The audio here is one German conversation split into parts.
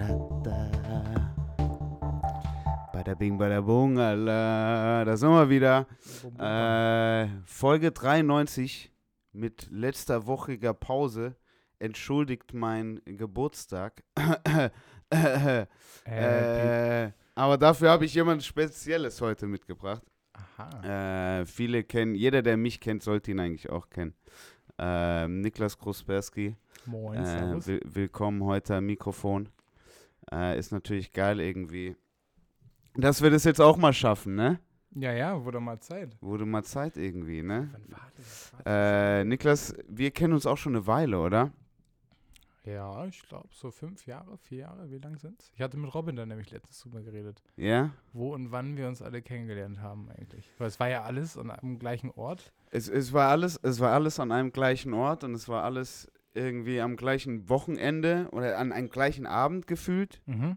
Da. Bada bing, bada bung, Allah. Da sind wir wieder. Äh, Folge 93 mit letzter wochiger Pause. Entschuldigt mein Geburtstag. äh, aber dafür habe ich jemand Spezielles heute mitgebracht. Aha. Äh, viele kennen, jeder, der mich kennt, sollte ihn eigentlich auch kennen. Ähm, Niklas Krusperski. Moin, Äh, servus. will, willkommen heute am Mikrofon. Äh, ist natürlich geil irgendwie. Dass wir das jetzt auch mal schaffen, ne? Ja, ja, wurde mal Zeit. Wurde mal Zeit irgendwie, ne? Wann war das? War das? Äh, Niklas, wir kennen uns auch schon eine Weile, oder? Ja, ich glaube so fünf Jahre, vier Jahre, wie lang sind's? Ich hatte mit Robin dann nämlich letztens drüber geredet, Ja? wo und wann wir uns alle kennengelernt haben eigentlich. Weil es war ja alles an einem gleichen Ort. Es, es, war alles, es war alles an einem gleichen Ort und es war alles irgendwie am gleichen Wochenende oder an einem gleichen Abend gefühlt. Mhm.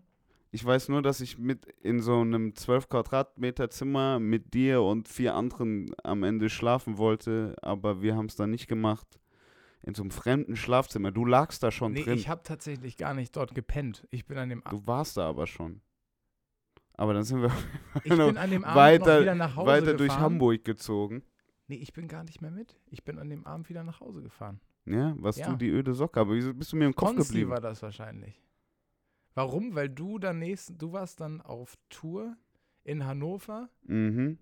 Ich weiß nur, dass ich mit in so einem 12 Quadratmeter Zimmer mit dir und vier anderen am Ende schlafen wollte, aber wir haben es dann nicht gemacht. In so einem fremden Schlafzimmer. Du lagst da schon Nee, drin. ich habe tatsächlich gar nicht dort gepennt. Ich bin an dem Abend, Du warst da aber schon. Aber dann sind wir ich bin an dem Abend weiter- weiter durch Hamburg gezogen. Nee, ich bin gar nicht mehr mit. Ich bin an dem Abend wieder nach Hause gefahren. Ja, warst Ja. du die öde Socke, aber wieso bist du mir im Kopf Konsti geblieben? war das wahrscheinlich. Warum? Weil du dann nächsten, du warst dann auf Tour in Hannover Mhm.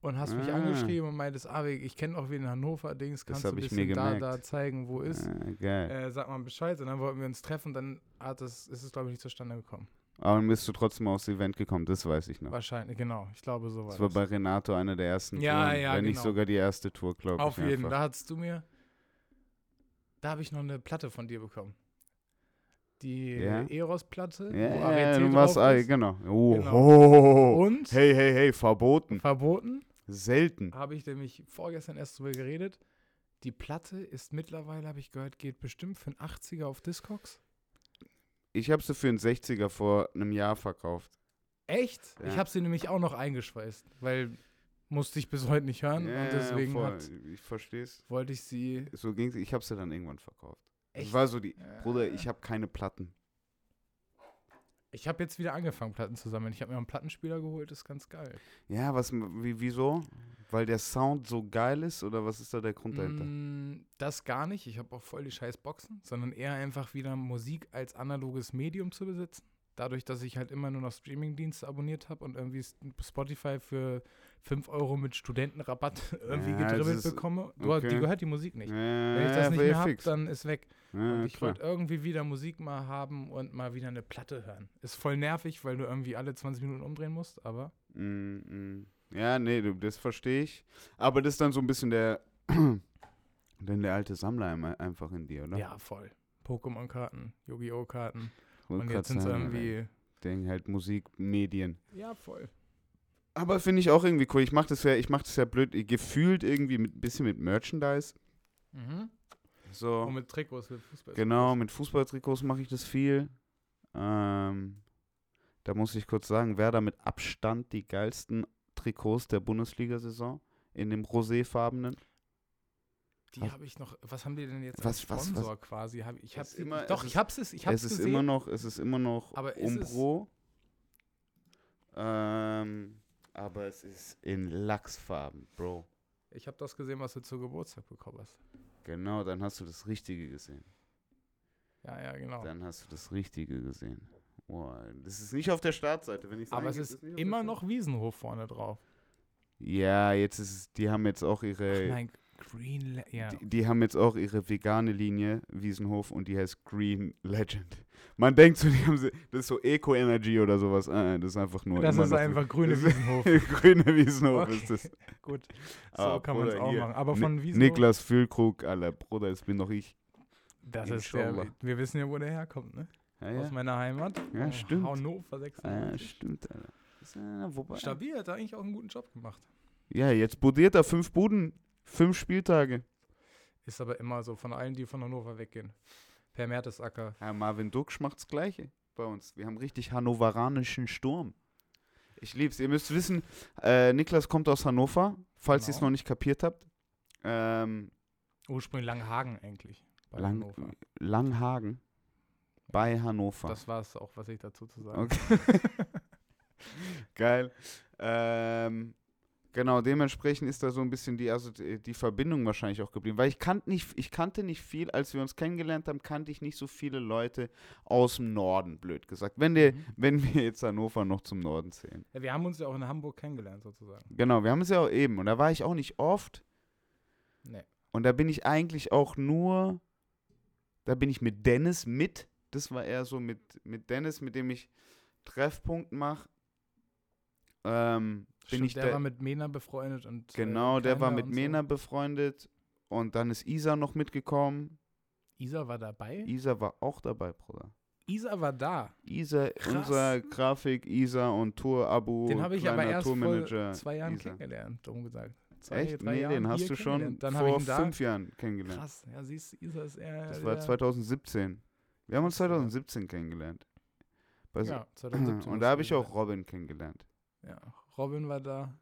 und hast mich Ah. angeschrieben und meintest, ah, ich kenne auch wen in Hannover, Dings, kannst du ein ich bisschen mir da, da zeigen, wo ist. Ah. Äh, sag mal Bescheid. Und dann wollten wir uns treffen, dann hat es, ist es, glaube ich, nicht zustande gekommen. Aber dann bist du trotzdem aufs Event gekommen, das weiß ich noch. Wahrscheinlich, genau. Ich glaube, so war Das war das. bei Renato eine der ersten Ja, Touren, ja, wenn nicht genau. sogar die erste Tour, glaube ich. Auf jeden, einfach. da hattest du mir, da habe ich noch eine Platte von dir bekommen. Die Ja? Eros-Platte, Ja, wo ja, Arete du warst, drauf ah, ist. genau. Oh, Genau. oh. Und Hey, hey, hey, verboten. verboten, Selten. habe ich nämlich vorgestern erst drüber geredet. Die Platte ist mittlerweile, habe ich gehört, geht bestimmt für einen 80er auf Discogs. Ich habe sie für einen 60er vor einem Jahr verkauft. Echt? Ja. Ich habe sie nämlich auch noch eingeschweißt, weil musste ich bis heute nicht hören Ja, und deswegen voll. hat, ich versteh's. wollte ich sie. So ging's. Ich habe sie dann irgendwann verkauft. Echt? war so die, Äh, Bruder, ich habe keine Platten. Ich habe jetzt wieder angefangen, Platten zu sammeln. Ich habe mir einen Plattenspieler geholt, ist ganz geil. Ja, was, wie, wieso? Weil der Sound so geil ist oder was ist da der Grund dahinter? Mm, das gar nicht. Ich habe auch voll die scheiß Boxen, sondern eher einfach wieder Musik als analoges Medium zu besitzen. Dadurch, dass ich halt immer nur noch Streamingdienste abonniert habe und irgendwie Spotify für 5 Euro mit Studentenrabatt irgendwie Ja, gedribbelt bekomme. Du, okay. Die gehört die Musik nicht. Ja, Wenn ich das nicht mehr habe, dann ist weg. Ja, Und ich wollte irgendwie wieder Musik mal haben und mal wieder eine Platte hören. Ist voll nervig, weil du irgendwie alle 20 Minuten umdrehen musst, aber Mm, mm. Ja, nee, du- das verstehe ich. Aber das ist dann so ein bisschen der, denn der alte Sammler einfach in dir, oder? ja, voll. Pokémon-Karten, Yu-Gi-Oh! Karten. Wollte Und jetzt sind es irgendwie. Ding, halt Musik, Medien. Ja, voll. Aber finde ich auch irgendwie cool. Ich mache das ja, ich mache das ja blöd, gefühlt irgendwie mit ein bisschen mit Merchandise. Mhm. So. Und mit Trikots, mit Fußball. Genau, mit Fußballtrikots mache ich das viel. Ähm, da muss ich kurz sagen, wer da mit Abstand die geilsten Trikots der Bundesliga-Saison in dem roséfarbenen. Die Was- habe ich noch. Was haben die denn jetzt Was- als was- Sponsor quasi? Hab, ich ist immer- Doch, ich hab's es. Ich hab's es ist gesehen. immer noch, es ist immer noch Aber Umbro. Ähm, aber es ist in Lachsfarben, Bro. Ich habe das gesehen, was du zu Geburtstag bekommen hast. Genau, dann hast du das Richtige gesehen. Ja, ja, genau. Dann hast du das Richtige gesehen. Boah, das ist nicht auf der Startseite, wenn ich Aber es ist immer noch Wiesenhof vorne drauf. Ja, jetzt ist es, die haben jetzt auch Ach ihre, nein, Green. Le ja. die, die haben jetzt auch ihre vegane Linie, Wiesenhof, und die heißt Green Legend. Man denkt so, die haben sie, das ist so Eco-Energy oder sowas. Äh, das ist einfach nur. Das ist einfach grüne das- Wiesenhof. Grüne Wiesenhof Okay. ist das. Gut. So Ah, kann man es auch machen. Aber von Wiesenhof. Niklas Füllkrug, Alter, Bruder, das bin doch ich. Das ist der, wir wissen ja, wo der herkommt, ne? Ja, Aus ja. meiner Heimat. Ja, Äh, stimmt. Hannover Ah, 96. stimmt, Alter. Das, äh, wobei. Stabil, hat er eigentlich auch einen guten Job gemacht. Ja, jetzt budiert er fünf Buden, fünf Spieltage. Ist aber immer so von allen, die von Hannover weggehen. Per Mertesacker. Ja, Marvin Duksch macht das Gleiche bei uns. Wir haben richtig hannoveranischen Sturm. Ich lieb's. Ihr müsst wissen, äh, Niklas kommt aus Hannover, falls ihr es Genau. noch nicht kapiert habt. Ähm, Ursprünglich Langhagen eigentlich. Bei Lang, Hannover. Langhagen. Bei Hannover. Das war es auch, was ich dazu zu sagen Okay. Geil. Ähm, genau, dementsprechend ist da so ein bisschen die, also die Verbindung wahrscheinlich auch geblieben. Weil ich kannte nicht, ich kannte nicht viel, als wir uns kennengelernt haben, kannte ich nicht so viele Leute aus dem Norden, blöd gesagt. Wenn, der, Mhm. wenn wir jetzt Hannover noch zum Norden zählen. Ja, wir haben uns ja auch in Hamburg kennengelernt, sozusagen. Genau, wir haben es ja auch eben. Und da war ich auch nicht oft. Nee. Und da bin ich eigentlich auch nur, da bin ich mit Dennis mit. Das war eher so mit, mit Dennis, mit dem ich Treffpunkt mache. Ähm, bin Stimmt, ich der da, war mit Mena befreundet und. genau, äh, der war mit Mena befreundet. Und dann ist Isa noch mitgekommen. So. Isa war dabei? Isa war auch dabei, Bruder. Isa war da. Isa, Krass. unser Grafik, Isa und Tour Abu, Den habe ich aber erst vor zwei Jahren Isa. kennengelernt, dumm gesagt. Zwei, Echt? Nee, Jahren den hast du schon vor fünf Jahren kennengelernt. Krass, ja, siehst du, Isa ist eher. Das war der- 2017. Wir haben uns Krass, ja. 2017 kennengelernt. Bei so- Ja, 2017. und da habe ich auch. Robin kennengelernt. Ja, Robin war da,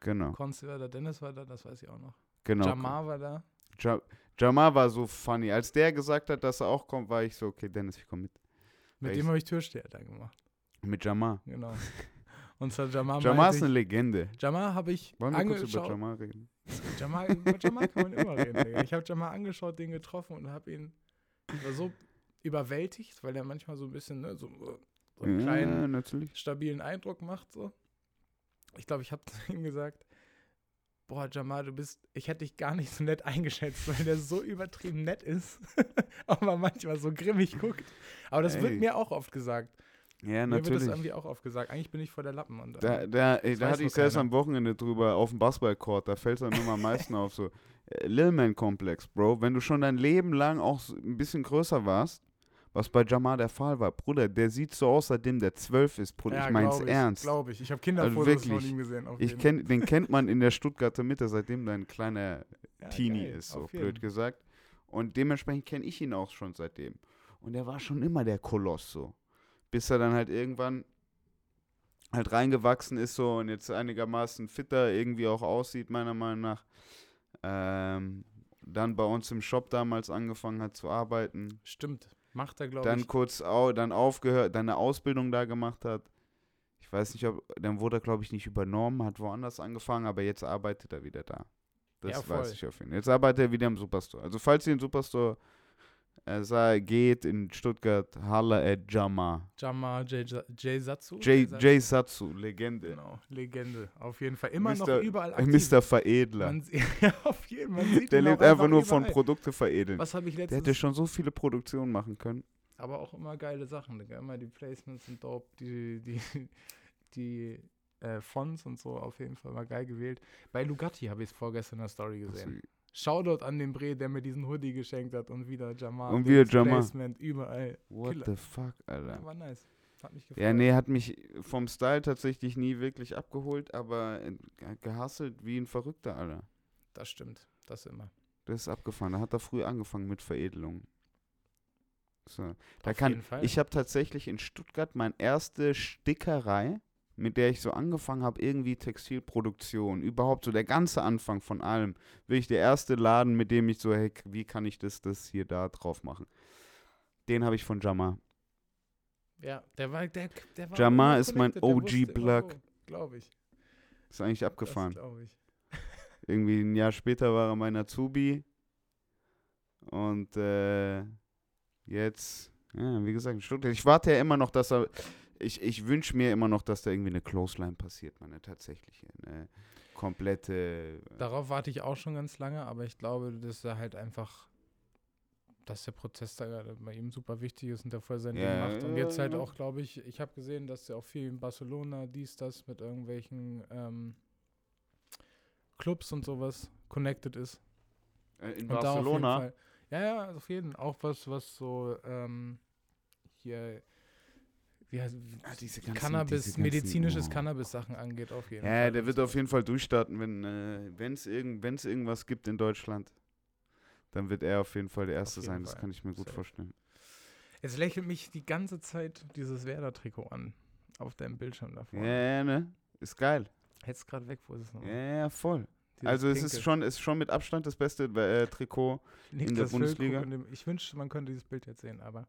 Genau. Konsti war da, Dennis war da, das weiß ich auch noch. genau. Jamar war da. Ja Jamar war so funny. Als der gesagt hat, dass er auch kommt, war ich so, okay, Dennis, ich komme mit. Mit dem habe ich Türsteher da gemacht. Mit Jamar. Genau. Und zwar Jamar Jamar ist eine Legende. Jamar habe ich Wollen wir kurz über. Jamar reden? Jamar, über Jamar kann man immer reden, Digga. Ich habe Jamar angeschaut, den getroffen und habe ihn so überwältigt, weil er manchmal so ein bisschen ne, so, so einen kleinen, Ja, natürlich. stabilen Eindruck macht. So. Ich glaube, ich habe zu ihm gesagt, boah, Jamal, du bist, ich hätte dich gar nicht so nett eingeschätzt, weil der so übertrieben nett ist, aber manchmal so grimmig guckt. Aber das wird Ey. mir auch oft gesagt. Ja, Mir wird das natürlich. irgendwie auch oft gesagt. Eigentlich bin ich vor der Lappen. Und, Da, ähm, da, ey, da hatte ich selbst am Wochenende drüber auf dem Basketballcourt. Da fällt es dann immer am meisten auf so. Äh, Lil Man Komplex, Bro. Wenn du schon dein Leben lang auch ein bisschen größer warst, was bei Jamar der Fall war, Bruder, der sieht so aus, seitdem der zwölf ist, Bruder. ich mein's glaub ernst. Glaube ich. Ich habe Also Kinderfotos von ihm gesehen. Ich kenn, den kennt man in der Stuttgarter Mitte, seitdem der ein kleiner Ja, Teenie geil, ist, so blöd gesagt. Und dementsprechend kenne ich ihn auch schon seitdem. Und er war schon immer der Koloss so. Bis er dann halt irgendwann halt reingewachsen ist so und jetzt einigermaßen fitter irgendwie auch aussieht, meiner Meinung nach. Ähm, dann bei uns im Shop damals angefangen hat zu arbeiten. Stimmt. Macht er, glaube Dann ich. kurz au dann aufgehört, dann eine Ausbildung da gemacht hat. Ich weiß nicht, ob, dann wurde er, glaube ich, nicht übernommen, hat woanders angefangen, aber jetzt arbeitet er wieder da. Das Ja, weiß ich auf jeden Fall. Jetzt arbeitet er wieder im Superstore. Also falls ihr den Superstore sei, geht in Stuttgart, holla at Jama. Jamal J. J. Satsu. Legende. Genau, Legende. Auf jeden Fall. Immer noch Mr. überall aktiv. Mr. Veredler. Man, ja, auf jeden Fall. Man sieht Der lebt auch einfach nur von. Produkte veredeln. Was habe ich Der hätte letztens? schon so viele Produktionen machen können. Aber auch immer geile Sachen, Digga. Immer die Placements sind dope, die, die, die äh, Fonts und so auf jeden Fall mal geil gewählt. Bei Lugatti habe ich es vorgestern in der Story gesehen. Shoutout an den Bre, der mir diesen Hoodie geschenkt hat und wieder Jamal. Und wieder Jamal. Placement überall. What Killer. the fuck, Alter. Ja, war nice. Hat mich gefreut. Ja, nee, hat mich vom Style tatsächlich nie wirklich abgeholt, aber äh, gehasselt wie ein Verrückter, Alter. Das stimmt. Das immer. Das ist abgefahren. Da hat er früh angefangen mit Veredelung. So. Da Auf kann, jeden Fall. ich habe tatsächlich in Stuttgart meine erste Stickerei, mit der ich so angefangen habe, irgendwie Textilproduktion, überhaupt so der ganze Anfang von allem. Wirklich der erste Laden, mit dem ich so, hey, wie kann ich das, das hier da drauf machen? Den habe ich von Jamar. Ja, der war, der, der war Jamar ist mein connected, der OG wusste immer Plug. wo, Glaube ich. Ist eigentlich abgefahren. glaube ich. Irgendwie ein Jahr später war er mein Azubi. Und äh, jetzt, ja, wie gesagt. Ich warte ja immer noch, dass er. Ich, ich wünsche mir immer noch, dass da irgendwie eine Clothesline passiert, meine tatsächliche. Eine komplette. Darauf warte ich auch schon ganz lange, aber ich glaube, dass er halt einfach, dass der Prozess da gerade bei ihm super wichtig ist und der voll sein Ja, Ding macht. Und jetzt halt auch, glaube ich, ich habe gesehen, dass er auch viel in Barcelona, dies, das mit irgendwelchen ähm, Clubs und sowas connected ist. Äh, in Und da auf jeden Barcelona. Fall, ja, ja, auf jeden Auch was, was so ähm, hier, wie heißt Ah, diese ganzen- Cannabis, diese ganzen- medizinisches oh. Cannabis-Sachen angeht, auf jeden Ja, Fall. der und wird auf jeden Fall durchstarten, wenn es irgend, wenn's irgendwas gibt in Deutschland. Dann wird er auf jeden Fall der Erste sein. Das Fall. kann ich mir gut Safe. vorstellen. Es lächelt mich die ganze Zeit dieses Werder-Trikot an. Auf deinem Bildschirm Ja, davor. ja, ne? Ist geil. Jetzt gerade weg, wo ist es noch? Ja, ja, voll. Dieses Also es pinke. ist schon, ist schon mit Abstand das beste äh, Trikot. Niklas der Füllkrug Bundesliga. in dem- Ich wünschte, man könnte dieses Bild jetzt sehen, aber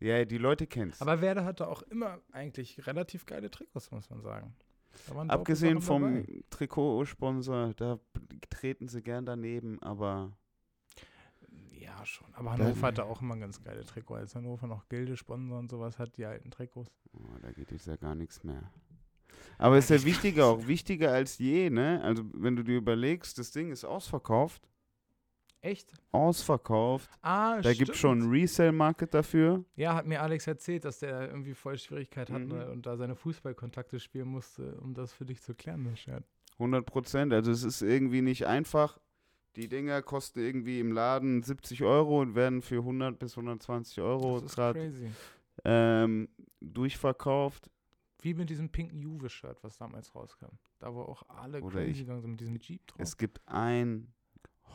Ja, die Leute kennen's. Aber Werder hatte auch immer eigentlich relativ geile Trikots, muss man sagen. Abgesehen vom. Trikotsponsor, da treten sie gern daneben, aber Ja, schon. Aber Hannover hatte auch immer ganz geile Trikots. Als Hannover noch Gilde-Sponsor und sowas hat, die alten Trikots. oh, da geht jetzt ja gar nichts mehr. Aber ist ja Ich- wichtiger, auch wichtiger als je, ne? Also, wenn du dir überlegst, das Ding ist ausverkauft. Echt? Ausverkauft. Ah, Da gibt es schon einen Resale-Market dafür. Ja, hat mir Alex erzählt, dass der irgendwie voll Schwierigkeit hatte Mhm. und da seine Fußballkontakte spielen musste, um das für dich zu klären, das Shirt. 100 Prozent. Also, es ist irgendwie nicht einfach. Die Dinger kosten irgendwie im Laden 70 Euro und werden für 100 bis 120 Euro gerade ähm, durchverkauft. Wie mit diesem pinken Juve-Shirt, was damals rauskam. Da wo auch alle crazy gegangen sind mit diesem Jeep drauf. Es gibt ein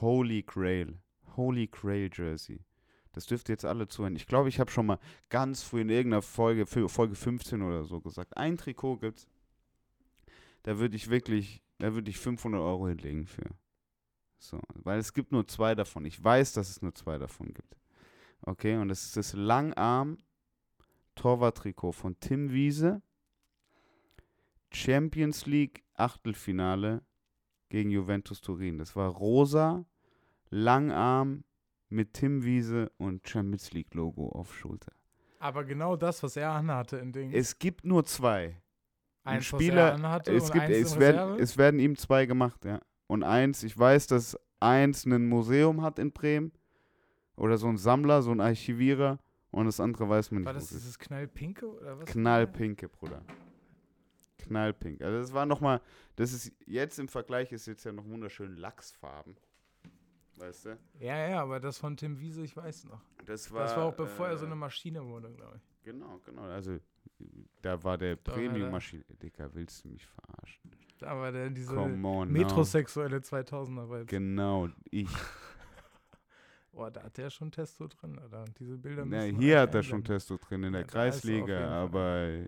Holy Grail. Holy Grail Jersey. Das dürft ihr jetzt alle zuhören. Ich glaube, ich habe schon mal ganz früh in irgendeiner Folge, Folge 15 oder so gesagt, ein Trikot gibt's. Da würde ich wirklich, da würde ich 500 Euro hinlegen für. So, weil es gibt nur zwei davon. Ich weiß, dass es nur zwei davon gibt. Okay, und das ist das Langarm Torwarttrikot von Tim Wiese. Champions League Achtelfinale gegen Juventus Turin. Das war rosa, Langarm mit Tim Wiese und Champions League Logo auf Schulter. Aber genau das, was er anhatte in Ding. Es gibt nur zwei. ein Spieler- er Es, gibt, es, werden, es werden ihm zwei gemacht, ja. Und eins, ich weiß, dass eins ein Museum hat in Bremen. Oder so ein Sammler, so ein Archivierer. Und das andere weiß man nicht. War das es ist. dieses Knallpinke oder was? Knallpinke, Bruder. Knallpink. Also das war nochmal, das ist jetzt im Vergleich ist jetzt ja noch wunderschön Lachsfarben. Weißt du? Ja, ja, aber das von Tim Wiese, ich weiß noch. Das war, das war auch bevor er so äh, eine Maschine wurde, glaube ich. Genau, genau. Also da war der Premium-Maschine. Dicker, willst du mich verarschen? Da war der diese on. now. metrosexuelle 2000er Vibes. Genau, ich. Boah, da hat der schon Testo drin, Alter. Diese Bilder Na, hier hat er schon. Testo drin in der Ja, er Kreisliga, aber äh,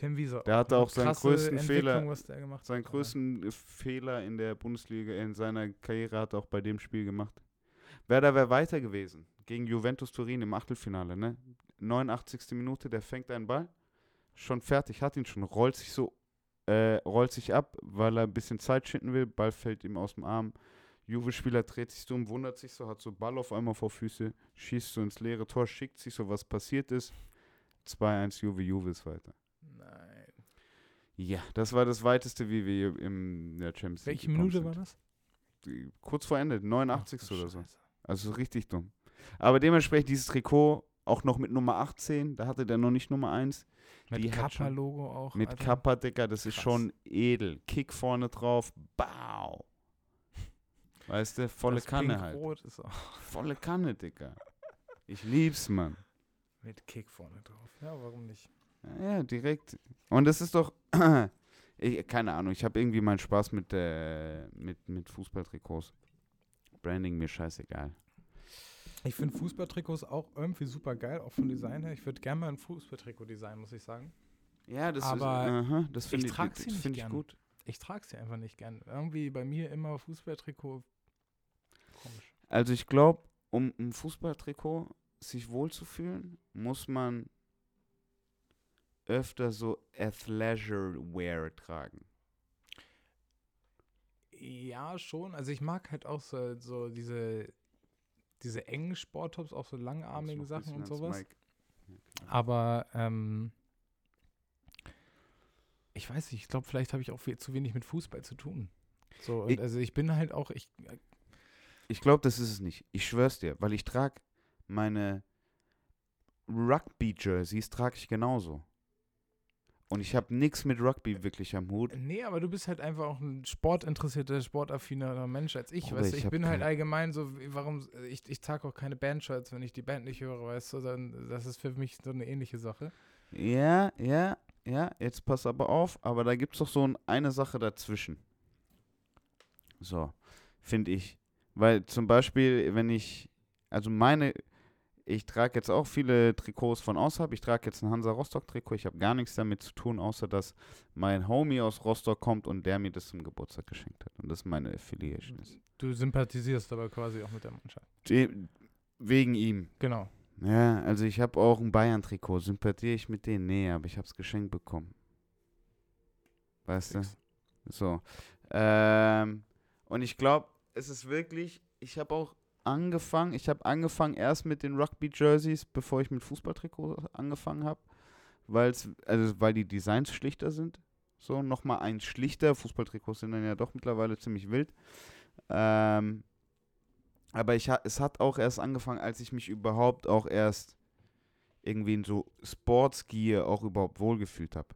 Tim Wiese. Der hatte auch seinen größten Fehler- seinen hat, größten Fehler in der Bundesliga in seiner Karriere hat er auch bei dem Spiel gemacht. Werder wäre weiter gewesen gegen Juventus Turin im Achtelfinale, ne? 89. Minute, der fängt einen Ball, schon fertig, hat ihn schon, rollt sich so, äh, rollt sich ab, weil er ein bisschen Zeit schinden will, Ball fällt ihm aus dem Arm. Juve-Spieler dreht sich so um, wundert sich so, hat so Ball auf einmal vor Füße, schießt so ins leere Tor, schickt sich so, was passiert ist. 2-1 Juve, Juve ist weiter. Ja, das war das weiteste, wie wir im der Champions League Welche Minute war das? Kurz vor Ende, 89. Ach, oder so. Scheiße. Also richtig dumm. Aber dementsprechend dieses Trikot auch noch mit Nummer 18, da hatte der noch nicht Nummer 1. Mit Kappa-Logo auch. Mit Alter. Kappa, Dicker, das ist Krass. schon edel. Kick vorne drauf, bau. Weißt du, volle Das Kanne halt. Pink-Rot ist auch Volle Kanne, Dicker. Ich lieb's, Mann. mit Kick vorne drauf. Ja, warum nicht? Ja, ja, direkt. Und das ist doch, ich, keine Ahnung, ich habe irgendwie meinen Spaß mit, äh, mit, mit Fußballtrikots. Branding mir scheißegal. Ich finde Fußballtrikots auch irgendwie super geil, auch vom Design her. Ich würde gerne mal ein Fußballtrikot designen, muss ich sagen. Ja, das Aber ist, aha, das ich finde ich, sie das nicht find ich gut. Ich trage sie einfach nicht gern. Irgendwie bei mir immer Fußballtrikot. Komisch. Also ich glaube, um ein Fußballtrikot sich wohlzufühlen, muss man öfter so Athleisure Wear tragen. Ja, schon. Also ich mag halt auch so, so diese, diese engen Sporttops, auch so langarmige Sachen und sowas. Mic. Aber ähm, ich weiß nicht, ich glaube, vielleicht habe ich auch viel, zu wenig mit Fußball zu tun. So, Ich- also ich bin halt auch, ich, Ich glaube, das ist es nicht. Ich schwör's dir, weil ich trage meine Rugby-Jerseys trage ich genauso. Und ich habe nichts mit Rugby wirklich am Hut. nee, aber du bist halt einfach auch ein sportinteressierter, sportaffiner Mensch als ich, Bruder, weißt du, ich ich bin halt allgemein so, warum, ich, ich trage auch keine Bandshirts, wenn ich die Band nicht höre, weißt du, dann, das ist für mich so eine ähnliche Sache. Ja, ja, ja, jetzt pass aber auf, aber da gibt es doch so ein, eine Sache dazwischen. So, finde ich. Weil zum Beispiel, wenn ich, also meine, ich trage jetzt auch viele Trikots von außerhalb. Ich trage jetzt ein Hansa Rostock-Trikot. Ich habe gar nichts damit zu tun, außer dass mein Homie aus Rostock kommt und der mir das zum Geburtstag geschenkt hat. Und das meine Affiliation ist. Du sympathisierst aber quasi auch mit der Mannschaft. Wegen ihm. Genau. Ja, also ich habe auch ein Bayern-Trikot. Sympathiere ich mit denen? Nee, aber ich habe es geschenkt bekommen. Weißt du? So. Ähm, und ich glaube, es ist wirklich, ich habe auch angefangen, ich habe angefangen erst mit den Rugby-Jerseys, bevor ich mit Fußballtrikot angefangen habe. Weil's, also weil die Designs schlichter sind. So, nochmal ein schlichter. Fußballtrikots sind dann ja doch mittlerweile ziemlich wild. Ähm, aber ich es hat auch erst angefangen, als ich mich überhaupt auch erst irgendwie in so Sportsgear auch überhaupt wohlgefühlt habe.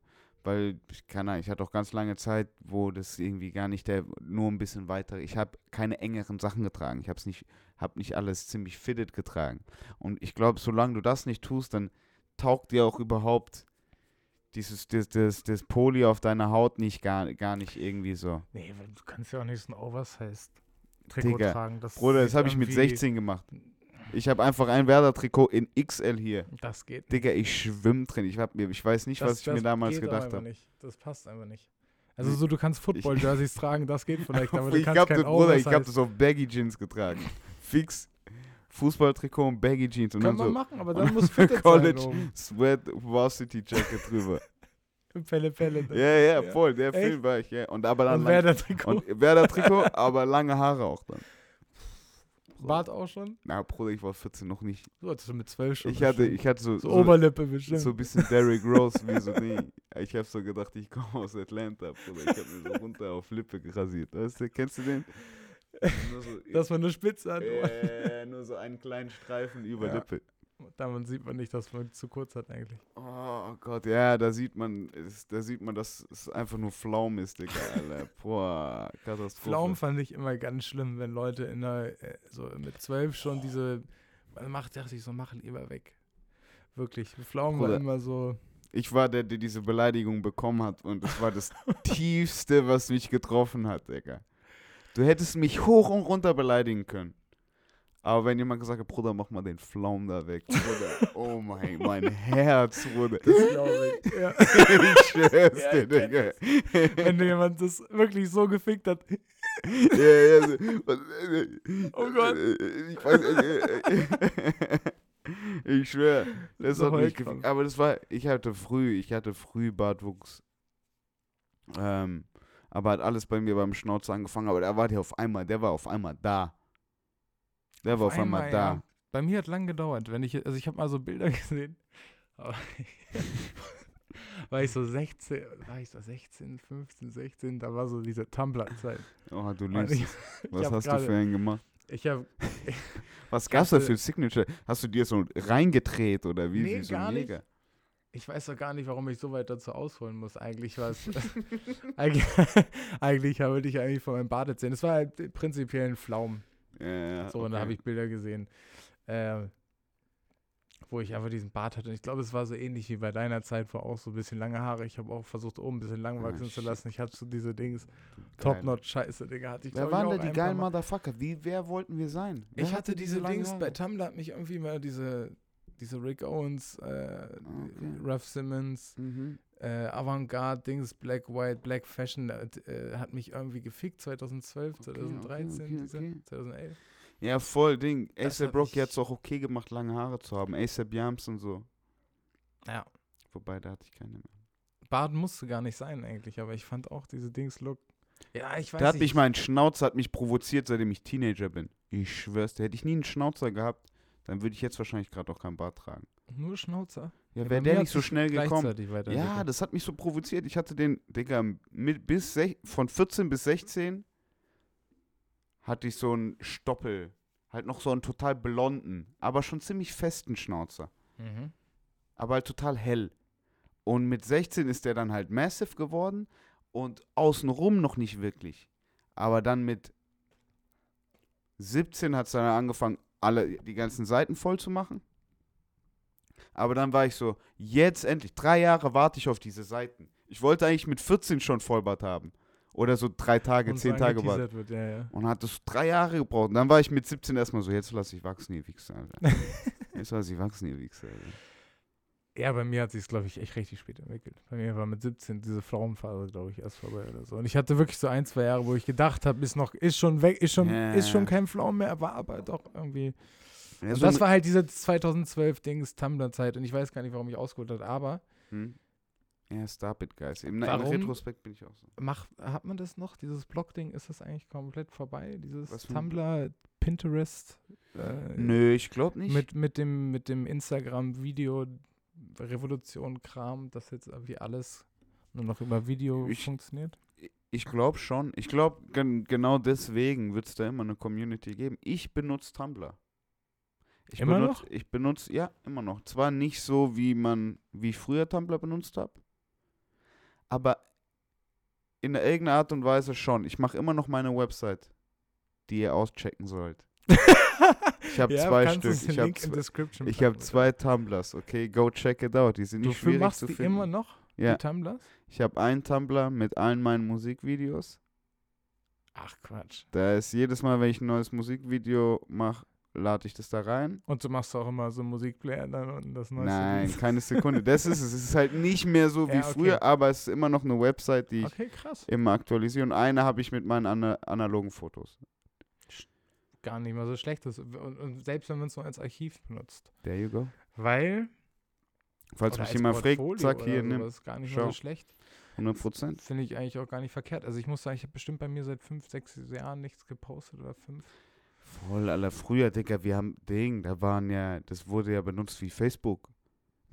Weil, ich kann ich hatte auch ganz lange Zeit, wo das irgendwie gar nicht der, nur ein bisschen weiter, ich habe keine engeren Sachen getragen. Ich habe nicht, habe nicht alles ziemlich fitted getragen. Und ich glaube, solange du das nicht tust, dann taugt dir auch überhaupt dieses, das, das, das Poli auf deiner Haut nicht gar, gar nicht irgendwie so. Nee, weil du kannst ja auch nicht so ein Oversize-Trikot Digga, tragen. Das Bruder, das habe ich mit irgendwie- 16 gemacht. Ich habe einfach ein Werder-Trikot in XL hier. Das geht Digga, ich schwimm drin. Ich, hab mir, ich weiß nicht, Das- was ich mir damals gedacht einfach habe. nicht. Das passt einfach nicht. Also so, du kannst Football-Jerseys tragen, das geht vielleicht, aber du ich kannst hab kein das, Bruder, ich habe das auf Baggy Jeans getragen. Fix Fußballtrikot und Baggy Jeans. Und Kann dann man so machen, aber dann muss fitted College sein. Sweat Varsity Jacket drüber. Pelle, Pelle. Ja, ja, voll, der Echt? Film war ich, ja. Und aber dann Und lang, Werder-Trikot. und Werder-Trikot, aber lange Haare auch dann. Bart auch schon? Na, Bruder, ich war 14 noch nicht. Du hattest schon mit zwölf schon. Ich hatte, ich hatte so, so, so, Oberlippe bestimmt. so ein bisschen Derrick Rose, wie so Ding. Ich habe so gedacht, ich komme aus Atlanta, Bruder. Ich habe mir so runter auf Lippe rasiert. Weißt du, kennst du den? So, Dass man eine Spitze hat. äh, nur so einen kleinen Streifen über Ja. Lippe. Damit sieht man nicht, dass man zu kurz hat eigentlich. Oh Gott, ja, da sieht man, ist, da sieht man, dass es einfach nur Pflaum ist, Digga, Alter. Boah, Katastrophe. Pflaumen fand ich immer ganz schlimm, wenn Leute in der, äh, so mit zwölf schon diese, man macht, dachte ich so, mach lieber weg. Wirklich, Pflaumen war Bruder. immer so, Ich war der, der diese Beleidigung bekommen hat und es war das tiefste, was mich getroffen hat, Digga. Du hättest mich hoch und runter beleidigen können. Aber wenn jemand gesagt hat, Bruder, mach mal den Pflaum da weg, Bruder, oh mein, mein Herz, Bruder. das glaube ich. Ja. ich schwör's Ja, dir, Digga. wenn jemand das wirklich so gefickt hat, Ja, ja, so. Und, Oh Gott. Ich weiß, ich schwöre, das So hat mich gefickt. Aber das war, ich hatte früh, ich hatte früh Bartwuchs. Ähm, aber hat alles bei mir beim Schnauzer angefangen. Aber der war der auf einmal, der war auf einmal da. Der war auf einmal, da. ja. Bei mir hat lang gedauert, wenn ich, also ich habe mal so Bilder gesehen, war ich so 16, war ich so 16, 15, 16, da war so diese Tumblr-Zeit. Oh, du liebst ich-. Was hab hast du gerade- für einen gemacht? Ich habe Was gab's da für Signature? Hast du dir so reingedreht oder wie, Nee, wie so gar nicht. Ich weiß doch gar nicht, warum ich so weit dazu ausholen muss. Eigentlich war es. eigentlich, eigentlich wollte ich eigentlich von meinem Bart erzählen. Es war halt prinzipiell ein Flaum. Ja, So, und da okay. habe ich Bilder gesehen, äh, wo ich einfach diesen Bart hatte. Und ich glaube, es war so ähnlich wie bei deiner Zeit, wo auch so ein bisschen lange Haare. Ich habe auch versucht, oben ein bisschen lang Ah, wachsen zu shit. lassen. Ich hatte so diese Dings. Geil. Top-Notch-Scheiße, Digga. Hatte ich, Wer waren da die geilen. Motherfucker? Wie, wer wollten wir sein? Wer Ich hatte diese langen Dings, bei Haare? Tumblr hat mich irgendwie mal diese, diese Rick Owens, äh, Okay. Ralph Simmons, Mhm. Äh, Avantgarde, Dings, Black, White, Black Fashion, äh, äh, hat mich irgendwie gefickt 2012, Okay, 2013, okay, diese, okay. 2011. Ja, voll Ding. ASAP hat Rocky hat es auch okay gemacht, lange Haare zu haben. ASAP Yams und so. Ja. Wobei, da hatte ich keine mehr. Bart musste gar nicht sein eigentlich, aber ich fand auch diese Dings-Look. Ja, ich weiß Da hat nicht. mich mein Schnauzer hat mich provoziert, seitdem ich Teenager bin. Ich schwör's dir. Hätte ich nie einen Schnauzer gehabt, dann würde ich jetzt wahrscheinlich gerade auch keinen Bart tragen. Nur Schnauzer. Ja, wäre der nicht so schnell gekommen. Ja, das hat mich so provoziert. Ich hatte den, Digga, mit bis sech, von 14 bis 16 hatte ich so einen Stoppel. Halt noch so einen total blonden, aber schon ziemlich festen Schnauzer. Mhm. aber halt total hell. Und mit 16 ist der dann halt massive geworden und außenrum noch nicht wirklich. Aber dann mit 17 hat es dann angefangen, alle die ganzen Seiten voll zu machen. Aber dann war ich so, jetzt endlich, drei Jahre warte ich auf diese Seiten. Ich wollte eigentlich mit 14 schon Vollbart haben. Oder so drei Tage, Und zehn Tage Bart. wird, ja, ja. Und hat das drei Jahre gebraucht. Und dann war ich mit 17 erstmal so, jetzt lass ich wachsen, ihr Wichser, Alter. jetzt lass ich wachsen, ihr Wichser, Alter. Ja, bei mir hat sich glaube ich, echt richtig spät entwickelt. Bei mir war mit 17 diese Pflaumenphase, glaube ich, erst vorbei oder so. Und ich hatte wirklich so ein, zwei Jahre, wo ich gedacht habe, ist noch, ist schon weg, ist schon, Ja. ist schon kein Pflaumen mehr, war aber doch irgendwie. Ja, so das war halt diese 2012-Dings Tumblr-Zeit und ich weiß gar nicht, warum ich ausgeholt habe, aber Hm? Ja, Stop It, Guys. Im, Im Warum? Retrospekt bin ich auch so. mach, hat man das noch? Dieses Blog-Ding, ist das eigentlich komplett vorbei? Dieses Was Tumblr, Pinterest? Äh, Nö, ich glaube nicht. Mit, mit dem, mit dem Instagram-Video Revolution-Kram, dass jetzt irgendwie alles nur noch über Video Ich- funktioniert? Ich glaube schon. Ich glaube, gen genau deswegen wird es da immer eine Community geben. Ich benutze Tumblr. Ich Immer benutz, noch? Ich benutze, ja, immer noch. Zwar nicht so, wie man, wie ich früher Tumblr benutzt habe, aber in irgendeiner Art und Weise schon. Ich mache immer noch meine Website, die ihr auschecken sollt. Ich habe zwei kannst du Stück. Ich habe zwei, ich hab zwei Tumblrs, okay? Go check it out. Die sind Du nicht schwierig machst zu die finden. immer noch, ja, die Tumblrs? ich habe einen Tumblr mit allen meinen Musikvideos. Ach Quatsch. Da ist jedes Mal, wenn ich ein neues Musikvideo mache, lade ich das da rein. Und du machst auch immer so Musikplayer dann und das neueste Nein, Lied. keine Sekunde. Das ist es. Es ist halt nicht mehr so wie Ja, okay. früher, aber es ist immer noch eine Website, die ich Okay, krass. immer aktualisiere. Und eine habe ich mit meinen ana analogen Fotos. Gar nicht mal so schlecht. Das, und, und selbst wenn man es nur als Archiv benutzt. There you go. Weil. Falls mich jemand fragt, zack, hier, nimm. Das ist gar nicht mal so schlecht. 100 Prozent. Finde ich eigentlich auch gar nicht verkehrt. Also ich muss sagen, ich habe bestimmt bei mir seit fünf, sechs Jahren nichts gepostet oder fünf. Voll, aller früher, Digga, wir haben Ding, da waren ja, das wurde ja benutzt wie Facebook.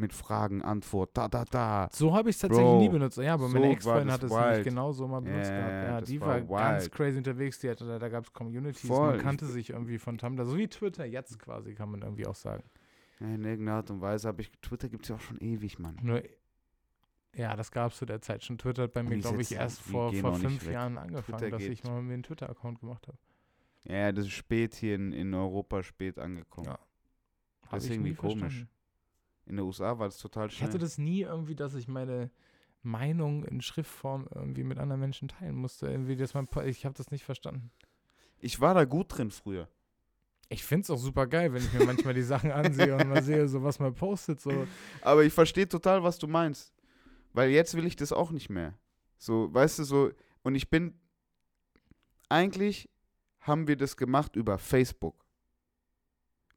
Mit Fragen, Antwort, da, da, da. So habe ich es tatsächlich Bro, nie benutzt. Ja, aber meine so Ex-Freundin war hat es nämlich wild. genau so mal benutzt Ja, gehabt. Ja, die war war, ganz crazy unterwegs. Die hatte, da da gab es Communities. Voll, Man ich- kannte sich irgendwie von Tumblr. So wie Twitter jetzt quasi, kann man irgendwie auch sagen. Ja, in irgendeiner Art und Weise habe ich, Twitter gibt es ja auch schon ewig, Mann. Nur, ja, das gab es zu der Zeit schon. Twitter hat bei mir, glaube ich, erst vor, vor fünf. Jahren angefangen, Twitter dass geht. ich mal mir einen Twitter-Account gemacht habe. Ja, das ist spät hier in, in Europa spät angekommen. Ja. Hab Das ist ich irgendwie komisch. verstanden. In den USA war das total Ich schnell. hatte das nie irgendwie, dass ich meine Meinung in Schriftform irgendwie mit anderen Menschen teilen musste. Irgendwie, dass man, ich habe das nicht verstanden. ich war da gut drin früher. Ich finde es auch super geil, wenn ich mir manchmal die Sachen ansehe und mal sehe, so was man postet. So. Aber ich verstehe total, was du meinst. Weil jetzt will ich das auch nicht mehr. So, weißt du, so, und ich bin, eigentlich haben wir das gemacht über Facebook.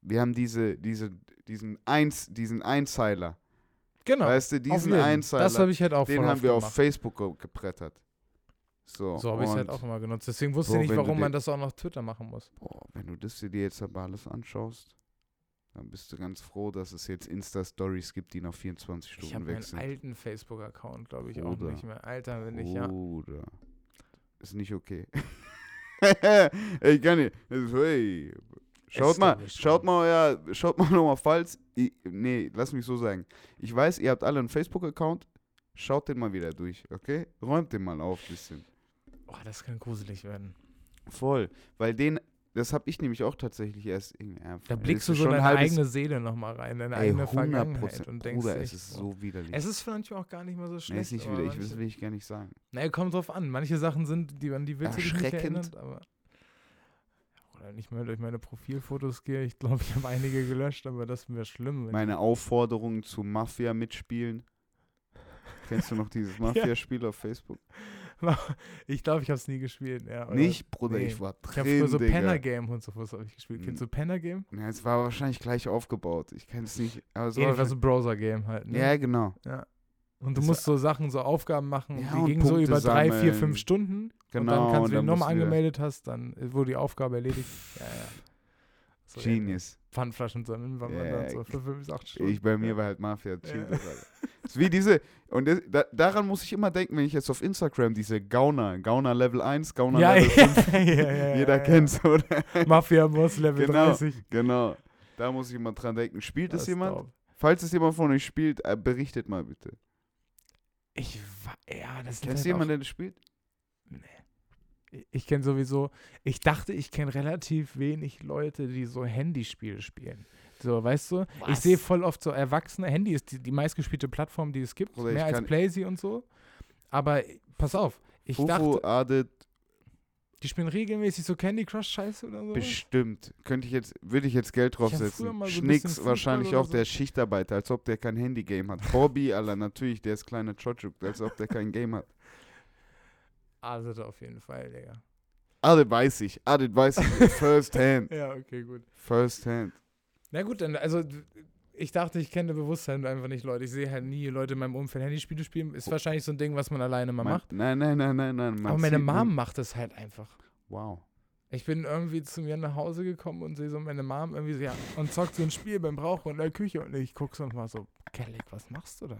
Wir haben diese, diese, diesen Eins, diesen Einzeiler. Genau. Weißt du, auf diesen. Einzeiler, Das habe ich halt auch den haben wir auf gemacht. Facebook ge- gebrettert. So, So habe ich es halt auch immer genutzt. Deswegen wusste Bro, ich nicht, warum man das auch noch Twitter machen muss. Boah, wenn du das dir jetzt aber alles anschaust, dann bist du ganz froh, dass es jetzt Insta-Stories gibt, die nach 24 Ich habe Stunden meinen weg sind. alten Facebook-Account, glaube ich, auch Bruder. nicht mehr. Alter, wenn ich ja. Bruder. Ist nicht okay. ich kann nicht. Hey. Schaut mal, schaut mal, ja, schaut mal nochmal, falls. Ich, nee, lass mich so sagen. Ich weiß, ihr habt alle einen Facebook-Account. Schaut den mal wieder durch, okay? Räumt den mal auf ein bisschen. Boah, das kann gruselig werden. Voll. Weil den, das habe ich nämlich auch tatsächlich erst. irgendwie- Ja, Da blickst du so deine eigene Seele nochmal rein, deine Ey, eigene 100 Vergangenheit und denkst Bruder, es ist so. widerlich. Es ist manchmal auch gar nicht mal so nee, schlecht. ist nicht widerlich, das will ich gar nicht sagen. Naja, kommt drauf an. Manche Sachen sind, die die willst du nicht erinnern, aber nicht mehr durch meine Profilfotos gehe. Ich glaube, ich habe einige gelöscht, aber das wäre schlimm. Meine Aufforderungen zu Mafia mitspielen. Kennst du noch dieses Mafia-Spiel auf Facebook? ich glaube, ich habe es nie gespielt. Ja, Nicht, Bruder, nee. ich war Ich habe drin, früher so Digga. Penner Game und sowas habe ich gespielt. Kennst du Penner Game? Ja, es war wahrscheinlich gleich aufgebaut. Ich kenne es nicht. Aber so Jedenfalls so Browser Game halt. Ne? ja, genau. Und du das musst so Sachen, so Aufgaben machen, Ja, die gingen so über drei, vier, sammeln. fünf Stunden. Genau. und dann kannst du, wenn du nochmal angemeldet hast, dann wurde die Aufgabe erledigt. Ja, ja. So, Genius. Pfandflaschen sammeln, war man Ja, dann so für fünf bis acht Stunden. Ich bei mir war halt Mafia. Ja. das, ist wie diese. Und das, da, daran muss ich immer denken, wenn ich jetzt auf Instagram diese Gauner, Gauner Level 1, Gauner ja, Level ja, 5, ja, ja, jeder kennt's, oder? Mafia-Boss Level Genau. 30. Genau. Da muss ich immer dran denken. Spielt Das es ist jemand? dope. Falls es jemand von euch spielt, äh, berichtet mal bitte. Ich war, ja, das Kennst halt du jemanden, der das spielt? Ich- Ich kenne sowieso, ich dachte, ich kenne relativ wenig Leute, die so Handyspiele spielen. So, weißt du? Ich Was? sehe voll oft so Erwachsene. Handy ist die, die meistgespielte Plattform, die es gibt. Ich mehr als Playsee und so. Aber pass auf, ich Fufu, dachte, Adit, die spielen regelmäßig so Candy Crush Scheiße oder so. bestimmt. Könnte ich jetzt, würde ich jetzt Geld draufsetzen. so Schnicks wahrscheinlich auch so. der Schichtarbeiter, als ob der kein Handygame hat. Bobby, Alter, natürlich, der ist kleiner Chochuk, als ob der kein Game hat. Also auf jeden Fall, Digga. Adit weiß ich, Adit weiß ich, first hand, Ja, okay, gut. first hand. Na gut, dann, also ich dachte, ich kenne Bewusstsein einfach nicht Leute. Ich sehe halt nie Leute in meinem Umfeld Handyspiele spielen. Ist wahrscheinlich so ein Ding, was man alleine mal Man- macht. Nein, nein, nein, nein, nein. Aber meine Mom macht das halt einfach. Wow. Ich bin irgendwie zu mir nach Hause gekommen und sehe so meine Mom irgendwie so, ja, und zockt so ein Spiel beim Rauchen in der Küche und ich gucke so und war so, Kelly, was machst du da?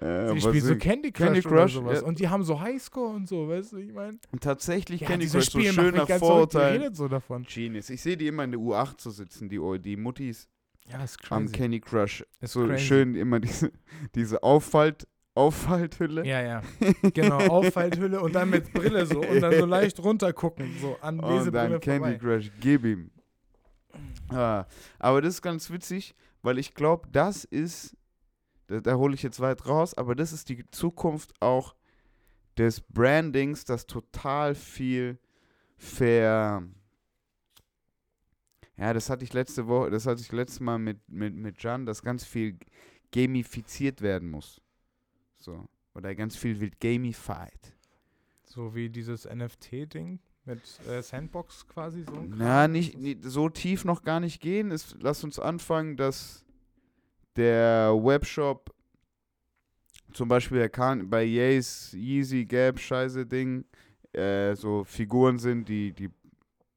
Äh, Sie spielt so Candy Crush, Candy oder Crush, sowas. ja. Und die haben so Highscore und so, weißt du, ich meine? tatsächlich Ja, Candy Crush, so Spiel macht schön nach redet so davon. Genius. Ich sehe die immer in der U8 zu sitzen, die, die Muttis Ja, ist am crazy. Candy Crush. Ist so crazy. schön immer diese, diese Auffalt, Auffalthülle. Ja, ja. Genau, Auffalthülle und dann mit Brille so und dann so leicht runtergucken, so an Und Lesebrille dann Candy vorbei. Crush, gib ihm. Ah, aber das ist ganz witzig, weil ich glaube, das ist, da, da hole ich jetzt weit raus, aber das ist die Zukunft auch des Brandings, das total viel ver. Ja, das hatte ich letzte Woche, das hatte ich letztes Mal mit, mit, mit Jan, dass ganz viel gamifiziert werden muss. So. Oder ganz viel wird gamified. So wie dieses NFT-Ding mit äh, Sandbox quasi so. Na, nicht, nicht so tief noch gar nicht gehen. Es, lass uns anfangen, dass der Webshop zum Beispiel der kann bei Yeez, Yeezy, Gap, Scheiße Ding, äh, so Figuren sind, die, die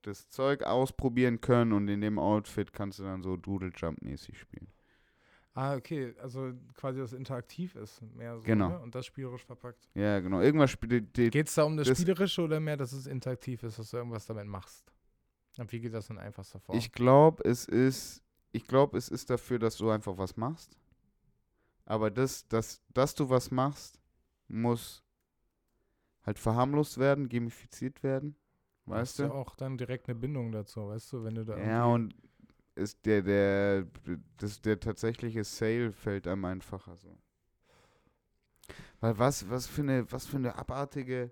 das Zeug ausprobieren können und in dem Outfit kannst du dann so Doodle Jump mäßig spielen. Ah, okay, also quasi das interaktiv ist, mehr so, Genau. ne? Und das spielerisch verpackt. Ja, genau. Irgendwas spielt Geht es da um das, Das- Spielerische oder mehr, dass es interaktiv ist, dass du irgendwas damit machst? Und wie geht das in einfachster Form? Ich glaube, es ist, ich glaube, es ist dafür, dass du einfach was machst. Aber das, das, dass du was machst, muss halt verharmlost werden, gamifiziert werden. Weißt Hast ja du? auch dann direkt eine Bindung dazu, weißt du, wenn du da Ja, und ist der, der, das, der tatsächliche Sale fällt einem einfacher so. Weil was, was für eine, was für eine abartige,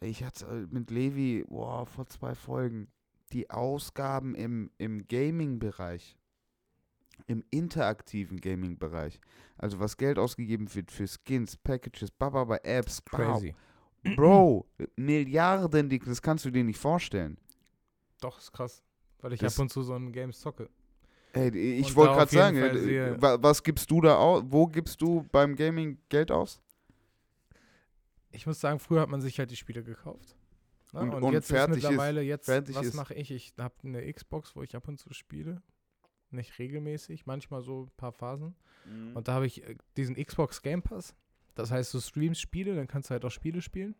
ich hatte äh, mit Levi, boah, vor zwei Folgen, die Ausgaben im, im Gaming-Bereich, im interaktiven Gaming-Bereich, also was Geld ausgegeben wird für Skins, Packages, Baba Apps, crazy. Bau, Bro, Milliarden, das kannst du dir nicht vorstellen. Doch, ist krass. Weil ich Das- ab und zu so ein Games zocke. Ey, ich wollte gerade sagen, was gibst du da aus? Wo gibst du beim Gaming Geld aus? Ich muss sagen, früher hat man sich halt die Spiele gekauft. Ne? Und- Und, und jetzt fertig ist ist- mittlerweile jetzt, fertig was ist- mache ich? Ich habe eine Xbox, wo ich ab und zu spiele. Nicht regelmäßig, manchmal so ein paar Phasen. Mhm. Und da habe ich äh, diesen Xbox Game Pass. Das heißt, du streamst Spiele, dann kannst du halt auch Spiele spielen.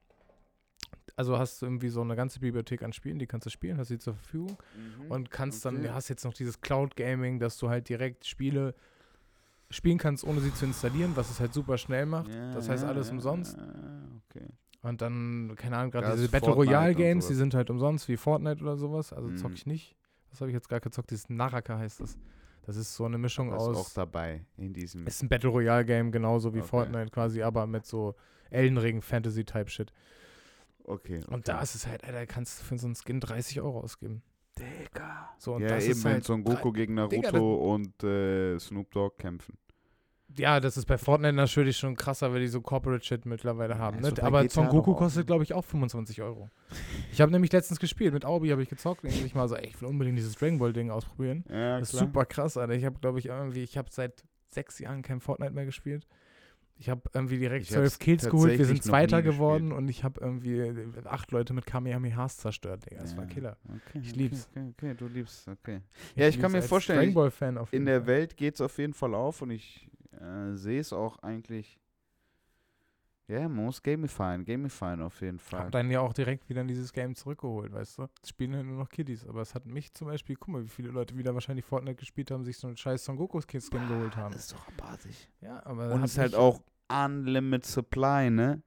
Also hast du irgendwie so eine ganze Bibliothek an Spielen, die kannst du spielen, hast sie zur Verfügung. Mhm. Und kannst Okay. dann, du hast jetzt noch dieses Cloud Gaming, dass du halt direkt Spiele spielen kannst, ohne sie zu installieren, was es halt super schnell macht. Ja, das heißt alles ja, umsonst. Okay. Und dann, keine Ahnung, gerade diese Battle Fortnite Royale Games, die sind halt umsonst, wie Fortnite oder sowas. Also zock Mhm. ich nicht. Was habe ich jetzt gerade gezockt? Dieses Naraka heißt das. Das ist so eine Mischung Das ist auch aus. dabei in diesem. Ist ein Battle Royale Game, genauso wie Okay. Fortnite quasi, aber mit so Elden Ring Fantasy Type Shit. Okay. okay. Und da ist es halt, Alter, kannst du für so einen Skin 30 Euro ausgeben. Digga. So, und ja, das eben, ist wenn halt Son Goku gegen Naruto Digga, und äh, Snoop Dogg kämpfen. Ja, das ist bei Fortnite natürlich schon krasser, weil die so Corporate Shit mittlerweile haben. Ja, Ne? Aber Son Goku kostet, ne? glaube ich, auch 25 Euro. Ich habe nämlich letztens gespielt, mit Aubi habe ich gezockt und ich mal so, ey, ich will unbedingt dieses Dragon Ball Ding ausprobieren. Ja, Das ist super krass, Alter. Ich habe, glaube ich, irgendwie, ich habe seit sechs Jahren kein Fortnite mehr gespielt. Ich habe irgendwie direkt zwölf Kills geholt, wir sind Zweiter geworden und ich habe irgendwie äh, acht Leute mit Kamehamehas zerstört, Digga. Das war Ja. Killer. Okay, Ich okay, lieb's. Okay, okay, du liebst, okay. Ich Ja, ich kann mir vorstellen, ich- Ball Fan auf jeden In der Fall. Welt geht es auf jeden Fall auf und ich äh, sehe es auch eigentlich. Ja, man muss gamifyen, gamifyen auf jeden Fall. Hab dann ja auch direkt wieder in dieses Game zurückgeholt, weißt du? Es spielen ja nur noch Kiddies, aber es hat mich zum Beispiel, guck mal, wie viele Leute wieder wahrscheinlich Fortnite gespielt haben, sich so einen scheiß Son Goku Skin geholt haben. Das ist doch abartig. Ja, aber Und es ist halt auch Unlimited Supply, ne?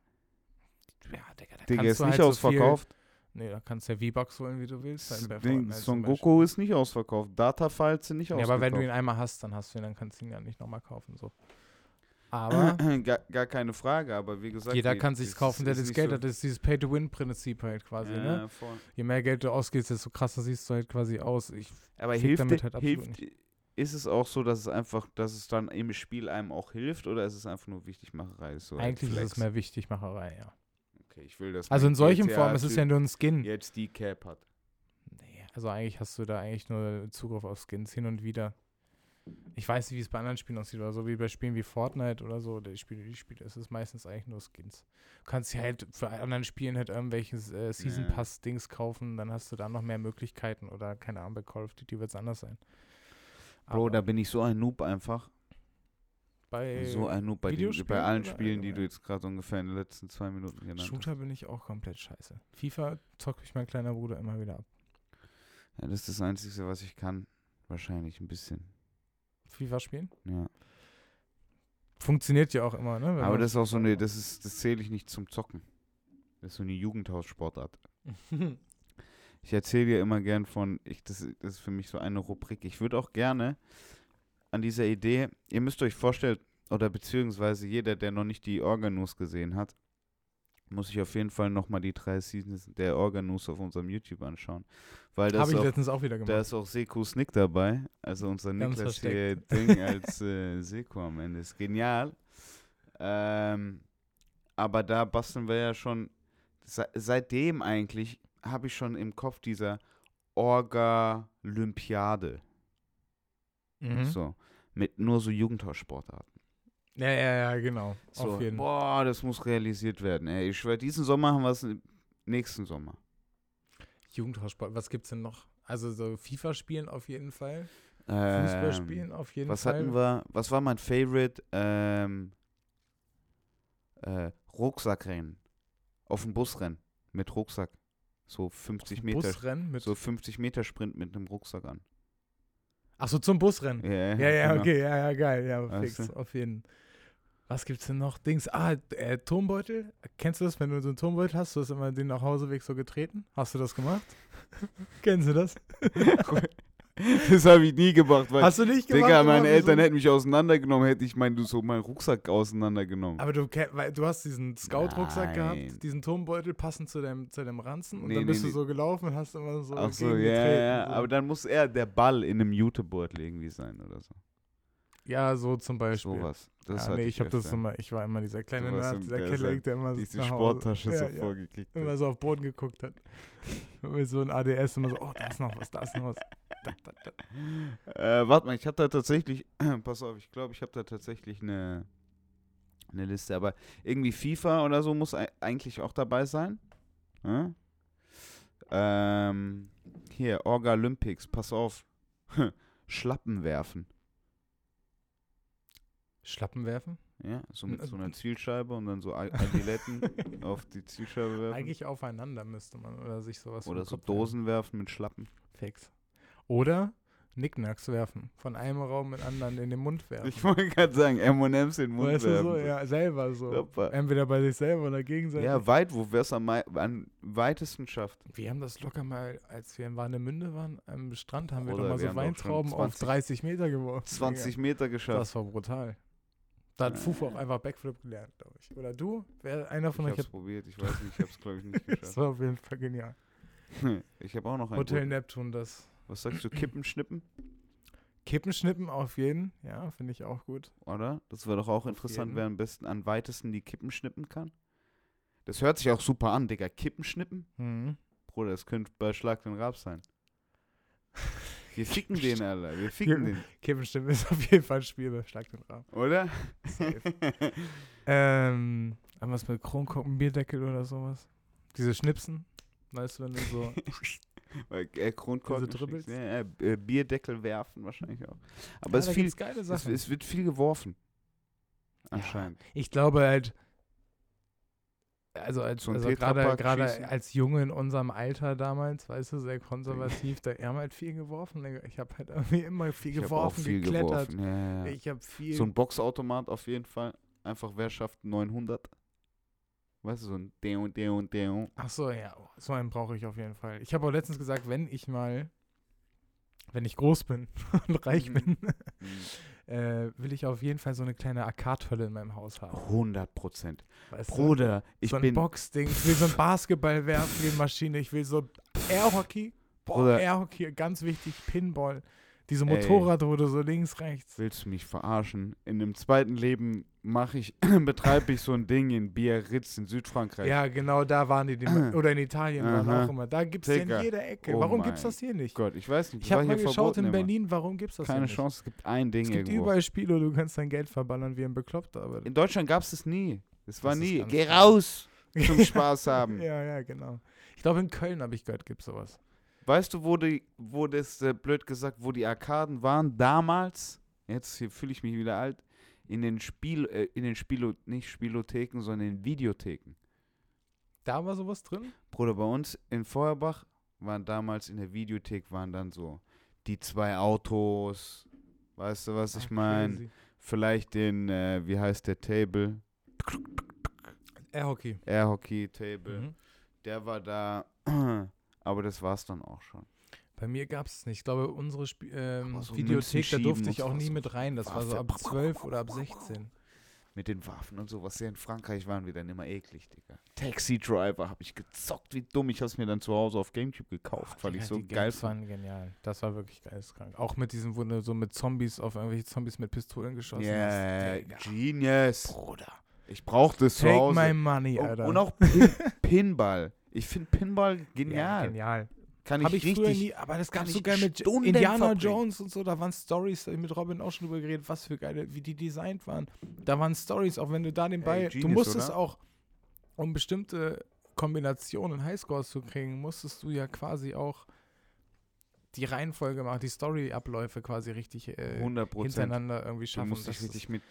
ja, Digga, da Digga, kannst ist du nicht halt so ausverkauft. Viel, nee, da kannst du ja V-Bucks holen, wie du willst. Halt Ding, Son Goku ist nicht ausverkauft. Data-Files sind nicht. Ja, ausverkauft. aber wenn du ihn einmal hast, dann hast du ihn, dann kannst du ihn ja nicht nochmal kaufen, so. Aber gar, gar keine Frage, aber wie gesagt. jeder kann sich's das kaufen, der das nicht Geld so- hat. Das ist dieses Pay-to-Win-Prinzip halt quasi, Ja, ne? voll. Je mehr Geld du ausgibst, desto krasser siehst du halt quasi aus. Ich, Aber hilft, damit halt absolut hilft ist es auch so, dass es einfach, dass es dann im Spiel einem auch hilft oder ist es einfach nur Wichtigmacherei? So ein eigentlich ist es mehr Wichtigmacherei, ja. Okay, ich will das. Also in solchen Formen ist es ja Typ nur ein Skin. Jetzt die Cap hat. Nee. Also eigentlich hast du da eigentlich nur Zugriff auf Skins hin und wieder. Ich weiß nicht, wie es bei anderen Spielen aussieht, oder so wie bei Spielen wie Fortnite oder so, die Spiele, die Spiele, es ist meistens eigentlich nur Skins. Du kannst dir halt für anderen Spielen halt irgendwelches äh, Season Ja. Pass Dings kaufen, dann hast du da noch mehr Möglichkeiten oder keine Ahnung, bei Call of Duty wird es anders sein. Bro, Aber da bin ich so ein Noob einfach. Bei so ein Noob bei, den, bei allen Spielen, die du jetzt gerade ungefähr in den letzten zwei Minuten genannt hast. Shooter bin ich auch komplett scheiße. FIFA zocke ich mein kleiner Bruder immer wieder ab. Ja, das ist das Einzige, was ich kann. Wahrscheinlich ein bisschen. FIFA spielen? Ja. Funktioniert ja auch immer, ne? Aber das ist auch so eine, das ist, das zähle ich nicht zum Zocken. Das ist so eine Jugendhaussportart. Ich erzähle ja immer gern von, ich, das, das ist für mich so eine Rubrik. Ich würde auch gerne an dieser Idee, ihr müsst euch vorstellen, oder beziehungsweise jeder, der noch nicht die Organus gesehen hat, muss sich auf jeden Fall nochmal die drei Seasons der Organus auf unserem YouTube anschauen. Weil das Habe ich auch, letztens auch wieder gemacht. da ist auch Seku Snick dabei. Also unser Wir haben's Niklas hier versteckt. Ding als äh, Seku am Ende. Ist genial. Ähm, aber da basteln wir ja schon, se seitdem eigentlich habe ich schon im Kopf dieser Orga-Olympiade. Mhm. So. Mit nur so Jugendhaussportarten. Ja, ja, ja, genau. So, Auf jeden Fall. boah, das muss realisiert werden. Ey, ich schwör, diesen Sommer haben wir es nächsten Sommer. Jugendhaussport, was gibt's denn noch? Also so FIFA spielen auf jeden Fall. Fußball Ähm, spielen auf jeden Was Fall. hatten wir? Was war mein Favorite? Ähm, äh, Rucksackrennen. Auf dem Busrennen. Mit Rucksack. So 50 Meter. Busrennen mit. So 50 Meter Sprint mit einem Rucksack an. Ach so, zum Busrennen. Ja, Ja, ja, genau. okay, ja, ja, geil. Ja, Weißt fix, du? auf jeden Was gibt's denn noch? Dings. Ah, äh, Turmbeutel. Kennst du das, wenn du so einen Turmbeutel hast? Du hast immer den nach Hauseweg so getreten. Hast du das gemacht? Kennst du das? Das habe ich nie gemacht, weil, Hast du nicht gemacht? Digga, meine Eltern so, hätten mich auseinandergenommen, hätte ich mein, du so meinen Rucksack auseinandergenommen. Aber du, du hast diesen Scout-Rucksack gehabt, diesen Turmbeutel passend zu deinem, zu deinem Ranzen und Nee, dann bist nee, du so gelaufen und hast immer so Ach so, ja, ja, so. aber dann muss eher der Ball in einem Jutebeutel irgendwie sein oder so. Ja, so zum Beispiel. Sowas. Das ja, nee, ich habe das immer, ich war immer dieser kleine Nerd, so- dieser so- der immer so Diese Hause- Sporttasche ja, so ja, vorgeklickt immer hat. so auf den Boden geguckt hat. Mit so ein ADS immer so, oh, da ist noch was, da ist noch was. Da, da, da. Äh, warte mal, ich habe da tatsächlich, pass auf, ich glaube, ich habe da tatsächlich eine, eine Liste, aber irgendwie FIFA oder so muss ei- eigentlich auch dabei sein. Hm? Ähm, hier, Orga Olympics, pass auf. Schlappen werfen. Schlappen werfen? Ja, so mit so einer Zielscheibe und dann so Adiletten auf die Zielscheibe werfen. Eigentlich aufeinander müsste man oder sich sowas oder so Kopf. Dosen werfen mit Schlappen. Fix. Oder Nicknacks werfen. Von einem Raum in anderen in den Mund werfen. Ich wollte gerade sagen, M&M's in den Mund weißt du werfen. so? Ja, selber so. Hoppa. Entweder bei sich selber oder gegenseitig. Ja, weit, wo wer es am, am weitesten schafft. Wir haben das locker mal, als wir in Warnemünde waren, am Strand, haben wir Bruder, doch mal wir so Weintrauben auf 20 30 Meter geworfen. 20 Meter geschafft. Das war brutal. Da hat. Fufu auch einfach Backflip gelernt, glaube ich. Oder du? Wer einer ich von euch hab's hat. probiert, ich weiß nicht, ich hab's glaube ich nicht Das geschafft. war auf jeden Fall genial. ich habe auch noch einen. Hotel guten. Neptun, das. Was sagst du, Kippen schnippen? Kippenschnippen auf jeden. Ja, finde ich auch gut. Oder? Das wäre doch auch interessant, jeden. wer am besten an weitesten die Kippen schnippen kann. Das hört sich auch super an, Digga. Kippen schnippen? Mhm. Bruder, das könnte bei Schlag den Rab sein. Wir ficken den, Alter. Wir ficken den. Kippenschnippen ist auf jeden Fall ein Spiel bei Schlag den Rahmen. Oder? Safe. ähm, irgendwas mit Kronkorken, Bierdeckel oder sowas. Diese Schnipsen. Weißt du, wenn du so. Äh, Kronkorken. Diese Ja, äh, Bierdeckel werfen wahrscheinlich auch. Aber Ja, es, viel, es, es wird viel geworfen. Anscheinend. Ich glaube halt, also als So also gerade gerade als Junge in unserem Alter damals, weißt du, sehr konservativ, da haben halt viel geworfen. Ich habe halt irgendwie immer viel Ich geworfen, viel geklettert. geworfen. Ja, ja. Ich habe viel. So ein Boxautomat auf jeden Fall. Einfach wer schafft 900. Weißt du, so ein Deo, Deo, Deo. Ach so, ja, so einen brauche ich auf jeden Fall. Ich habe auch letztens gesagt, wenn ich mal, wenn ich groß bin und reich Mhm. Äh, will ich auf jeden Fall so eine kleine Arcade-Hölle in meinem Haus haben. 100 Prozent. Weißt du? Bruder, ich so ein bin. Boxding. Ich will so ein Basketball werfen, Maschine. Ich will so Airhockey. Boah, Bruder. Airhockey, ganz wichtig. Pinball. Diese Ey. Motorradroute so links, rechts. Willst du mich verarschen? In dem zweiten Leben mache ich, betreibe ich so ein Ding in Biarritz in Südfrankreich. Ja, genau da waren die, die oder in Italien waren Aha. auch immer. Da gibt es ja in jeder Ecke. Oh Warum gibt's mein das hier nicht? Gott, ich weiß nicht. Ich habe mal hier geschaut in immer. Berlin, warum gibt's das Keine hier nicht? Chance, es gibt ein Ding Es gibt irgendwo. überall Spiele, du kannst dein Geld verballern wie ein Bekloppter, aber In Deutschland gab es das nie. Es war Das nie. Geh raus zum Spaß haben. ja, ja, genau. Ich glaube, in Köln habe ich gehört, gibt sowas. Weißt du, wo, die, wo das, äh, blöd gesagt, wo die Arkaden waren damals? Jetzt hier fühle ich mich wieder alt. In den Spiel, äh, in den Spielo, nicht Spielotheken, sondern in Videotheken. Da war sowas drin? Bruder, bei uns in Feuerbach waren damals in der Videothek waren dann so die zwei Autos. Weißt du, was ich Ah, meine? Vielleicht den, äh, wie heißt der Table? Air-Hockey. Air Hockey Table. Mhm. Der war da. Aber das war's dann auch schon. Bei mir gab es nicht. Ich glaube, unsere Sp ähm, so Videothek, da durfte ich und auch sowas nie und mit rein. Das war so Waffe. ab 12 oder ab 16. Mit den Waffen und so, was ja in Frankreich waren wir dann immer eklig, Digga. Taxi Driver habe ich gezockt, wie dumm. Ich habe es mir dann zu Hause auf Gamecube gekauft, weil ich so die geil Games fand. waren genial. Das war wirklich geisteskrank. Auch mit diesem, wo du so mit Zombies auf irgendwelche Zombies mit Pistolen geschossen Yeah, hast. Digga. genius. Bruder. Ich brauche das zu Take Hause. my money, Oh, Alter. und auch Pin Pinball. Ich finde Pinball Ja, genial. genial. Kann ich Habe ich richtig. nie, aber das gab so ich geil mit Stunden Indiana verbringen. Jones und so, da waren Stories, da hab ich mit Robin auch schon drüber geredet, was für geile, wie die designt waren. Da waren Stories, auch wenn du da den Ball, du musstest oder? auch, um bestimmte Kombinationen Highscores zu kriegen, musstest du ja quasi auch die Reihenfolge machen, die Story-Abläufe quasi richtig äh, 100 Prozent. hintereinander irgendwie Du schaffen. musst Das dich richtig mit.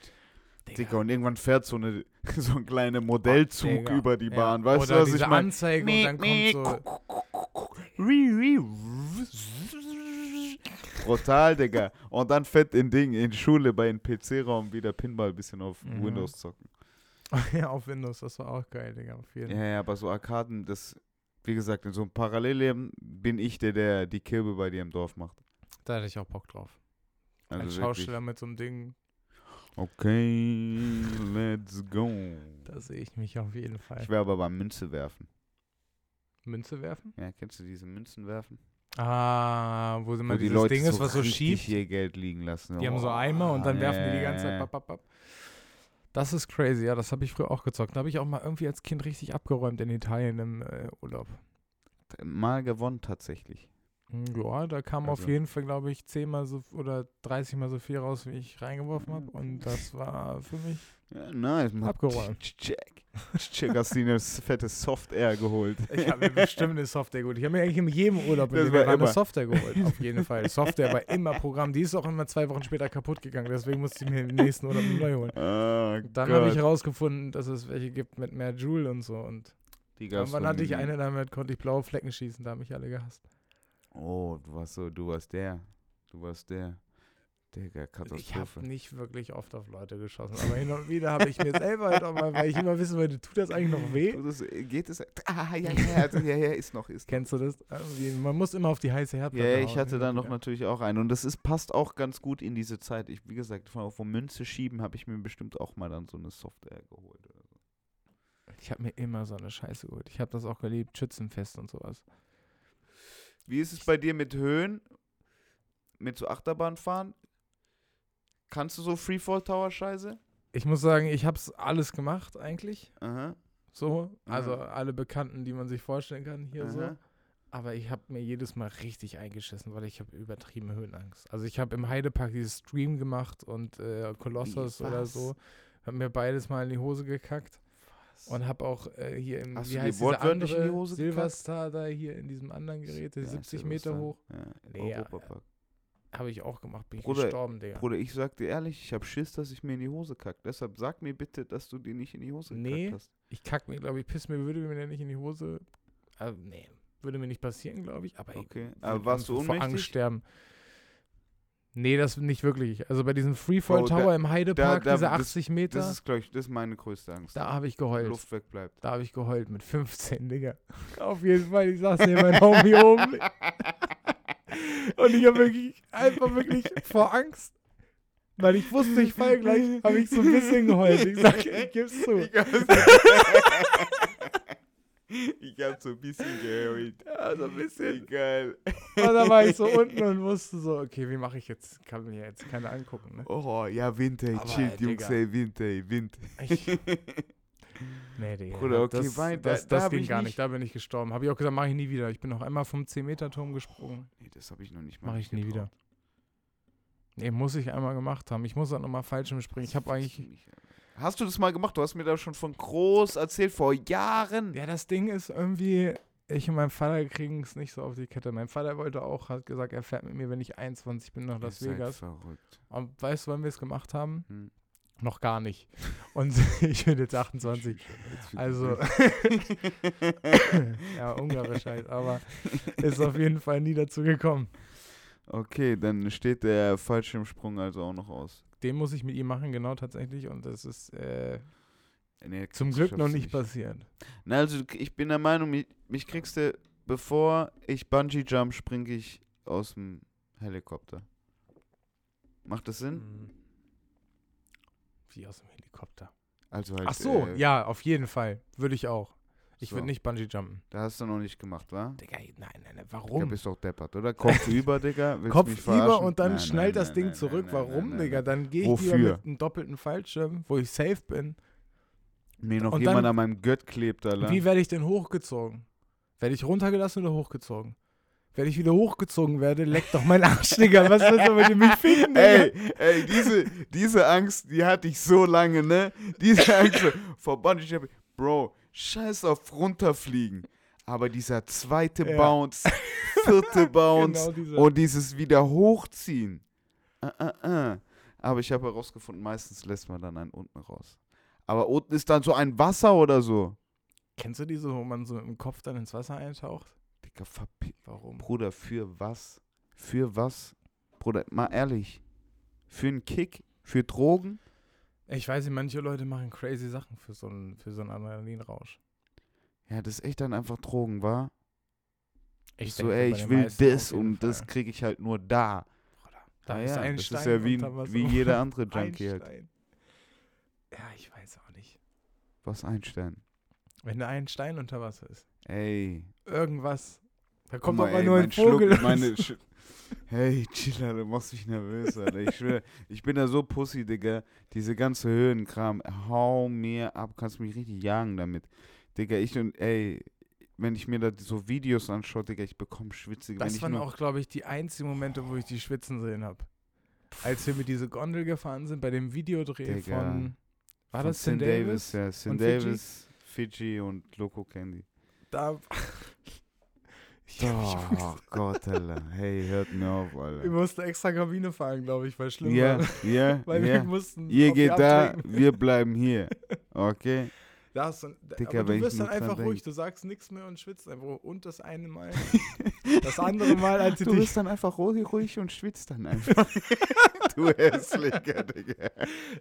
Digga. Digga, und irgendwann fährt so, eine, so ein kleiner Modellzug Digga. über die Ja. Bahn. Weißt Oder du, was diese ich meine? Anzeige und dann kommt so, Brutal, Digga. Und dann fett in Ding in Schule bei einem PC-Raum wieder Pinball ein bisschen auf Mhm. Windows zocken. ja, auf Windows, das war auch geil, Digga, auf jeden Ja, ja, aber so Arkaden, das, wie gesagt, in so einem Parallelleben bin ich der, der die Kirbe bei dir im Dorf macht. Da hatte ich auch Bock drauf. Also Ein. Schauspieler mit so einem Ding, Okay, let's go. da sehe ich mich auf jeden Fall. Ich wäre aber beim Münze werfen. Münze werfen? Ja, kennst du diese Münzen werfen? Ah, wo immer Wo die dieses Ding ist, was so schiebt. hier Geld liegen lassen. Die haben so Oh, Eimer und dann werfen die die ganze Zeit. yeah. Bap, bap, bap. Das ist crazy, ja, das habe ich früher auch gezockt. Da habe ich auch mal irgendwie als Kind richtig abgeräumt in Italien im äh, Urlaub. Mal gewonnen tatsächlich. Ja, da kam auf Also- jeden Fall, glaube ich, 10 mal so oder 30 mal so viel raus, wie ich reingeworfen habe. Und das war für mich Ja, nice. Abgeräumt. Check. Check, hast du dir eine fette Soft-Air geholt. Ich habe mir bestimmt eine Software geholt. Ich habe mir eigentlich in jedem Urlaub in war eine. Software geholt. Auf jeden Fall. Software war immer Programm. Die ist auch immer zwei Wochen später kaputt gegangen. Deswegen musste ich mir im nächsten Urlaub neue holen. Ah, Dann habe ich herausgefunden, dass es welche gibt mit mehr Joule und so. Und Die irgendwann hatte ich eine damit, konnte ich blaue Flecken schießen. Da haben mich alle gehasst. Oh, du warst so, du warst der. Du warst der. Digga, Ich Katastrophe. habe nicht wirklich oft auf Leute geschossen. Aber hin und wieder habe ich mir selber halt auch mal, weil ich immer wissen wollte, tut das eigentlich noch weh? Das, geht es? Ah, ja, ja, also, ja, ja, ist noch, ist. Kennst du das? Man muss immer auf die heiße Herdplatte Ja, ich hatte da noch natürlich auch einen. Und das ist, passt auch ganz gut in diese Zeit. Ich, wie gesagt, von, von Münze schieben habe ich mir bestimmt auch mal dann so eine Software geholt. Ich habe mir immer so eine Scheiße geholt. Ich habe das auch geliebt, Schützenfest und sowas. Wie ist es bei dir mit Höhen? Mit so Achterbahnfahren? Kannst du so Freefall Tower Scheiße? Ich muss sagen, ich habe es alles gemacht eigentlich. Aha. So, also Aha. alle Bekannten, die man sich vorstellen kann hier so. aha. Aber ich habe mir jedes Mal richtig eingeschissen, weil ich habe übertrieben Höhenangst. Also ich habe im Heidepark dieses Stream gemacht und äh, Kolossos oder so. Habe mir beides mal in die Hose gekackt. Und habe auch äh, hier im, Hast wie heißt wortwörtlich in die andere Hose? Silverstar da hier in diesem anderen Gerät, der Ja, 70 ist ja Meter was hoch. Ja, Nee, ja, Europapark. habe ich auch gemacht. Bin ich Bruder, gestorben, Digga. Bruder, ich sag dir ehrlich, ich habe Schiss, dass ich mir in die Hose kack. Deshalb sag mir bitte, dass du dir nicht in die Hose Nee. gekackt hast. Ich kack mir, glaube ich, piss mir, würde mir nicht in die Hose. Also, nee, würde mir nicht passieren, glaube ich. Aber ich Okay. würd Aber warst du vor Angst ohnmächtig? sterben. Nee, das nicht wirklich. Also bei diesem Freefall Bro, da- Tower im Heidepark, da- diese das- 80 Meter, Das ist, glaube ich, das ist meine größte Angst. da habe ich geheult. Luft wegbleibt. Da habe ich geheult mit 15, Digga. Auf jeden Fall, ich saß neben meinem Homie oben. Und ich habe wirklich, einfach wirklich vor Angst, weil ich wusste, ich fall gleich, habe ich so ein bisschen geheult. Ich sag, ich geb's zu. Ich hab so ein bisschen geheult. Ja, so ein bisschen. Egal. Und dann war ich so unten und wusste so, okay, wie mache ich jetzt? Kann mir jetzt keiner angucken, ne? Oh, ja, Wind, ey, Aber, chill, ey, Jungs, ey, Wind, ey, Wind. Ich, nee, Digga. Bruder, okay, das, Wein, da- das, da das ging ich gar nicht- nicht. Da bin ich gestorben. Habe ich auch gesagt, mache ich nie wieder. Ich bin noch einmal vom 10-Meter-Turm gesprungen. Nee, das habe ich noch nicht mal Mache ich nie wieder. Nee, muss ich einmal gemacht haben. Ich muss auch nochmal Fallschirm springen. Ich habe eigentlich. Hast du das mal gemacht? Du hast mir da schon von groß erzählt, vor Jahren. Ja, das Ding ist irgendwie, ich und mein Vater kriegen es nicht so auf die Kette. Mein Vater wollte auch, hat gesagt, er fährt mit mir, wenn ich 21 bin, nach Las Vegas. verrückt. Und weißt du, wann wir es gemacht haben? Hm. Noch gar nicht. Und ich bin jetzt 28. Jetzt wird Also, ja, ungarisch halt, aber ist auf jeden Fall nie dazu gekommen. Okay, dann steht der Fallschirmsprung also auch noch aus. Den muss ich mit ihm machen, genau tatsächlich. Und das ist äh, Nee, zum Glück noch du nicht passiert. Na, also ich bin der Meinung, mich, mich kriegst du, bevor ich Bungee Jump, springe ich aus dem Helikopter. Macht das Sinn? Mhm. Wie aus dem Helikopter. Also halt. Ach so, äh, ja, auf jeden Fall. Würde ich auch. Ich So. würde nicht Bungee jumpen. Da hast du noch nicht gemacht, wa? Digga, nein, nein, nein, Du warum? bist doch deppert, oder? Kopf über, Digga. Kopf über und dann Nein, schnallt nein, das Ding zurück. warum, Digga? Dann gehe ich lieber mit einem doppelten Fallschirm, wo ich safe bin. Mir noch Und jemand dann- an meinem Gött klebt, Alter. Wie werde ich denn hochgezogen? Werde ich runtergelassen oder hochgezogen? Wenn ich wieder hochgezogen werde, leckt doch mein Arsch, Digga. Was willst du, wenn die mich ficken, Digga? Ey, ey, diese, diese Angst, die hatte ich so lange, ne? Diese Angst vor Bungee Jumping. Bro, scheiß auf runterfliegen. Aber dieser zweite Ja. Bounce, vierte Bounce Genau und dieses wieder hochziehen. Äh, äh, äh. Aber ich habe herausgefunden, meistens lässt man dann einen unten raus. Aber unten ist dann so ein Wasser oder so. Kennst du diese, wo man so im Kopf dann ins Wasser eintaucht? Digga, verpi Warum? Bruder, für was? Für was? Bruder, mal ehrlich. Für einen Kick? Für Drogen? Ich weiß nicht, manche Leute machen crazy Sachen für so einen, für so einen Adrenalinrausch. Ja, das ist echt dann einfach Drogen, war? Ich so, ey, ich will das und das Fall. kriege ich halt nur da. Da Ah ist ja, ein das Stein ist ja wie, wie jeder andere ein Junkie halt. Stein. Ja, ich weiß auch nicht. Was Einstein? Wenn da ein Stein unter Wasser ist. Ey. Irgendwas. Da kommt mal, ey, nur ein Vogel. Schluck, meine hey, chill, Alter, du machst mich nervös, Alter. Ich schwör, ich bin da so Pussy, Digga. Diese ganze Höhenkram, hau mir ab, kannst mich richtig jagen damit. Digga, ich und, ey, wenn ich mir da so Videos anschaue, Digga, ich bekomme schwitzige. das waren auch, glaube ich, die einzigen Momente, wo ich die schwitzen sehen habe. Als wir mit dieser Gondel gefahren sind bei dem Videodreh Digga. von. War von das Sin Davis? Ja, Sin und Fiji? Davis, Fiji und Loco Candy. Da. Oh Gott, Alter. Hey, hört mir auf, wir Alter. mussten extra Kabine fahren, glaube ich, weil schlimm Ja, war. ja, Weil wir ja. mussten. Ihr geht da, wir bleiben hier. Okay? Da hast du, Dicker, aber du wirst dann einfach denk. ruhig, du sagst nichts mehr und schwitzt einfach. Und das eine Mal. das andere Mal, als Du ich bist dann einfach ruhig, ruhig und schwitzt dann einfach. du hässlicher, Digga.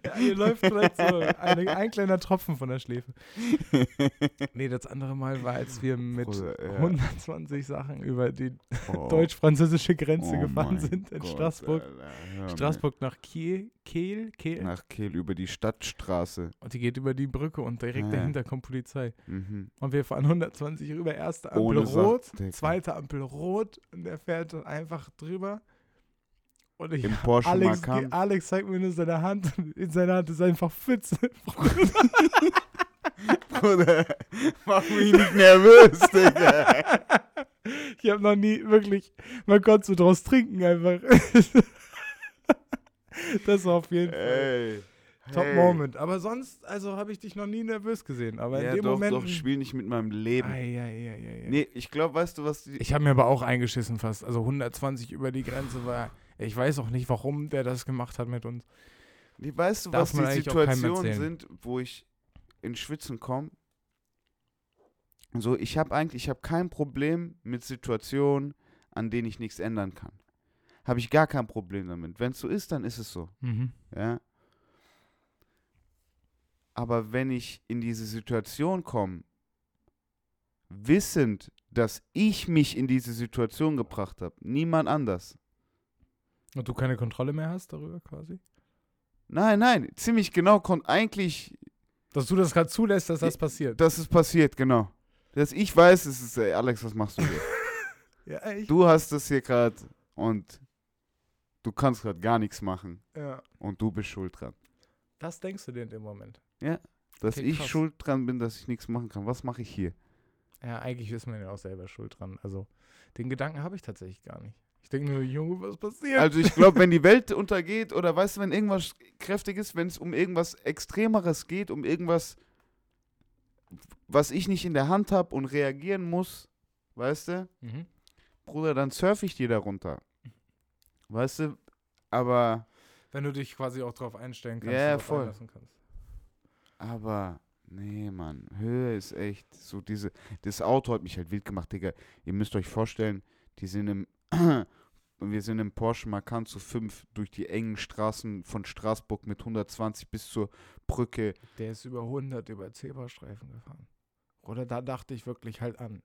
Ja, hier läuft direkt so eine, ein kleiner Tropfen von der Schläfe. Nee, das andere Mal war, als wir mit Bruder, ja. 120 Sachen über die Oh, deutsch-französische Grenze oh gefahren sind in Gott, Straßburg. Alter. Straßburg nach Kiel, Kehl, Kehl. Nach Kehl über die Stadtstraße. Und die geht über die Brücke und direkt Ja. dahinter kommt Polizei. Mhm. Und wir fahren 120 rüber, erste Ampel Ohne rot, Digga. zweite Ampel rot und der fährt dann einfach drüber. Und ich Im Porsche Alex, Macan. Alex zeigt mir nur seine Hand und in seiner Hand ist einfach Pfütze. Bruder, mach mich nicht nervös, Digga. Ich habe noch nie wirklich, man konnte so draus trinken einfach. das war auf jeden Fall Ey. Top hey. Moment. Aber sonst, also habe ich dich noch nie nervös gesehen. Aber Ja, in dem doch, Moment. doch, spiel nicht mit meinem Leben. Ei, ei, ei. Nee, ich glaube, weißt du, was die. Ich habe mir aber auch eingeschissen fast. Also 120 über die Grenze war. Ich weiß auch nicht, warum der das gemacht hat mit uns. Nee, weißt du, Darf was die Situationen sind, wo ich in Schwitzen komme? So, ich habe eigentlich, ich habe kein Problem mit Situationen, an denen ich nichts ändern kann. Habe ich gar kein Problem damit. Wenn es so ist, dann ist es so. Mhm. Ja. Aber wenn ich in diese Situation komme, wissend, dass ich mich in diese Situation gebracht habe, niemand anders. Und du keine Kontrolle mehr hast darüber quasi? Nein, nein, ziemlich genau, kon eigentlich, Dass du das gerade zulässt, dass das passiert. das ist passiert, genau. Dass ich weiß, es ist, ey, Alex, was machst du hier? Ja, du hast das hier gerade und du kannst gerade gar nichts machen Ja. und du bist schuld dran. Das denkst du dir in dem Moment. Dass Okay, ich krass. schuld dran bin, dass ich nichts machen kann. Was mache ich hier? Ja, eigentlich ist man ja auch selber schuld dran. Also, den Gedanken habe ich tatsächlich gar nicht. Ich denke nur, Junge, was passiert? Also ich glaube, wenn die Welt untergeht oder weißt du, wenn irgendwas Kräftiges, wenn es um irgendwas Extremeres geht, um irgendwas, was ich nicht in der Hand habe und reagieren muss, weißt du, mhm. Bruder, dann surfe ich dir darunter. Weißt du, aber, Wenn du dich quasi auch drauf einstellen kannst. Ja, darauf voll. Kannst. aber, nee, Mann, Höhe ist echt so diese, das Auto hat mich halt wild gemacht, Digga. Ihr müsst euch vorstellen, die sind im, und wir sind im Porsche Macan zu fünf durch die engen Straßen von Straßburg mit 120 bis zur Brücke. Der ist über 100 über Zebrastreifen gefahren. Oder da dachte ich wirklich halt an.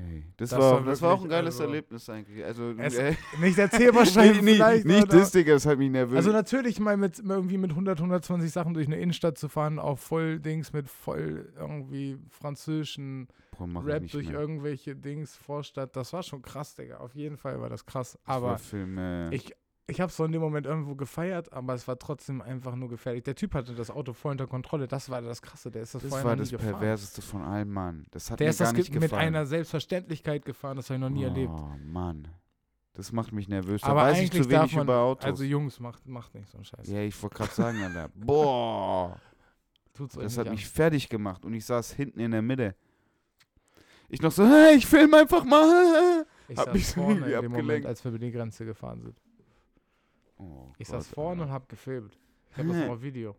Hey, das, Das war, war auch, das war auch ein geiles also- Erlebnis eigentlich. Also, Es- äh, Nicht Zebrastreifen nicht, vielleicht, nicht aber- das, Digga, das hat mich nervös. Also natürlich mal mit irgendwie mit 100, 120 Sachen durch eine Innenstadt zu fahren, auf voll Dings mit voll irgendwie französischen Boah, Rap nicht durch mehr. irgendwelche Dings Vorstadt. Das war schon krass, Digga. Auf jeden Fall war das krass. Aber Film, äh, ich, ich habe es so in dem Moment irgendwo gefeiert, aber es war trotzdem einfach nur gefährlich. Der Typ hatte das Auto voll unter Kontrolle. Das war das Krasse. Der ist das, das vorher war das gefahren. Perverseste von allem, Mann. Das hat Der mir ist gar das nicht ge- mit gefallen. einer Selbstverständlichkeit gefahren. Das habe ich noch nie erlebt. Oh, Mann. Das macht mich nervös. Da Aber weiß ich eigentlich zu darf wenig man, über Autos. also Jungs, macht, macht nicht so einen Scheiß. ja, ich wollte gerade sagen, Alter. Boah. Tut's Das hat an. mich fertig gemacht und ich saß hinten in der Mitte. Ich noch so, hey, ich film einfach mal. Ich hab saß mich so vorne irgendwie in dem Moment, abgelenkt. als wir über die Grenze gefahren sind. Oh Ich Gott, saß vorne und Alter. hab gefilmt. Ich habe das auf Video.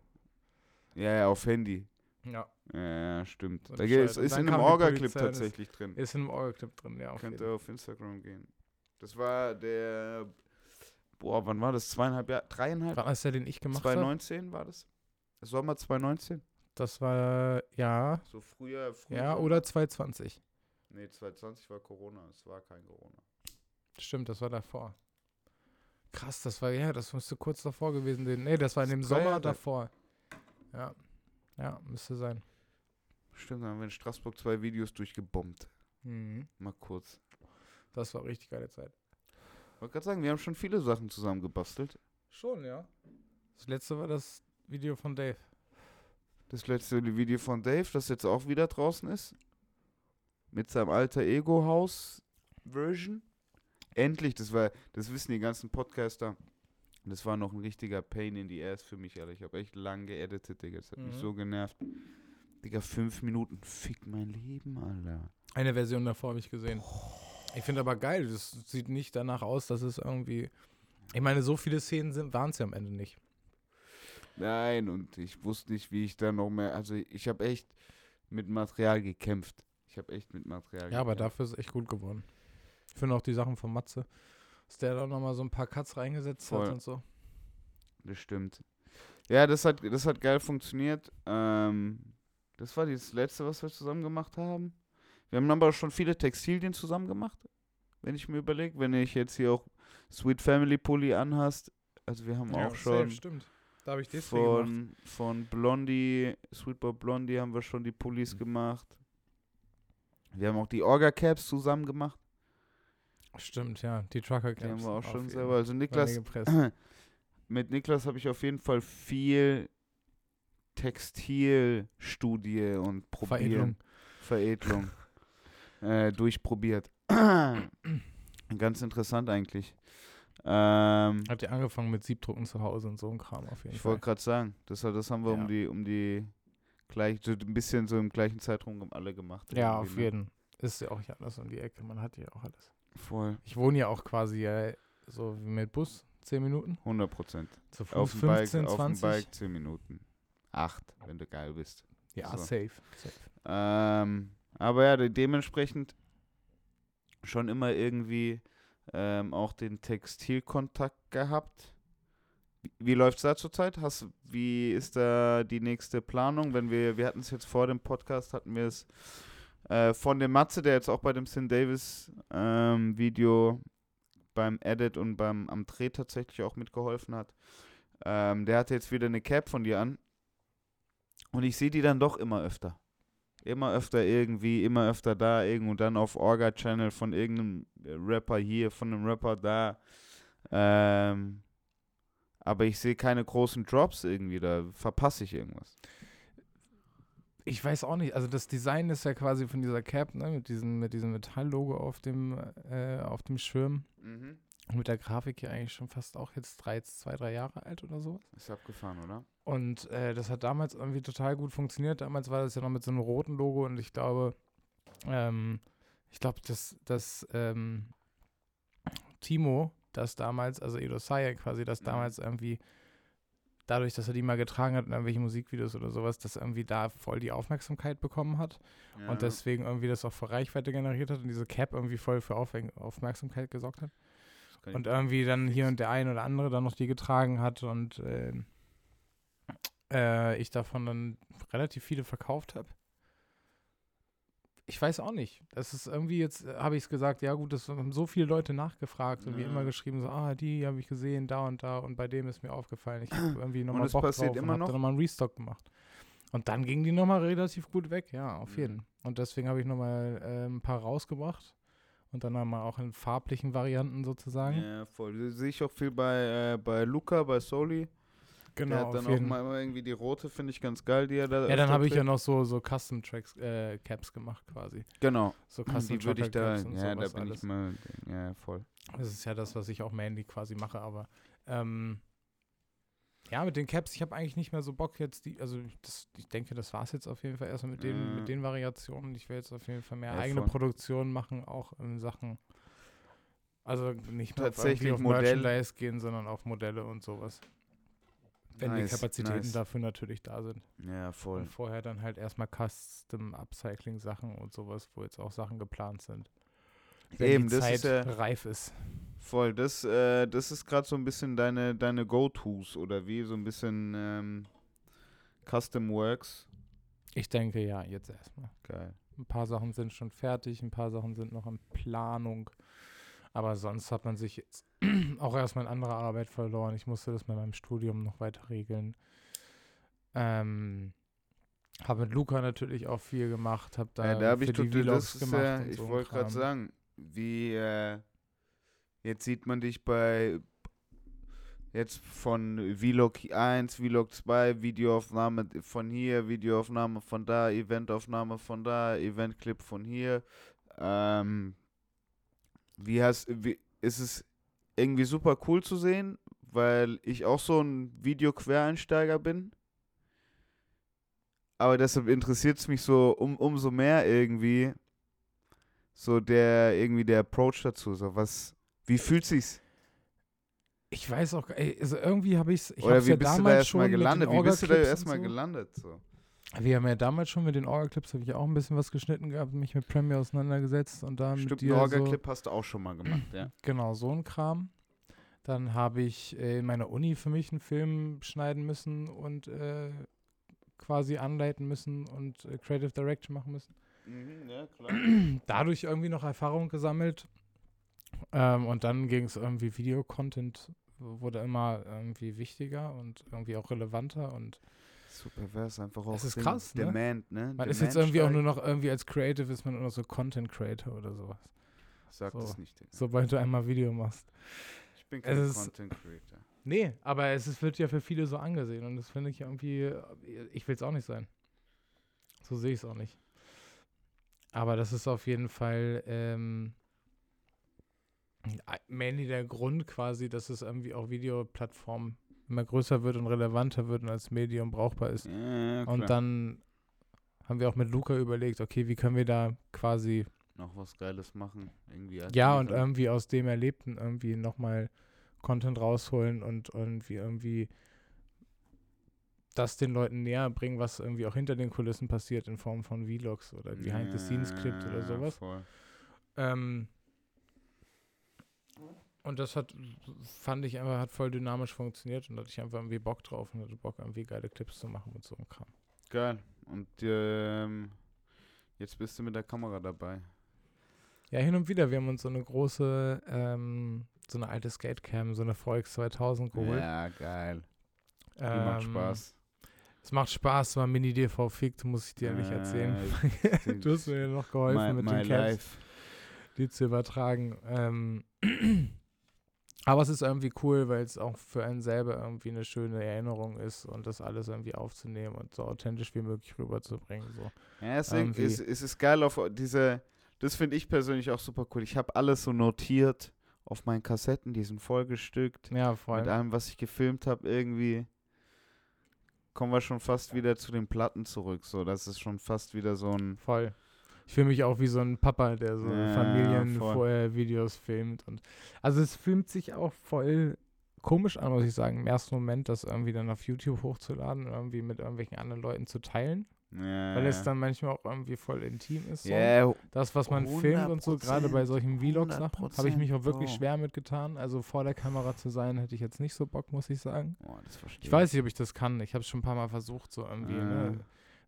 Ja, ja, auf Handy. Ja. Ja, stimmt. So Da ist, Und ist in einem Orga-Clip tatsächlich drin. Ist in einem Orga-Clip drin, ja. Auf Könnt ihr auf Instagram gehen. Das war der, boah, wann war das? Zweieinhalb Jahre, dreieinhalb? War das der, den ich gemacht habe? 2019 war das? Sommer 2019? Das war, ja, So früher, früher. ja, oder 220. Nee, 2020 war Corona, es war kein Corona. Stimmt, das war davor. Krass, das war, ja, das müsste kurz davor gewesen sein. Nee, das war in dem Sommer Jahre. davor. Ja. Ja, müsste sein. Stimmt, da haben wir in Straßburg zwei Videos durchgebombt. Mhm. Mal kurz. Das war richtig geile Zeit. wollte gerade sagen, wir haben schon viele Sachen zusammen gebastelt. Schon, ja. Das letzte war das Video von Dave. Das letzte Video von Dave, das jetzt auch wieder draußen ist. Mit seinem alter Ego-House-Version. Endlich, das war, das wissen die ganzen Podcaster. Das war noch ein richtiger Pain in the Ass für mich, Alter. Ich habe echt lang geeditet, Digga. Das hat mich Mhm. so genervt. Digga, fünf Minuten. Fick mein Leben, Alter. Eine Version davor habe ich gesehen. Ich finde aber geil, das sieht nicht danach aus, dass es irgendwie. Ich meine, so viele Szenen waren es ja am Ende nicht. Nein, und ich wusste nicht, wie ich da noch mehr. Also, ich habe echt mit Material gekämpft. Ich habe echt mit Material Ja, aber gekämpft. dafür ist es echt gut geworden. Ich finde auch die Sachen von Matze, dass der da nochmal so ein paar Cuts reingesetzt Voll. hat und so. Das stimmt. Ja, das hat, das hat geil funktioniert. Ähm, das war das letzte, was wir zusammen gemacht haben. Wir haben aber schon viele Textilien zusammen gemacht. Wenn ich mir überlege, wenn ich jetzt hier auch Sweet Family Pulli anhast. Also wir haben auch schon safe, stimmt. Da habe ich das gemacht. von, von Blondie, Sweet Boy Blondie haben wir schon die Pullis Mhm. gemacht. Wir haben auch die Orga Caps zusammen gemacht. Stimmt, ja. Die Trucker Die haben wir auch schon selber. Also Niklas, mit Niklas habe ich auf jeden Fall viel Textilstudie und Probieren, Veredelung. Veredelung äh, durchprobiert. Ganz interessant eigentlich. Ähm, Habt ihr angefangen mit Siebdrucken zu Hause und so ein Kram auf jeden ich Fall. wollte gerade sagen, das, das haben wir Ja. um die, um die gleich, so ein bisschen so im gleichen Zeitraum alle gemacht. Ja, auf ne? jeden. Ist ja auch hier alles um die Ecke. Man hat hier auch alles. Voll, Ich wohne ja auch quasi äh, so mit Bus. 10 Minuten. 100 Prozent. Zu Fuß Auf dem 15, Bike, auf dem 20. Bike 10 Minuten. 8, wenn du geil bist. Ja, So. safe. safe. Ähm, aber ja, de dementsprechend schon immer irgendwie ähm, auch den Textilkontakt gehabt. Wie, wie läuft es da zurzeit? Hast, wie ist da die nächste Planung? Wenn wir, wir hatten es jetzt vor dem Podcast, hatten wir es äh, von dem Matze, der jetzt auch bei dem Sin Davis ähm, Video beim Edit und beim am Dreh tatsächlich auch mitgeholfen hat. Ähm, der hatte jetzt wieder eine Cap von dir an. Und ich sehe die dann doch immer öfter. Immer öfter irgendwie, immer öfter da, irgendwo dann auf Orga-Channel von irgendeinem Rapper hier, von einem Rapper da. Ähm, aber ich sehe keine großen Drops irgendwie, da verpasse ich irgendwas. Ich weiß auch nicht, also das Design ist ja quasi von dieser Cap, ne, mit diesem, mit diesem Metalllogo auf dem, äh, auf dem Schirm. Mhm. Und mit der Grafik ja eigentlich schon fast auch jetzt drei, zwei, drei Jahre alt oder so. Ist abgefahren, oder? Und äh, das hat damals irgendwie total gut funktioniert. Damals war das ja noch mit so einem roten Logo und ich glaube, ähm, ich glaube, dass, dass ähm, Timo das damals, also Edo Saye quasi, das Mhm. damals irgendwie dadurch, dass er die mal getragen hat in irgendwelchen Musikvideos oder sowas, dass irgendwie da voll die Aufmerksamkeit bekommen hat Ja. und deswegen irgendwie das auch für Reichweite generiert hat und diese Cap irgendwie voll für Auf Aufmerksamkeit gesorgt hat. Und irgendwie dann hier und der ein oder andere dann noch die getragen hat und äh, äh, ich davon dann relativ viele verkauft habe. Ich weiß auch nicht. Das ist irgendwie jetzt, äh, habe ich es gesagt, ja gut, das haben so viele Leute nachgefragt und wie immer geschrieben, so, ah, die habe ich gesehen, da und da und bei dem ist mir aufgefallen. Ich habe irgendwie nochmal Bock passiert drauf immer und habe nochmal einen Restock gemacht. Und dann ging die nochmal relativ gut weg, ja, auf Mhm. jeden. Und deswegen habe ich nochmal äh, ein paar rausgebracht und dann nochmal auch in farblichen Varianten sozusagen. Ja, voll. Sehe ich auch viel bei, äh, bei Luca, bei Soli. Genau, der hat auf dann auch mal irgendwie die rote, finde ich ganz geil, die er da Ja, dann habe ich ja noch so, so Custom Tracks, äh, Caps gemacht quasi. Genau, So Custom die würde ich da, Caps und ja, da bin alles. ich mal, ja, voll. Das ist ja das, was ich auch mainly quasi mache, aber ähm, ja, mit den Caps, ich habe eigentlich nicht mehr so Bock jetzt, die, also das, ich denke, das war es jetzt auf jeden Fall erstmal mit den, Ja. mit den Variationen. Ich will jetzt auf jeden Fall mehr Ja, eigene voll. Produktion machen, auch in Sachen, also nicht nur Tatsächlich auf, auf Modell- Merchandise gehen, sondern auf Modelle und sowas. Wenn die Nice, Kapazitäten nice. dafür natürlich da sind. Ja, voll. Und vorher dann halt erstmal Custom Upcycling Sachen und sowas, wo jetzt auch Sachen geplant sind. Wenn Eben, die das Zeit ist ja reif ist. voll. Das, äh, das ist gerade so ein bisschen deine, deine Go-Tos oder wie so ein bisschen ähm, Custom Works. Ich denke ja, jetzt erstmal. Geil. Ein paar Sachen sind schon fertig, ein paar Sachen sind noch in Planung. Aber sonst hat man sich jetzt auch erstmal in andere Arbeit verloren. Ich musste das mit meinem Studium noch weiter regeln. Ähm, habe mit Luca natürlich auch viel gemacht, habe da, ja, da habe ich für die total, Vlogs ist gemacht. ja, ich so wollte gerade sagen, wie, äh, jetzt sieht man dich bei, jetzt von Vlog 1, Vlog 2, Videoaufnahme von hier, Videoaufnahme von da, Eventaufnahme von da, Eventclip von hier. Ähm, wie hast, wie, ist es irgendwie super cool zu sehen, weil ich auch so ein Video-Quereinsteiger bin. Aber deshalb interessiert es mich so um, umso mehr irgendwie, so der, irgendwie der Approach dazu. So was, wie fühlt sich's? Ich weiß auch, ey, also irgendwie habe ich es. Ich Oder wie ja bist du da erstmal gelandet? Wie bist du da erstmal so. gelandet? So. Wir haben ja damals schon mit den Orga-Clips, habe ich auch ein bisschen was geschnitten gehabt, mich mit Premiere auseinandergesetzt und da mit Stimmt, dir einen so, Orga-Clip hast du auch schon mal gemacht, ja. genau, so ein Kram. Dann habe ich äh, in meiner Uni für mich einen Film schneiden müssen und äh, quasi anleiten müssen und äh, Creative Direction machen müssen. Mhm, ja, klar. Dadurch irgendwie noch Erfahrung gesammelt. Ähm, und dann ging es irgendwie Video-Content wurde immer irgendwie wichtiger und irgendwie auch relevanter und Es einfach auch Es ist krass, ne? Demand, ne? man ist Demand jetzt irgendwie auch steigt. nur noch irgendwie als Creative ist man nur noch so Content Creator oder sowas. Sag so. das nicht, Digga. Sobald du einmal Video machst. Ich bin Es kein ist- Content Creator. Nee, aber es ist, wird ja für viele so angesehen und das finde ich irgendwie, ich will es auch nicht sein. So sehe ich es auch nicht. Aber das ist auf jeden Fall ähm, mainly der Grund quasi, dass es irgendwie auch Videoplattformen immer größer wird und relevanter wird und als Medium brauchbar ist. Ja, und dann haben wir auch mit Luca überlegt, okay, wie können wir da quasi noch was Geiles machen. Irgendwie Ja, und irgendwie aus dem Erlebten irgendwie nochmal Content rausholen und irgendwie irgendwie das den Leuten näher bringen, was irgendwie auch hinter den Kulissen passiert in Form von Vlogs oder Behind-the-Scenes-Clips oder Ja, sowas. voll. Ähm, und das hat, fand ich einfach, hat voll dynamisch funktioniert und da hatte ich einfach irgendwie Bock drauf und hatte Bock, irgendwie geile Clips zu machen mit so einem Kram. Geil. Und ähm, jetzt bist du mit der Kamera dabei. Ja, hin und wieder. Wir haben uns so eine große, ähm, so eine alte Skatecam, so eine VX 2000 geholt. Ja, geil. Die macht Ähm, Spaß. Es macht Spaß, man Mini-DV fickt, muss ich dir nicht erzählen. Äh, du hast mir noch geholfen my, mit my den Caps, life. die zu übertragen. Ähm, aber es ist irgendwie cool, weil es auch für einen selber irgendwie eine schöne Erinnerung ist und das alles irgendwie aufzunehmen und so authentisch wie möglich rüberzubringen. So. Ja, Irgendwie. ist, ist es geil auf diese, das finde ich persönlich auch super cool. Ich habe alles so notiert auf meinen Kassetten, die sind vollgestückt. Ja, vor Mit allem. allem, was ich gefilmt habe, irgendwie kommen wir schon fast wieder zu den Platten zurück. So, das ist schon fast wieder so ein. Voll. Ich fühle mich auch wie so ein Papa, der so Ja, Familienvideos filmt. Und also es filmt sich auch voll komisch an, muss ich sagen, im ersten Moment, das irgendwie dann auf YouTube hochzuladen und irgendwie mit irgendwelchen anderen Leuten zu teilen. Ja, Weil es dann manchmal auch irgendwie voll intim ist. So. Ja, Das, was man filmt und so, gerade bei solchen Vlog-Sachen, habe ich mich auch wirklich 100%, schwer mitgetan. Also vor der Kamera zu sein, hätte ich jetzt nicht so Bock, muss ich sagen. oh, das verstehe Ich weiß nicht, ob ich das kann. Ich habe es schon ein paar Mal versucht, so irgendwie, ne?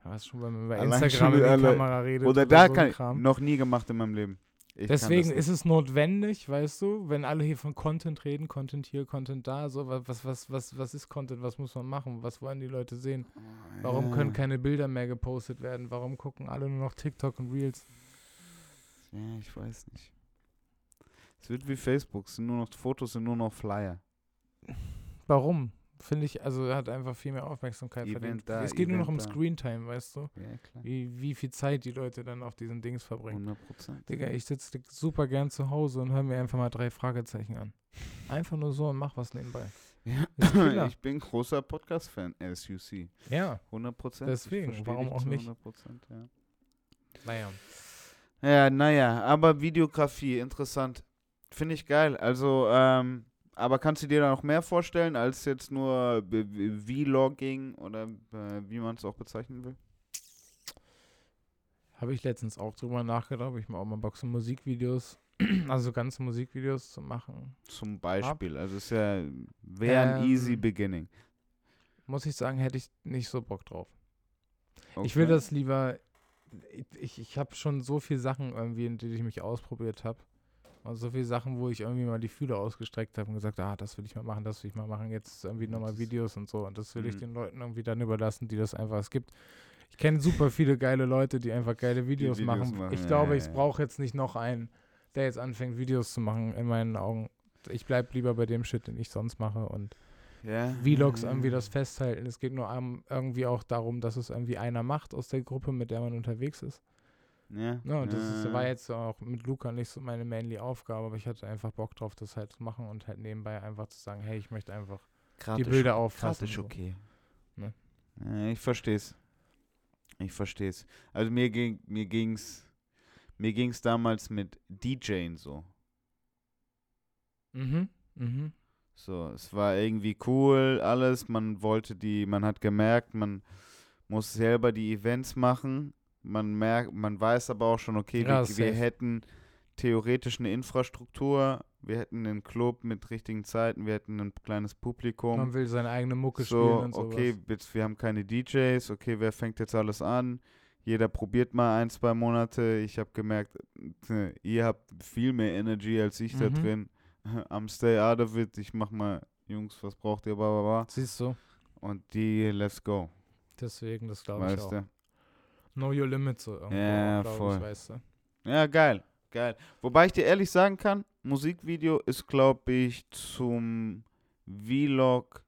Ja, weißt schon, wenn man bei Allein Instagram in die alle- Kamera redet. Oder da so kann ich. Kram. Noch nie gemacht in meinem Leben. Ich Deswegen ist es notwendig, weißt du, wenn alle hier von Content reden, Content hier, Content da, so, wa- was, was, was, was ist Content, was muss man machen, was wollen die Leute sehen? nicht. Warum Ja. können keine Bilder mehr gepostet werden? Warum gucken alle nur noch TikTok und Reels? Ja, ich weiß nicht. Es wird wie Facebook, es sind nur noch Fotos, sind nur noch Flyer. Warum? Finde ich, also hat einfach viel mehr Aufmerksamkeit Event verdient. da, es geht nur noch um Event. Screentime, weißt du? Ja, klar. Wie, wie viel Zeit die Leute dann auf diesen Dings verbringen. 100 Prozent. Digga, ich sitze super gern zu Hause und höre mir einfach mal drei Fragezeichen an. Einfach nur so und mach was nebenbei. Ja. Ich bin großer Podcast-Fan, as you see. Ja, 100 Prozent. Deswegen, warum auch nicht? 100 Prozent, ja. naja. Ja, naja, aber Videografie, interessant. Finde ich geil. Also, ähm, aber kannst du dir da noch mehr vorstellen als jetzt nur Vlogging oder äh, wie man es auch bezeichnen will? Habe ich letztens auch drüber nachgedacht, ob ich mal auch mal Bock so Musikvideos, also ganze Musikvideos zu machen. Zum Beispiel. Also, es ist ja, wäre ein easy Ähm, beginning. Muss ich sagen, hätte ich nicht so Bock drauf. Okay. Ich will das lieber. Ich, ich habe schon so viele Sachen irgendwie, in denen ich mich ausprobiert habe. Und so viele Sachen, wo ich irgendwie mal die Fühler ausgestreckt habe und gesagt, ah, das will ich mal machen, das will ich mal machen. Jetzt irgendwie nochmal Videos und so. Und das will ich Mhm. den Leuten irgendwie dann überlassen, die das einfach. Es gibt. Ich kenne super viele geile Leute, die einfach geile Videos, Videos machen. machen, Ich ja, glaube, ja, ich brauche jetzt nicht noch einen, der jetzt anfängt, Videos zu machen, in meinen Augen. Ich bleibe lieber bei dem Shit, den ich sonst mache und ja. Vlogs irgendwie das festhalten. Es geht nur irgendwie auch darum, dass es irgendwie einer macht aus der Gruppe, mit der man unterwegs ist. Ja. Ja, das ist, war jetzt auch mit Luca nicht so meine mainly Aufgabe, aber ich hatte einfach Bock drauf, das halt zu machen und halt nebenbei einfach zu sagen, hey, ich möchte einfach Grad die Bilder auffassen. Grad ist so. okay. Ne? Ja, ich versteh's. Ich versteh's. Also mir ging mir ging's mir ging's damals mit DJing so. Mhm, mhm. So, es war irgendwie cool, alles, man wollte die, man hat gemerkt, man muss selber die Events machen. Man merkt, man weiß aber auch schon, okay, Ja, wir, wir hätten theoretisch eine Infrastruktur, wir hätten einen Club mit richtigen Zeiten, wir hätten ein kleines Publikum. Man will seine eigene Mucke so, spielen und sowas. okay, jetzt, wir haben keine DJs, okay, wer fängt jetzt alles an? Jeder probiert mal ein, zwei Monate. Ich habe gemerkt, äh, ihr habt viel mehr Energy als ich da Mhm. drin. I'm stay out of it. Ich mach mal, Jungs, was braucht ihr, bla, bla, bla. Siehst du? Und die, let's go. Deswegen, das glaube ich Weißt auch. du? Know your limits so irgendwo, Ja, voll. Ich, weißt du? Ja, geil, geil. Wobei ich dir ehrlich sagen kann, Musikvideo ist, glaube ich, zum Vlog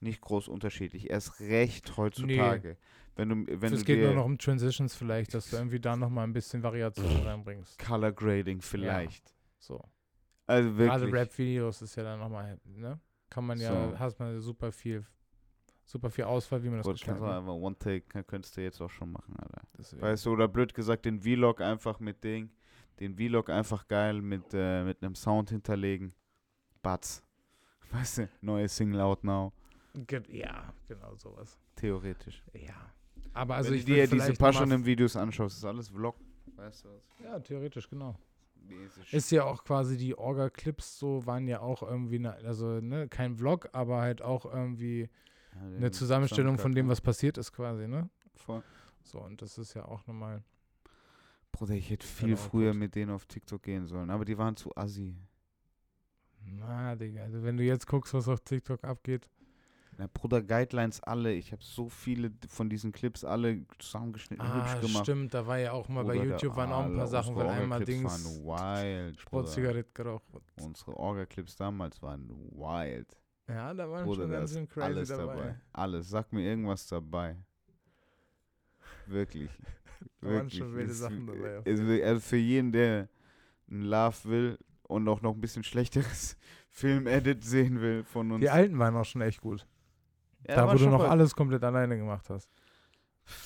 nicht groß unterschiedlich. Erst recht heutzutage. Wenn du, wenn es geht nur noch um Transitions vielleicht, dass du irgendwie da nochmal ein bisschen Variation reinbringst. Color Grading vielleicht. So. Also Gerade wirklich. Rap-Videos ist ja dann nochmal, ne? Kann man ja, So. hast man super viel, super viel Auswahl, wie man das Gut, kannst du einfach One Take könntest du jetzt auch schon machen, Alter. Deswegen. Weißt du, oder blöd gesagt, den Vlog einfach mit Ding, den Vlog einfach geil mit, äh, mit einem Sound hinterlegen. Batz. Weißt du, neue Single out now. Ge ja, genau sowas. Theoretisch. Ja. Aber also Wenn ich du dir diese paar Stunden Videos anschaust, ist alles Vlog. Weißt du was? Ja, theoretisch, genau. Ist ja auch quasi die Orga-Clips so, waren ja auch irgendwie, ne, also ne, kein Vlog, aber halt auch irgendwie Ja, eine Zusammenstellung von dem, was passiert ist quasi, ne? Voll. So, und das ist ja auch nochmal. Bruder, ich hätte viel Genau, früher gut. mit denen auf TikTok gehen sollen, aber die waren zu assi. Na, Digga, also wenn du jetzt guckst, was auf TikTok abgeht, Na, Bruder, Guidelines alle. Ich habe so viele von diesen Clips alle zusammengeschnitten, Ah, hübsch gemacht. stimmt, da war ja auch mal bei Bruder, der- YouTube waren auch ein paar Sachen, weil einmal Dings wild. Sportzigarette geraucht. Unsere Orga-Clips damals waren wild. Ja, da waren Bruder, schon ganz schön crazy alles dabei. dabei. Alles. Sag mir irgendwas dabei. Wirklich. Da waren Wirklich. schon wilde Sachen dabei, Also für jeden, der ein Love will und auch noch ein bisschen schlechteres Film-Edit sehen will von uns. Die alten waren auch schon echt gut. Ja, da, wo du noch alles komplett alleine gemacht hast.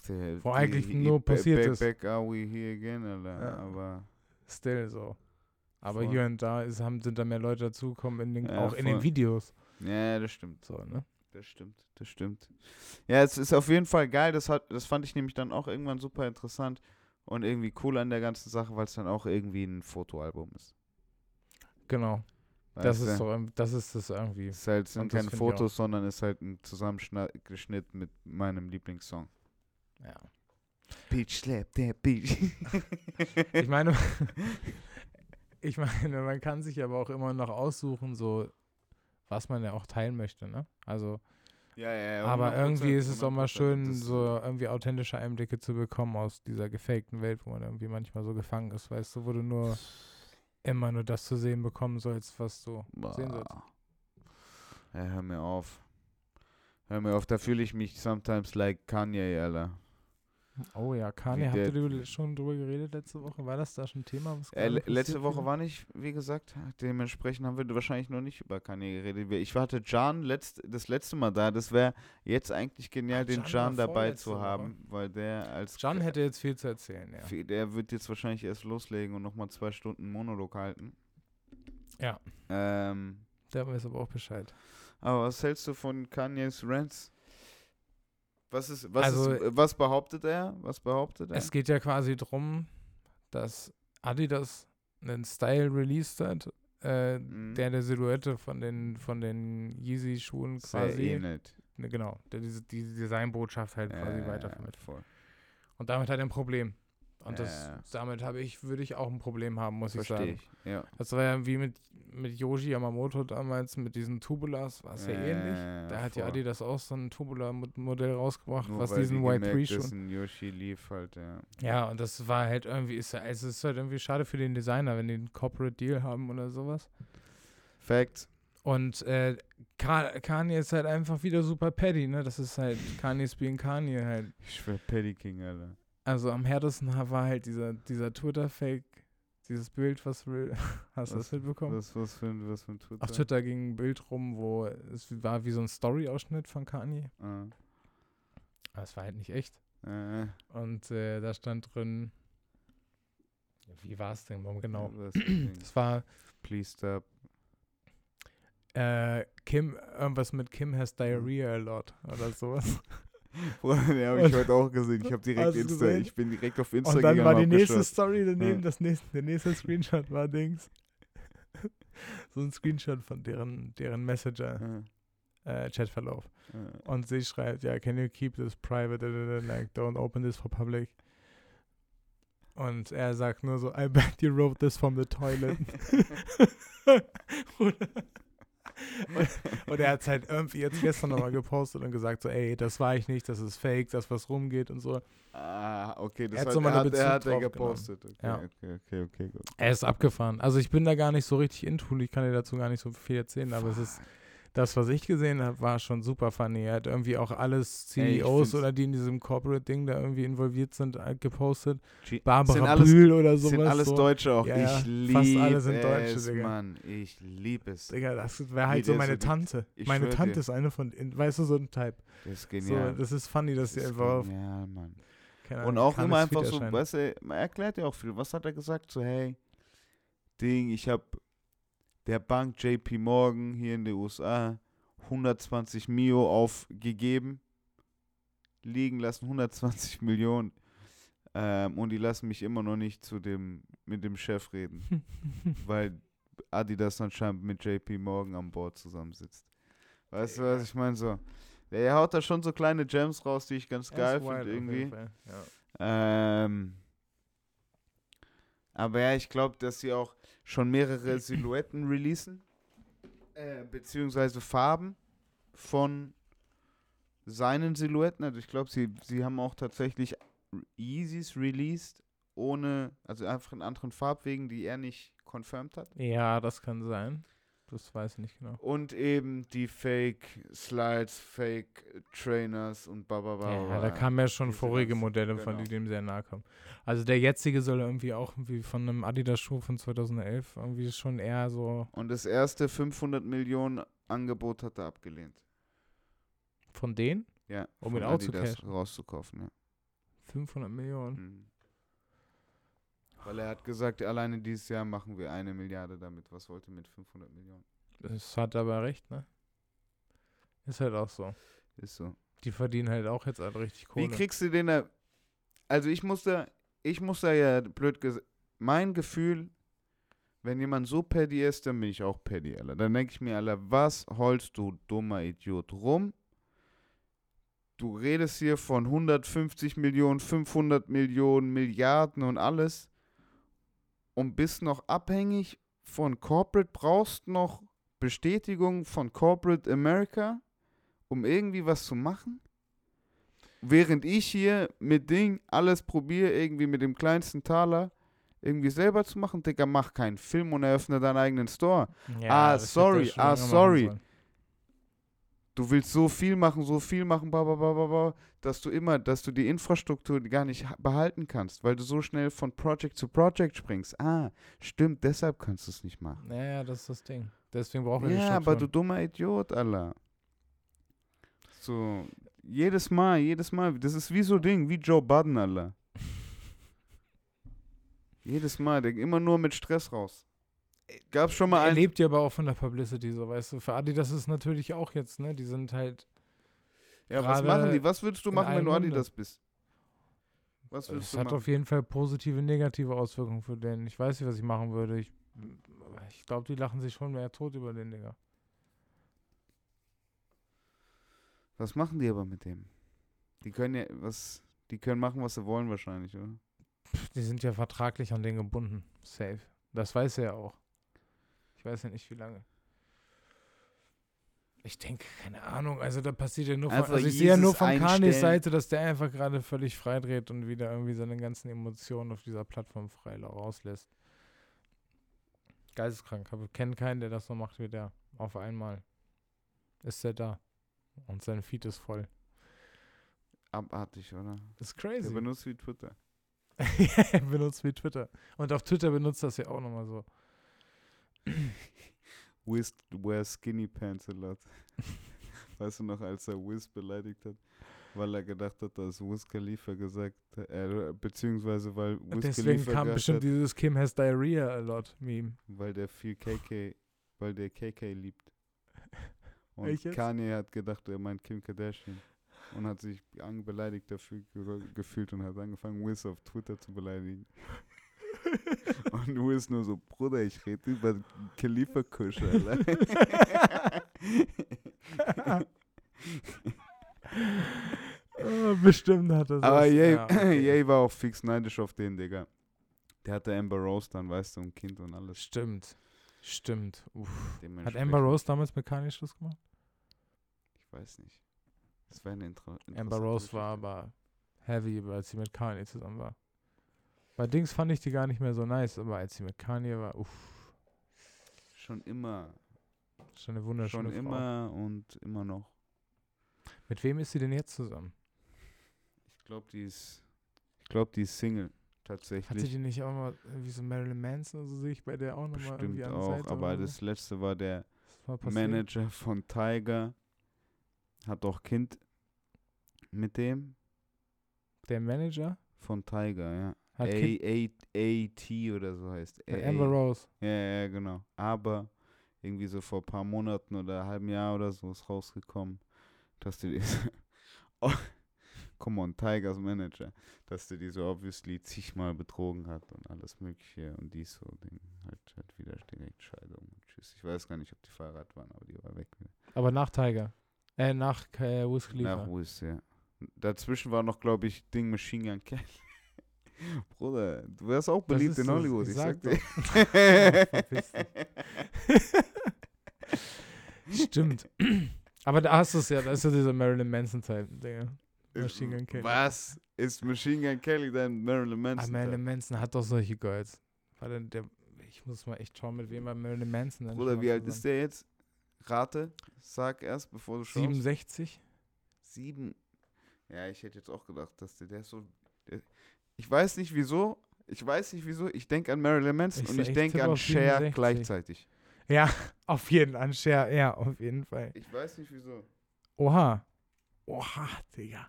Der- wo eigentlich die- nur passiert back, ist. Back are we here again, Alter. Ja. Aber Still so. Aber Voll. hier und da ist, haben, sind da mehr Leute dazugekommen, in den, Ja, auch in den voll. Videos. Ja, das stimmt. So, ne? Das stimmt, das stimmt. Ja, es ist auf jeden Fall geil. Das, hat, das fand ich nämlich dann auch irgendwann super interessant und irgendwie cool an der ganzen Sache, weil es dann auch irgendwie ein Fotoalbum ist. Genau. Das ist ähm, das ist das irgendwie. Es ist halt, sind keine. Fotos, sondern ist halt ein Zusammenschnitt mit meinem Lieblingssong. Ja. Beach Slap, der Beach. Ich meine, ich meine, man kann sich aber auch immer noch aussuchen, so was man ja auch teilen möchte, ne? Also, ja, ja, ja, aber 100%, irgendwie ist es auch mal 100%. schön, so irgendwie authentische Einblicke zu bekommen aus dieser gefakten Welt, wo man irgendwie manchmal so gefangen ist, weißt du, wo du nur immer nur das zu sehen bekommen sollst, was du sehen sollst. Boah. Ja, hör mir auf. Hör mir auf, da fühle ich mich sometimes like Kanye, Alter. Oh ja, Kanye, habt ihr schon drüber geredet letzte Woche? War das da schon Thema? Äh, letzte Woche war nicht, wie gesagt, dementsprechend haben wir wahrscheinlich noch nicht über Kanye geredet. Ich hatte Can letzt, das letzte Mal da. Das wäre jetzt eigentlich genial, Ah, den Can war dabei zu Woche. haben, weil der als John hätte jetzt viel zu erzählen, ja. Viel- Der wird jetzt wahrscheinlich erst loslegen und nochmal zwei Stunden Monolog halten. Ja. Ähm, Der weiß aber auch Bescheid. aber was hältst du von Kanye's Rants? Was ist, was Also- ist, was behauptet er? Was behauptet er? Es geht ja quasi darum, dass Adidas einen Style released hat, äh, Mhm. der der Silhouette von den, von den Yeezy-Schuhen quasi, ähnelt. ne, genau, der diese, diese Designbotschaft halt quasi weitervermittelt. voll. Und damit hat er ein Problem. Und das, Ja. damit habe ich, würde ich auch ein Problem haben, muss ich Verstehe sagen. ich. Ja. Das war ja wie mit, mit Yoji Yamamoto damals, mit diesen Tubulas, war es ja ähnlich. Da hat ja voll. Adidas auch so ein Tubular-Modell rausgebracht, Nur was weil diesen Y3 dass schon. ein Yoshi lief halt, ja. Ja, und das war halt irgendwie, ist, es ist halt irgendwie schade für den Designer, wenn die einen Corporate Deal haben oder sowas. Facts. Und äh, Ka- Kanye ist halt einfach wieder super petty, ne? Das ist halt Kanye's being Kanye halt. Ich schwör Paddy King, Alter. Also am härtesten war halt dieser, dieser Twitter-Fake, dieses Bild, was real, hast du das mitbekommen? Was, was, für ein, was für ein Twitter? Auf Twitter ging ein Bild rum, wo es war wie so ein Story-Ausschnitt von Kanye. Ah, Aber es war halt nicht echt. äh, Und äh, da stand drin, wie war es denn? Warum genau? Ding? Das war Please stop. äh, Kim, irgendwas mit Kim has diarrhea a lot oder sowas. Den habe ich heute auch gesehen. Ich habe direkt Insta, gesehen? ich bin direkt auf Insta Und dann gegangen war die nächste geschaut. Story daneben, Ja. das nächste, der nächste Screenshot war Dings. so ein Screenshot von deren, deren Messenger, Ja, äh, Chatverlauf. ja. Und sie schreibt, ja, can you keep this private, like, don't open this for public. Und er sagt nur so, I bet you wrote this from the toilet. und, und er hat es halt irgendwie jetzt gestern nochmal gepostet und gesagt so, ey, das war ich nicht, das ist fake, das was rumgeht und so. Ah, okay, das hat hat, so mal er hat, er Bezug hat er gepostet. Okay, Ja. okay, okay, okay, gut. Er ist abgefahren. Also ich bin da gar nicht so richtig into, ich kann dir dazu gar nicht so viel erzählen, aber es ist, das, was ich gesehen habe, war schon super funny. Er hat irgendwie auch alles Ey, CEOs find's- oder die in diesem Corporate-Ding da irgendwie involviert sind, äh, gepostet. Barbara alles, Bühl oder sowas. sind alles so. Deutsche auch. Ja, ich fast liebe alle sind Deutsche, es, Digga. Mann. Ich liebe es. Digga, das wäre halt Wie so meine so Tante. ich Meine Tante dir. ist eine von, weißt du, so ein Type. Das ist So, genial. das ist funny, dass das sie einfach auf, genial, Mann. keine Und Ahnung, auch immer einfach so, weißt du, man erklärt ja auch viel. Was hat er gesagt? So, hey, Ding, ich habe der Bank JP Morgan hier in den USA 120 Mio aufgegeben, liegen lassen 120 Millionen ähm, und die lassen mich immer noch nicht zu dem, mit dem Chef reden, weil Adidas anscheinend mit JP Morgan an Bord zusammensitzt. Weißt du, was ich meine? So, der haut da schon so kleine Gems raus, die ich ganz Er geil finde irgendwie. Ja. Ähm, aber ja, ich glaube, dass sie auch schon mehrere Silhouetten releasen, äh, beziehungsweise Farben von seinen Silhouetten. Also ich glaube, sie, sie haben auch tatsächlich Yeezys released, ohne, also einfach in anderen Farbwegen, die er nicht confirmed hat. Ja, das kann sein. Das weiß ich nicht genau. Und eben die Fake Slides, Fake Trainers und bababa. Ja, da kamen ja schon vorige Modelle, von genau. die dem sehr nahe kommen. Also der jetzige soll irgendwie auch irgendwie von einem Adidas-Schuh von 2011 irgendwie schon eher so Und das erste 500 Millionen Angebot hat er abgelehnt. von denen Ja, Um von ihn out zu rauszukaufen, ja. 500 Millionen. Mhm. Weil er hat gesagt, alleine dieses Jahr machen wir eine Milliarde damit. Was wollte mit 500 Millionen? Das hat aber recht, ne? Ist halt auch so. Ist so. Die verdienen halt auch jetzt halt richtig Kohle. Wie kriegst du den da? Also ich muss da, ich muss da ja blöd gesagt, mein Gefühl, wenn jemand so petty ist, dann bin ich auch petty, Alter. Dann denke ich mir, Alter, was holst du, dummer Idiot, rum? Du redest hier von 150 Millionen, 500 Millionen, Milliarden und alles und bist noch abhängig von Corporate, brauchst noch Bestätigung von Corporate America, um irgendwie was zu machen? Während ich hier mit Ding alles probiere, irgendwie mit dem kleinsten Taler irgendwie selber zu machen, Digga, mach keinen Film und eröffne deinen eigenen Store. Ah, hätte er sorry, ah, sorry. Du willst so viel machen, so viel machen, dass du immer, dass du die Infrastruktur gar nicht ha- behalten kannst, weil du so schnell von Project zu Project springst. Ah, stimmt, deshalb kannst du es nicht machen. Naja, das ist das Ding. Deswegen brauchen wir die Ja, aber du dummer Idiot, Alter. So, jedes Mal, jedes Mal. Das ist wie so Ding, wie Joe Budden, Alter. jedes Mal, der immer nur mit Stress raus. Gab's schon mal Er einen. lebt ja aber auch von der Publicity, so weißt du. Für Adidas ist natürlich auch jetzt, ne? Die sind halt. Ja, was machen die? Was würdest du machen, wenn du. Adidas bist? Was würdest Es du hat machen? auf jeden Fall positive, negative Auswirkungen für den. Ich weiß nicht, was ich machen würde. Ich, ich glaube, die lachen sich schon mehr tot über den, Digga. Was machen die aber mit dem? Die können ja, was, die können machen, was sie wollen wahrscheinlich, oder? Pff, Die sind ja vertraglich an den gebunden. Safe. Das weiß er ja auch. Ich weiß ja nicht, wie lange. Ich denke, keine Ahnung, also da passiert ja nur von, also ich sehe ja nur von Kanis. Seite, dass der einfach gerade völlig freidreht und wieder irgendwie seine ganzen Emotionen auf dieser Plattform frei rauslässt. Geisteskrank, aber kenne keinen, der das so macht wie der. Auf einmal ist er da. Und sein Feed ist voll. Abartig, oder? Das ist crazy. benutzt wie Twitter. er benutzt wie Twitter. Und auf Twitter benutzt das ja auch nochmal so. Wiz wear skinny pants a lot. weißt du noch, als er Wiz beleidigt hat? Weil er gedacht hat, dass Wiz Khalifa gesagt hat, äh, beziehungsweise weil Wiz deswegen Khalifa kam bestimmt hat, dieses Kim has diarrhea a lot Meme. weil der viel KK, weil der KK liebt. Und Welches? Kanye hat gedacht, er meint Kim Kardashian. Und hat sich beleidigt dafür ge gefühlt und hat angefangen, Wiz auf Twitter zu beleidigen. und Wiz nur so, Bruder, ich rede über Khalifa-Kusch, Alter. Oh, bestimmt hat er Aber das. Ye, Ja, okay. War auch fix neidisch auf den, Digga. Der hatte Amber Rose dann, weißt du, ein Kind und alles. Stimmt. Stimmt. Uff. Hat Amber Rose damals mit Kanye Schluss gemacht? Ich weiß nicht. Das wäre eine Intra Amber Rose war aber heavy, als sie mit Kanye zusammen war. Bei Dings fand ich die gar nicht mehr so nice, aber als sie mit Kanye war, uff, Schon immer. schon eine wunderschöne Schon Frau. immer und immer noch. Mit wem ist sie denn jetzt zusammen? Ich glaube, die ist. Ich glaube, die ist Single. Hat sie Tatsächlich. die nicht auch mal irgendwie so Marilyn Manson oder so sehe ich bei der auch nochmal irgendwie an der auch. Seite Aber das so? letzte war der? Manager von Tiger. Hat auch Kind mit dem. Der Manager? Von Tiger, ja. Hat A-A-T oder so heißt. äh, A- Amber Rose. Ja, ja, genau. Aber irgendwie so vor ein paar Monaten oder einem halben Jahr oder so ist rausgekommen, dass die diese. oh, come on, Tigers Manager. Dass die die so obviously zigmal betrogen hat und alles Mögliche und die so, Ding, halt, halt wieder direkt Scheidung tschüss. Ich weiß gar nicht, ob die verheiratet waren, aber die war weg. wieder. Aber nach Tiger. Äh, nach äh, Wiz Khalifa. Nach Wiz, ja. Dazwischen war noch, glaube ich, Ding Machine Gun Kelly. Bruder, du wärst auch beliebt in Hollywood, ich sag dir. Stimmt. Aber da hast du es ja, da ist ja dieser Marilyn Manson-Teil, Digga. Machine Gun Kelly. Was? Ist Machine Gun Kelly dein Marilyn Ah, Manson? Marilyn Manson hat doch solche Girls. War denn der, ich muss mal echt schauen, mit wem war Marilyn Manson dann Bruder, wie alt ist der jetzt? Rate. Sag erst, bevor du schaust. 67? Sieben. Ja, ich hätte jetzt auch gedacht, dass der, der ist so. Der, ich weiß nicht wieso. Ich weiß nicht wieso. Ich denke an Marilyn Manson Ich und ich denke an Cher 67. gleichzeitig. Ja, auf jeden Fall. Cher, ja, auf jeden Fall. Ich weiß nicht wieso. Oha. Oha, Digga.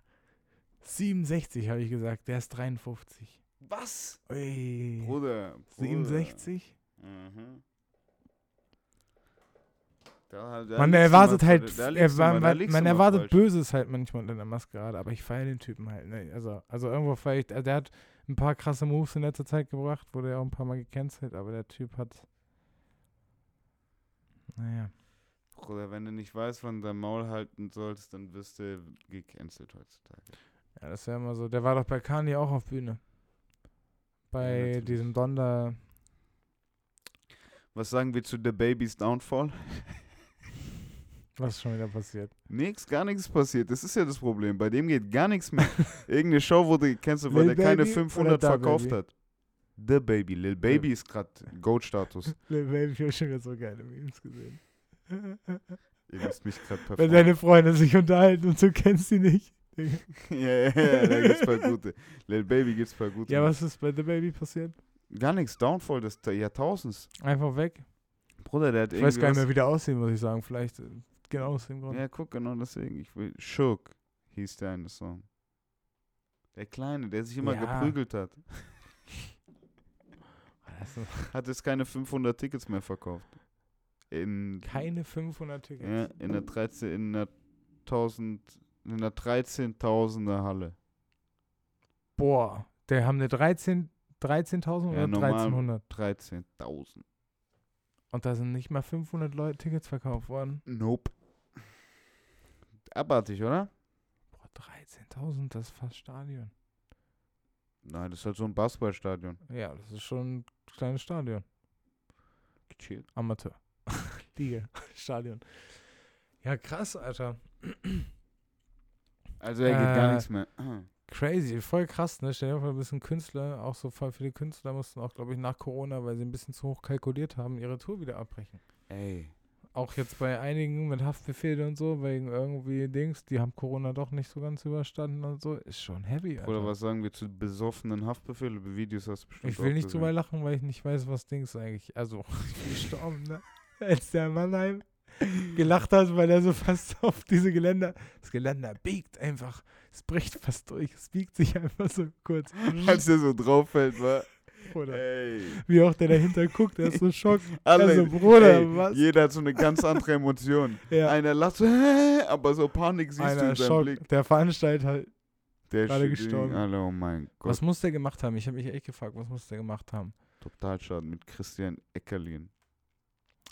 67 habe ich gesagt, der ist 53. Was? Ui. Bruder. Bruder. 67? Mhm. Da, da Man erwartet halt, da er, man, erwartet. Böses halt manchmal in der Maskerade, aber ich feiere den Typen halt. Ne? Also, also irgendwo feiere ich, der hat ein paar krasse Moves in letzter Zeit gebracht, wurde ja auch ein paar Mal gecancelt, aber der Typ hat, naja. Bruder, wenn du nicht weißt, wann du dein Maul halten sollst, dann wirst du gecancelt heutzutage. Ja, das ist ja immer so. Der war doch bei Kanye auch auf Bühne. Bei natürlich. diesem Donder. Was sagen wir zu The Baby's Downfall? Was ist schon wieder passiert? Nix, gar nichts passiert. Das ist ja das Problem. Bei dem geht gar nichts mehr. Irgendeine Show wurde gecancelt, weil Lil der keine Baby 500 oder Da verkauft Baby? hat. The Baby. Lil Baby ist gerade Goat-Status. Lil Baby, ich habe schon wieder so geile Memes gesehen. Ihr müsst mich gerade Wenn performen. deine Freunde sich unterhalten und du kennst sie nicht. Ja, ja, ja, da gibt's paar gute. Lil Baby gibt's paar gute. Ja, was ist bei The Baby passiert? Gar nichts. Downfall des Jahrtausends. Einfach weg. Bruder, der hat Ich weiß gar nicht was- mehr, wie der aussehen, muss ich sagen. Vielleicht äh, genau aus dem Grund. Ja, guck, genau deswegen. Ich will. Shook hieß der eine Song. Der Kleine, der sich immer Ja. geprügelt hat. Ist Hat jetzt keine 500 Tickets mehr verkauft. In, keine 500 Tickets. ja, in der 13, in der 1000, in der 13.000er Halle. Boah, der haben eine 13 13.000 Ja, oder normal. 1300. 13.000. Und da sind nicht mal 500 Leute Tickets verkauft worden. Nope. Abartig, oder? Boah, 13.000, das ist fast Stadion. Nein, das ist halt so ein Basketballstadion. Ja, das ist schon ein kleines Stadion. Gechillt. Amateur. Liga, Stadion. Ja, krass, Alter. Also er geht gar Äh, nichts mehr. Crazy, voll krass, ne? Stell dir vor, ein bisschen Künstler, auch so voll viele Künstler mussten auch, glaube ich, nach Corona, weil sie ein bisschen zu hoch kalkuliert haben, ihre Tour wieder abbrechen. Ey. Auch jetzt bei einigen mit Haftbefehle und so, wegen irgendwie Dings, die haben Corona doch nicht so ganz überstanden und so, ist schon heavy, Alter. Oder was sagen wir zu besoffenen Haftbefehlen? Videos hast du bestimmt Ich will nicht gesehen. drüber lachen, weil ich nicht weiß, was Dings eigentlich. Also, ich bin gestorben, ne? Als der Mannheim gelacht hat, weil er so fast auf diese Geländer. Das Geländer biegt einfach. Es bricht fast durch. Es biegt sich einfach so kurz. Als der so drauf fällt, war. Bruder. Ey. Wie auch der dahinter guckt, der ist so schockt. Alle, Also, Bruder, ey, was? Jeder hat so eine ganz andere Emotion. Ja. Einer lacht so, aber so Panik siehst du Einer in seinem Schock. Blick. Der Veranstalter. Der gerade gestorben. Alle, oh mein Gott. Was muss der gemacht haben? Ich habe mich echt gefragt, was muss der gemacht haben? Totalschaden mit Christian Eckerlin.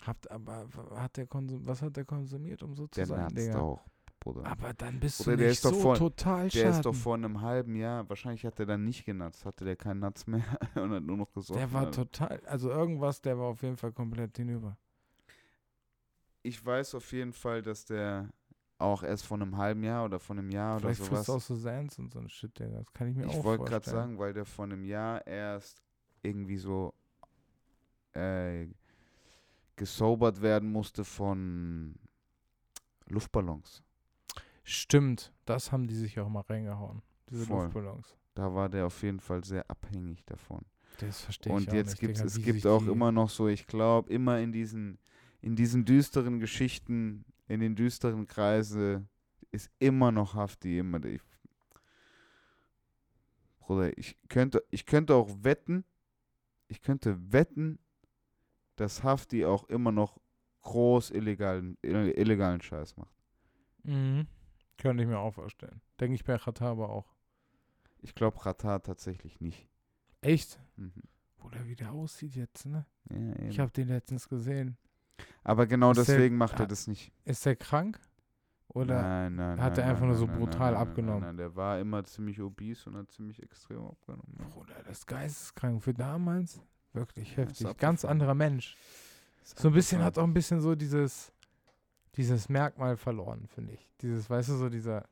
Habt, aber hat der was hat der konsumiert, um so zu Der sein, Digga? auch, Bruder. Aber dann bist Bruder, du der nicht so vor- total der ist doch vor einem halben Jahr, wahrscheinlich hat er dann nicht genatzt, hatte der keinen Natz mehr und hat nur noch gesoffen. Der war total, also irgendwas, der war auf jeden Fall komplett hinüber. Ich weiß auf jeden Fall, dass der auch erst vor einem halben Jahr oder vor einem Jahr Vielleicht oder frisst sowas. auch so Sands und so ein Shit, Digga. Das kann ich mir Ich auch wollte gerade vorstellen. sagen, weil der vor einem Jahr erst irgendwie so äh, gesobert werden musste von Luftballons. Stimmt, das haben die sich auch mal reingehauen. Diese Voll. Luftballons. Da war der auf jeden Fall sehr abhängig davon. Das verstehe ich Und auch jetzt gibt es gibt auch immer noch so, ich glaube, immer in diesen, in diesen düsteren Geschichten, in den düsteren Kreise ist immer noch Hafti, immer. Ich, Bruder, ich könnte, ich könnte auch wetten, ich könnte wetten, dass Hafti auch immer noch groß illegalen, ill- illegalen Scheiß macht. Mhm. Könnte ich mir auch vorstellen. Denke ich bei Qatar aber auch. Ich glaube, Ratar tatsächlich nicht. Echt? Mhm. Oder wie der aussieht jetzt, ne? Ja. Ich habe den letztens gesehen. Aber genau Ist der- deswegen macht er das nicht. Ist der krank? Oder? nein, nein, hat er einfach nein, nur so nein, brutal nein, nein, abgenommen? Nein, nein, der war immer ziemlich obese und hat ziemlich extrem abgenommen. Bruder, das ist geisteskrank. Für damals wirklich heftig. Ganz anderer Mensch. So ein bisschen hat auch ein bisschen so dieses, dieses Merkmal verloren, finde ich. Dieses, weißt du, so dieser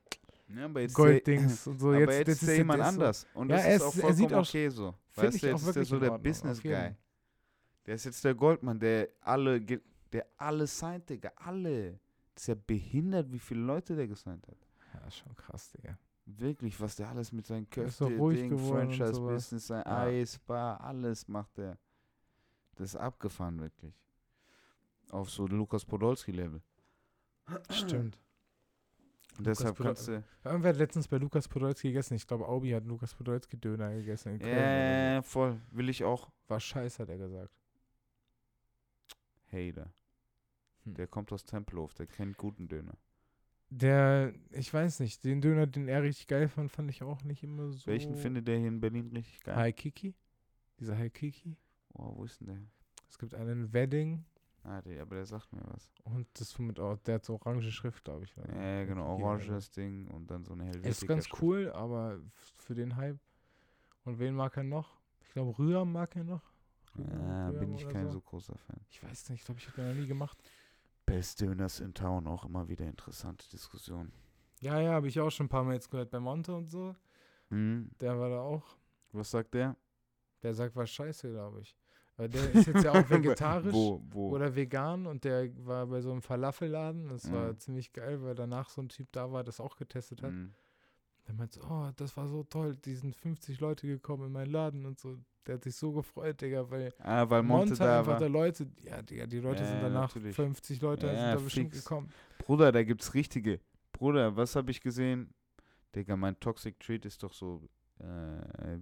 Ja, Golddings und so. aber Jetzt, jetzt, ist er jemand so- anders. Und Ja, das er ist auch er vollkommen sieht auch- okay so. Weißt du, jetzt ist der wirklich so der Business-Guy. Der ist jetzt der Goldmann, der alle, der alle signed, Digga. Alle. Das ist ja behindert, wie viele Leute der gesigned hat. Ja, schon krass, Digga. Wirklich, was der alles mit seinen Der ist so Köfte, ruhig Ding, geworden und Franchise-Business, sein Ja. Eis, Bar, alles macht der. Das ist abgefahren, wirklich. Auf so Lukas Podolski-Level. Stimmt. Und deshalb Podol- kannst du. Irgendwer hat letztens bei Lukas Podolski gegessen. Ich glaube, Aubi hat Lukas Podolski Döner gegessen Ja, voll. Will ich auch. War scheiße, hat er gesagt. Hater. Hm. Der kommt aus Tempelhof, der kennt guten Döner. Der, ich weiß nicht, den Döner, den er richtig geil fand, fand ich auch nicht immer so. Welchen findet der hier in Berlin richtig geil? High Kiki? Dieser High Kiki? Oh, wo ist denn der? Es gibt einen Wedding Ah, der, aber der sagt mir was. und das mit, auch, der hat so orange Schrift, glaube ich. oder? Ja, genau, Hier, orange das Ding und dann so eine Helvetica. Ist ganz Schrift. cool, aber für den Hype. Und wen mag er noch? Ich glaube, Rührem mag er noch. Ja, bin Rührem ich kein so. so großer Fan. Ich weiß nicht, ich glaube, ich habe den noch nie gemacht. Best Döners in Town, auch immer wieder interessante Diskussion. Ja, ja, habe ich auch schon ein paar Mal jetzt gehört bei Monte und so. Hm, Der war da auch. was sagt der? Der sagt, war scheiße, glaube ich. Weil der ist jetzt ja auch vegetarisch wo, wo? oder vegan und der war bei so einem Falafelladen. Das war Mhm. ziemlich geil, weil danach so ein Typ da war, das auch getestet hat. Hm. Der meinte, so, oh, das war so toll, die sind 50 Leute gekommen in meinen Laden und so. Der hat sich so gefreut, Digga, weil Ah, weil Monte, Monte da einfach war. der Leute, ja, Digga, die Leute Ja, sind danach natürlich. 50 Leute Ja, sind da bestimmt fix. gekommen. Bruder, da gibt's richtige. Bruder, was habe ich gesehen? Digga, mein Toxic Treat ist doch so äh,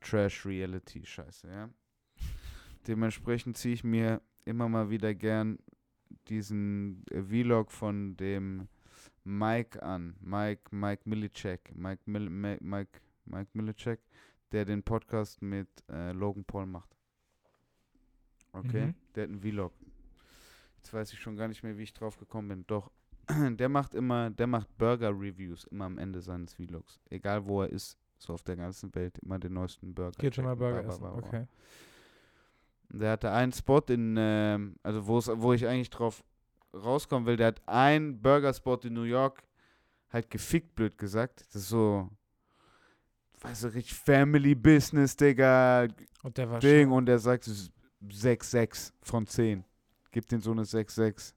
Trash Reality Scheiße, ja. Dementsprechend ziehe ich mir immer mal wieder gern diesen äh, Vlog von dem Mike an. Mike, Mike Milicek. Mike, Mil Mi- Mike, Mike Milicek, der den Podcast mit äh, Logan Paul macht. Okay? Mhm. Der hat einen Vlog. Jetzt weiß ich schon gar nicht mehr, wie ich drauf gekommen bin. Doch, der macht immer, der macht Burger-Reviews immer am Ende seines Vlogs. Egal wo er ist, so auf der ganzen Welt, immer den neuesten Burger. Geht schon mal. Burger essen, okay. Der hatte einen Spot in, ähm, also wo ich eigentlich drauf rauskommen will, der hat einen Burger-Spot in New York halt gefickt, blöd gesagt. Das ist so, weißt du, richtig Family Business, Digga, Und der war Ding. schon, Und er sagt es ist 6,6 von 10. Gibt den so eine 6,6.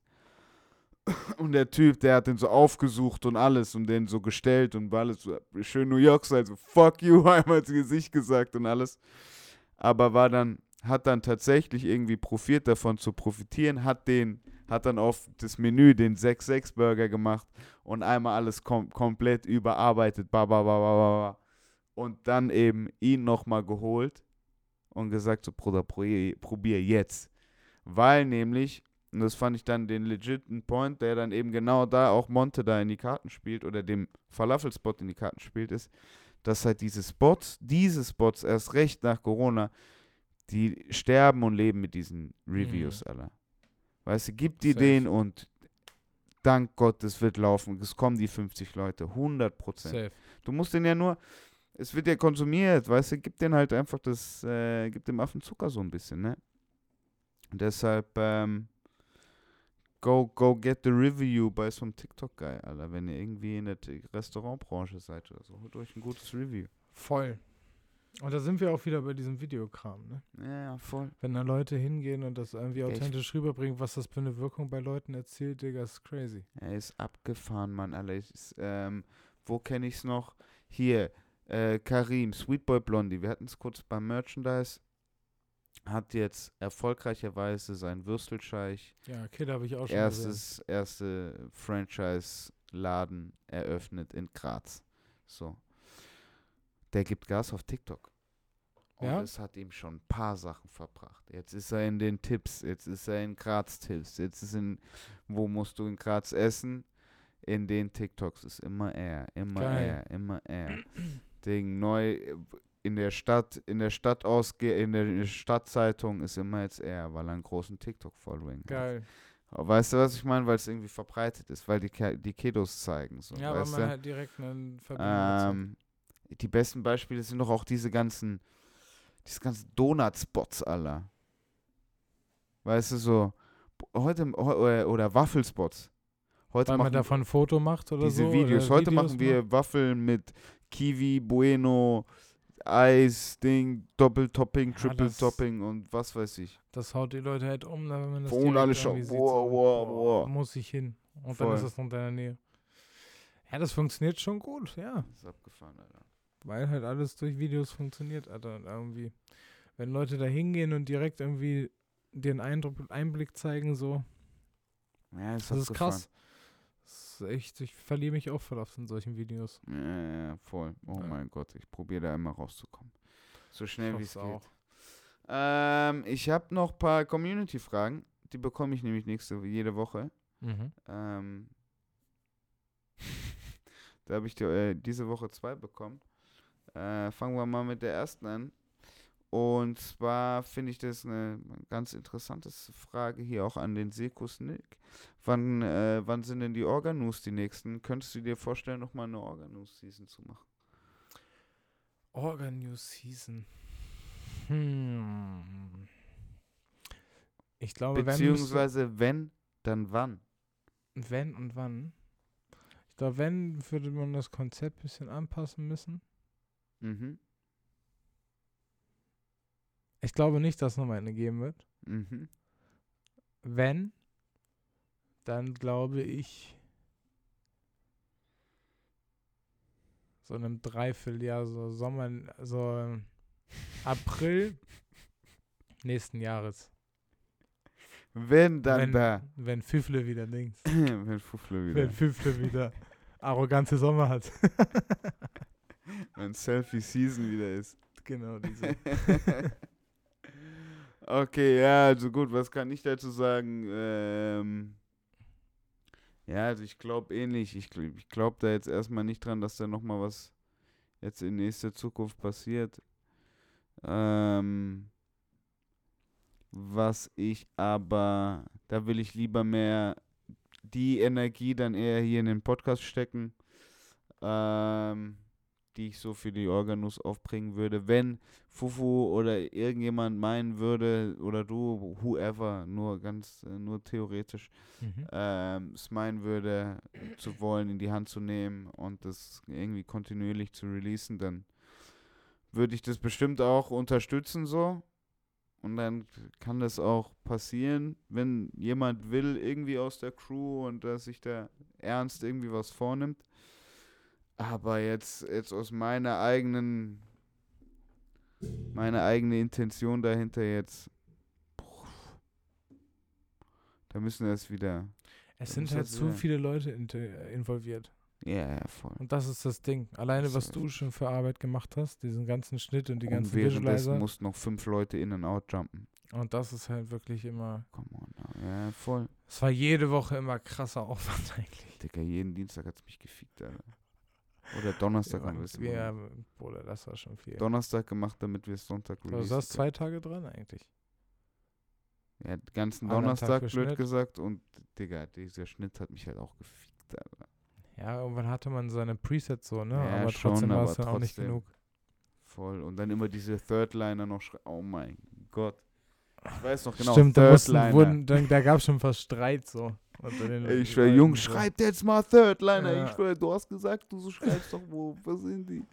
Und der Typ, der hat den so aufgesucht und alles und den so gestellt und war alles so schön New York Style, so fuck you, einmal ins Gesicht gesagt und alles. Aber war dann, hat dann tatsächlich irgendwie profiert davon zu profitieren, hat den, hat dann auf das Menü den 6-6 Burger gemacht und einmal alles kom komplett überarbeitet, ba, ba, ba, ba, ba. und dann eben ihn nochmal geholt und gesagt so, Bruder, probier, probier jetzt. Weil nämlich, und das fand ich dann den legiten Point, der dann eben genau da auch Monte da in die Karten spielt oder dem Falafel-Spot in die Karten spielt, ist, dass halt diese Spots, diese Spots erst recht nach Corona, die sterben und leben mit diesen Reviews, Alter. Weißt du, gib die den und dank Gott, es wird laufen. Es kommen die 50 Leute, 100 Prozent. Du musst den ja nur, es wird ja konsumiert, weißt du, gib den halt einfach das, äh, gib dem Affen Zucker so ein bisschen, ne? Und deshalb, ähm, go, go get the review bei so einem TikTok-Guy, Alter. Wenn ihr irgendwie in der Restaurantbranche seid oder so, holt euch ein gutes Review. Voll. Und da sind wir auch wieder bei diesem Videokram, ne? Ja, ja, voll. Wenn da Leute hingehen und das irgendwie Ja, ich- authentisch rüberbringen, was das für eine Wirkung bei Leuten erzielt, Digga, ist crazy. Er ist abgefahren, Mann, Alter. Ist, ähm, wo kenne ich's noch? Hier, äh, Karim, Sweetboy Blondie. Wir hatten es kurz beim Merchandise. Hat jetzt erfolgreicherweise sein Würstelscheich Ja, Kid habe ich auch schon gesehen. erstes, erste Franchise-Laden eröffnet in Graz. So. Der gibt Gas auf TikTok. Und Ja? es hat ihm schon ein paar Sachen verbracht. Jetzt ist er in den Tipps, jetzt ist er in Graz-Tipps, jetzt ist in, wo musst du in Graz essen? In den TikToks ist immer er, immer Geil. er, immer er. Ding neu in der Stadt, in der Stadt ausge, in der Stadtzeitung ist immer jetzt er, weil er einen großen TikTok-Following hat. Geil. Aber Weißt du, was ich meine? Weil es irgendwie verbreitet ist, weil die, Ke- die Kiddos zeigen. So, ja, weißt man du? hat direkt eine Verbindung ähm, die besten Beispiele sind doch auch diese ganzen, diese ganzen Donut-Spots aller. Weißt du, so, heute äh, oder Waffelspots. Heute Weil man davon ein Foto macht oder diese so. Videos. oder Heute Videos machen wir Waffeln mit Kiwi, Bueno, Eis, Ding, Doppeltopping, Triple das- Topping und was weiß ich. Das haut die Leute halt um, wenn man das direkt alle schauen, sieht, boah, boah, boah. Muss ich hin. Und Voll. dann ist es noch in deiner Nähe. Ja, das funktioniert schon gut, ja. Das ist abgefahren, Alter. Weil halt alles durch Videos funktioniert, Alter. und Irgendwie. Wenn Leute da hingehen und direkt irgendwie einen Eindruck, Einblick zeigen, so, Ja, das, das ist krass. Ist echt, ich verliere mich auch voll auf in solchen Videos. Ja, ja, voll. Oh Ja. mein Gott, ich probiere da immer rauszukommen. So schnell wie es geht. Ähm, ich habe noch ein paar Community-Fragen. Die bekomme ich nämlich nächste jede Woche. Mhm. Ähm, da habe ich die, äh, diese Woche zwei bekommen. Äh, fangen wir mal mit der ersten an. Und zwar finde ich das eine ganz interessante Frage hier auch an den Sekus Nick. Wann, äh, wann sind denn die Organus die nächsten? Könntest du dir vorstellen, nochmal eine Organus-Season zu machen? Organ News Season. Hm. Ich glaube, Beziehungsweise wenn, dann wann? wenn und wann. Ich glaube, wenn, würde man das Konzept ein bisschen anpassen müssen. Mhm. Ich glaube nicht, dass es nochmal eine geben wird. Mhm. Wenn, dann glaube ich so in einem Dreivierteljahr, so Sommer, so April nächsten Jahres. Wenn, dann wenn, da. Wenn Füffle wieder links. wenn Fuffle wieder. Wenn Füffle wieder arrogante Sommer hat. Wenn Selfie-Season wieder ist. genau, diese. okay, ja, also gut, was kann ich dazu sagen? Ähm, ja, also ich glaube ähnlich. Ich, ich glaube da jetzt erstmal nicht dran, dass da nochmal was jetzt in nächster Zukunft passiert. Ähm, was ich aber, da will ich lieber mehr die Energie dann eher hier in den Podcast stecken, ähm, die ich so für die Organus aufbringen würde. Wenn Fufu oder irgendjemand meinen würde, oder du, whoever, nur ganz, äh, nur theoretisch, Mhm. ähm, es meinen würde, zu wollen, in die Hand zu nehmen und das irgendwie kontinuierlich zu releasen, dann würde ich das bestimmt auch unterstützen so. Und dann kann das auch passieren, wenn jemand will, irgendwie aus der Crew und dass sich da ernst irgendwie was vornimmt. Aber jetzt, jetzt aus meiner eigenen, meine eigene Intention dahinter jetzt, boah, da müssen wir es wieder, Es sind halt das zu wieder- viele Leute inter- involviert. ja, ja, voll. Und das ist das Ding. Alleine, was So. du schon für Arbeit gemacht hast, diesen ganzen Schnitt und die Und ganzen währenddessen Visualizer. mussten noch fünf Leute in und out jumpen. Und das ist halt wirklich immer. Come on, ja, voll. Es war jede Woche immer krasser Aufwand eigentlich. Digga, jeden Dienstag hat's mich gefickt, Alter. Oder Donnerstag haben wir es wir, immer ja. Bruder, das war schon viel. Donnerstag gemacht, damit wir es Sonntag Du releasen saß können. zwei Tage dran eigentlich. Ja, den ganzen Anderen Donnerstag, blöd Schnitt. gesagt. Und, Digga, dieser Schnitt hat mich halt auch gefickt, Alter. Ja, irgendwann hatte man seine Presets so, ne? Ja, aber schon, trotzdem war aber es dann auch nicht genug. Voll. Und dann immer diese Third-Liner noch schreiben. Oh mein Gott. Ich weiß noch genau, Stimmt, da, mussten, wurden, dann, da gab es schon fast Streit so. ich schwör, Leuten Jungs, so. schreibt jetzt mal Third-Liner. Ja. Ich schwör, du hast gesagt, du so schreibst doch wo. Was sind die?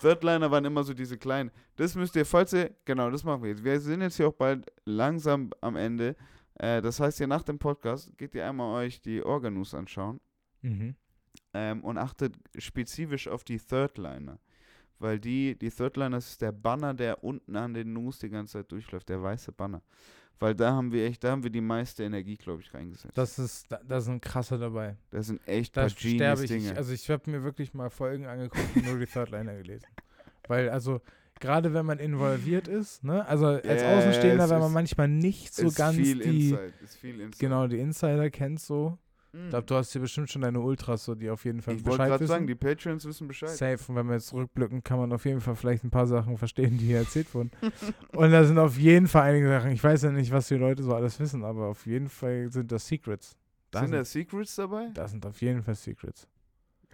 Third-Liner waren immer so diese kleinen. Das müsst ihr, falls ihr, genau, das machen wir jetzt. Wir sind jetzt hier auch bald langsam am Ende. Äh, das heißt, ihr nach dem Podcast geht ihr einmal euch die Organus anschauen Mhm. ähm, und achtet spezifisch auf die Third-Liner. Weil die, die Third-Liner ist der Banner, der unten an den News die ganze Zeit durchläuft, der weiße Banner. Weil da haben wir echt, da haben wir die meiste Energie, glaube ich, reingesetzt. Das ist, da, da sind krasse dabei. das sind echt Da paar sterbe ich. Ich. Also ich habe mir wirklich mal Folgen angeguckt und nur die Thirdliner gelesen. Weil, also, gerade wenn man involviert ist, ne? Also als Außenstehender, wenn man manchmal nicht so ist ganz viel die, Insight, ist viel Insight. genau, die Insider kennt so. Mhm. Ich glaube, du hast hier bestimmt schon deine Ultras, so, die auf jeden Fall ich wollte Bescheid gerade wissen. sagen, die Patreons wissen Bescheid. Safe. Und wenn wir jetzt zurückblicken, kann man auf jeden Fall vielleicht ein paar Sachen verstehen, die hier erzählt wurden. und da sind auf jeden Fall einige Sachen. Ich weiß ja nicht, was die Leute so alles wissen, aber auf jeden Fall sind das Secrets. Da sind sind, da Secrets dabei? da sind auf jeden Fall Secrets.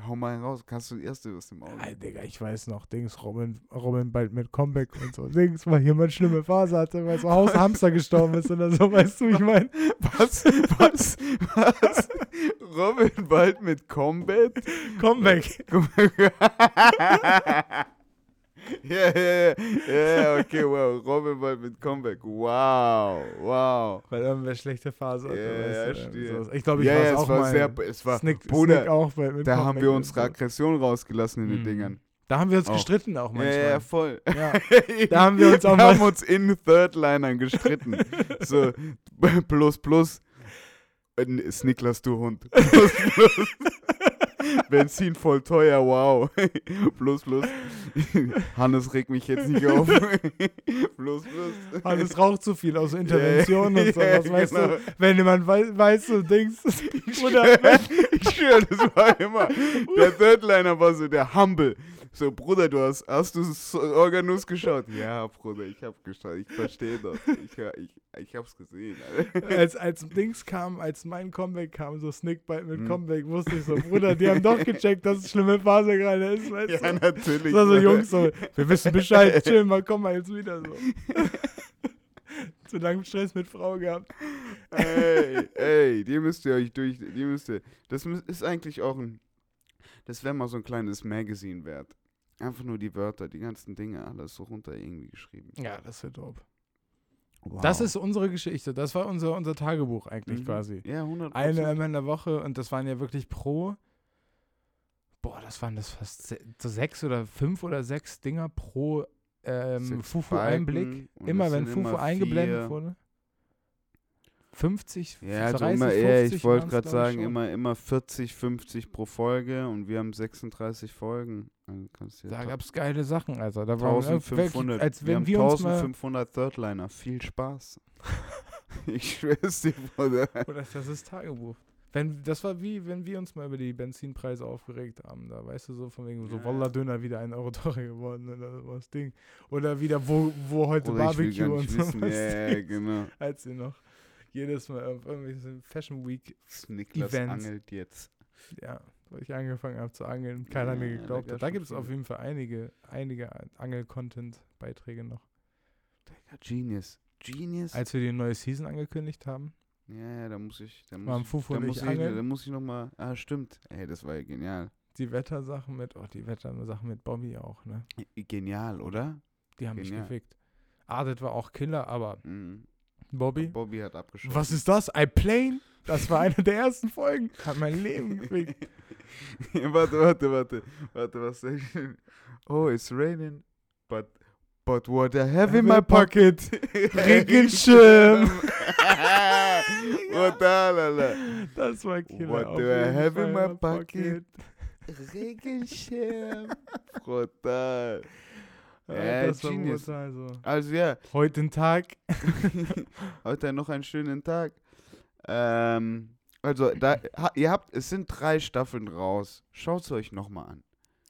Hau mal raus, kannst du die erste aus dem Auge. Nein, Digga, ich weiß noch, Dings, Robin, Robin bald mit Comeback und so. Dings, weil jemand schlimme Phase hatte, weil so Haus Hamster gestorben ist oder so, weißt du, ich meine. Was? Was? Was? Robin bald mit Combat? Comeback. Ja, ja, ja, ja, okay, wow. Robin bald mit Comeback. Wow, wow. Weil irgendwer schlechte Phase hatte. Ja, weißt ja, du, so. Ich glaube, ich ja, war ja, es auch war mal. sehr, es war, Snick, Bruder, Snick auch mit da haben Comeback wir und unsere. Aggression rausgelassen in den Mhm. Dingern. Da haben wir uns Auch. gestritten auch Ja, manchmal. ja, voll. Ja. Da haben wir uns auch wir haben uns in Thirdlinern gestritten. so, plus, plus. Äh, Ist Niklas, du Hund. Plus, plus. Benzin voll teuer, wow. plus, plus. Hannes regt mich jetzt nicht auf. plus, plus. Hannes raucht zu viel aus Intervention und Ja, sowas, weißt genau. du? Wenn jemand weiß, weiß so Dings. Oder ich schwöre, das war immer. Der Thirdliner war so der Humble. So, Bruder, du hast, hast du Organus geschaut? Ja, Bruder, ich hab geschaut. Ich verstehe das. Ich, ich, ich hab's gesehen. Alter. als, als Dings kam, als mein Comeback kam, so Snickbite mit Mhm. Comeback, wusste ich so, Bruder, die haben doch gecheckt, dass es schlimme Phase gerade ist, weißt Ja, du? natürlich. So, so. Jungs, so, wir wissen Bescheid, chill mal, komm mal jetzt wieder so. Zu lange Stress mit Frau gehabt. ey, ey, die müsst ihr euch durch, die müsst ihr, das ist eigentlich auch ein, das wäre mal so ein kleines Magazine wert. Einfach nur die Wörter, die ganzen Dinge, alles so runter irgendwie geschrieben. Ja, das wird dope. Wow. Das ist unsere Geschichte. Das war unser, unser Tagebuch eigentlich Mhm. quasi. Ja, 100 Eine einmal in der Woche und das waren ja wirklich pro. Boah, das waren das fast se so sechs oder fünf oder sechs Dinger pro ähm, Fufu-Einblick. Immer wenn Fufu immer eingeblendet wurde. 50, Ja, also 30, immer, 50 ja, ich wollte gerade sagen, schon. immer, immer 40, 50 pro Folge und wir haben 36 Folgen. Also Da gab es geile Sachen, also da waren wir 1500. wirklich, als wir wenn haben wir uns mal 1500 Thirdliner. Viel Spaß. ich schwör's dir, Bruder. Oder ist das das Tagebuch? Wenn, das war wie, wenn wir uns mal über die Benzinpreise aufgeregt haben. Da weißt du so von wegen so Ja. Wallah-Döner wieder ein Euro teurer geworden oder so was Ding. Oder wieder, wo, wo heute will Barbecue und so Ja, ja, genau. Als wir noch jedes Mal auf irgendwelchen Fashion Week, Niklas Events. angelt jetzt. ja, wo ich angefangen habe zu angeln, keiner Ja, mir geglaubt hat. Da gibt es auf jeden Fall einige, einige Angel-Content-Beiträge noch. Digga, Genius. Genius. Als wir die neue Season angekündigt haben, ja, ja, da muss ich. Da muss Waren ich, Fufu da muss ich da muss ich nochmal. Ah, stimmt. Ey, das war ja genial. die Wettersachen mit, oh, die Wettersachen mit Bobby auch, ne? Genial, oder? Die haben mich Genial. gefickt. Adet war auch Killer, aber Mhm. Bobby, Bobby hat abgeschossen. was ist das? I plane? Das war eine der ersten Folgen. Hat mein Leben gefickt. warte, warte, warte. Warte, was soll ich denn? Oh, it's raining. But, but what I have in my pocket. Regenschirm. Alter. Das war Killer. What do I have in my pocket? Regenschirm. Brutal. Ja, das war Genius. brutal so. Also ja, Heute Tag. heute noch einen schönen Tag. Ähm, also, da, ihr habt, es sind drei Staffeln raus. Schaut es euch nochmal an.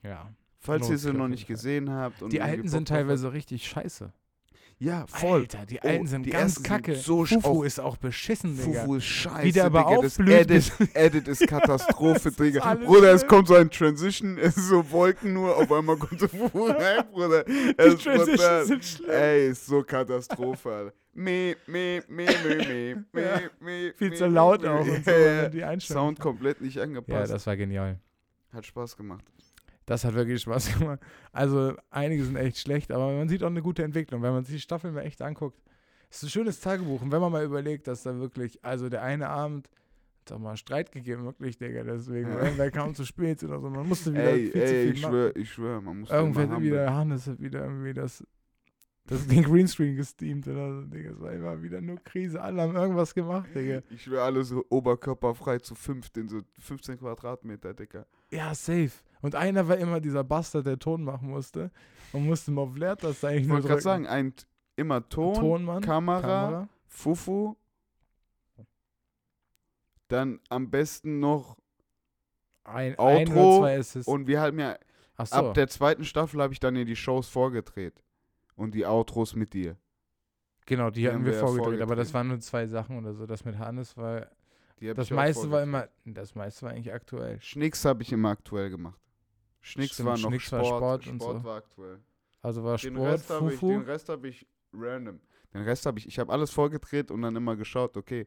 Ja. Falls ihr sie noch nicht gesehen habt. Und Die alten sind teilweise richtig scheiße. Ja, voll. Alter, die Oh, alten sind die ganz ersten sind kacke. so Fufu auch- ist auch beschissen, Digga. Fufu ist scheiße. Wie der aber Digga, das aufblüht. Edit, Edit ist Katastrophe, ist Digga. Bruder, es kommt so ein Transition, es ist so Wolken nur, auf einmal kommt so Fufu rein, Bruder. Die Es ist Transitions sind schlimm. Ey, ist so Katastrophe, Alter. Me, me, me, me, me, me, Ja. me, Viel me, zu laut me, auch und so. Ja, ja. die einstellen. Sound komplett nicht Ja, angepasst. das war genial. Hat Spaß gemacht. Das hat wirklich Spaß gemacht. Also, einige sind echt schlecht, aber man sieht auch eine gute Entwicklung, wenn man sich die Staffeln mal echt anguckt. Es ist ein schönes Tagebuch. Und wenn man mal überlegt, dass da wirklich, also der eine Abend, hat auch mal Streit gegeben, wirklich, Digga, deswegen, Ja. weil irgendwer kam zu spät oder so. Man musste wieder Ey, viel ey, zu viel ich machen. schwör, ich schwör, man muss Irgendwer immer wieder, Hannes hat wieder irgendwie das, das den Greenscreen gesteamt oder so, Digga. Es war immer wieder nur Krise. Alle haben irgendwas gemacht, Digga. Ich schwör, alles so oberkörperfrei zu fünft in so 15 Quadratmeter, Digga. Ja, safe. Und einer war immer dieser Bastard, der Ton machen musste. Und musste mal auf Leertaste eigentlich Ich wollte gerade sagen, ein, immer Ton, Tonmann, Kamera, Fufu. Dann am besten noch, ein, ein Outro Assists. und wir haben ja, so. ab der zweiten Staffel habe ich dann ja die Shows vorgedreht. Und die Outros mit dir. genau, die die hatten haben wir wir ja vorgedreht, aber das vorgedreht. waren nur zwei Sachen oder so. Das mit Hannes war, Das meiste war vorgedreht. immer, das meiste war eigentlich aktuell. Schnicks habe ich immer aktuell gemacht. Schnicks Stimmt, war noch Schnicks war Sport. Sport Sport, und so. war aktuell. Also war Den Sport, Rest ich, den Rest habe ich random. Den Rest habe ich, ich habe alles vorgedreht und dann immer geschaut, okay,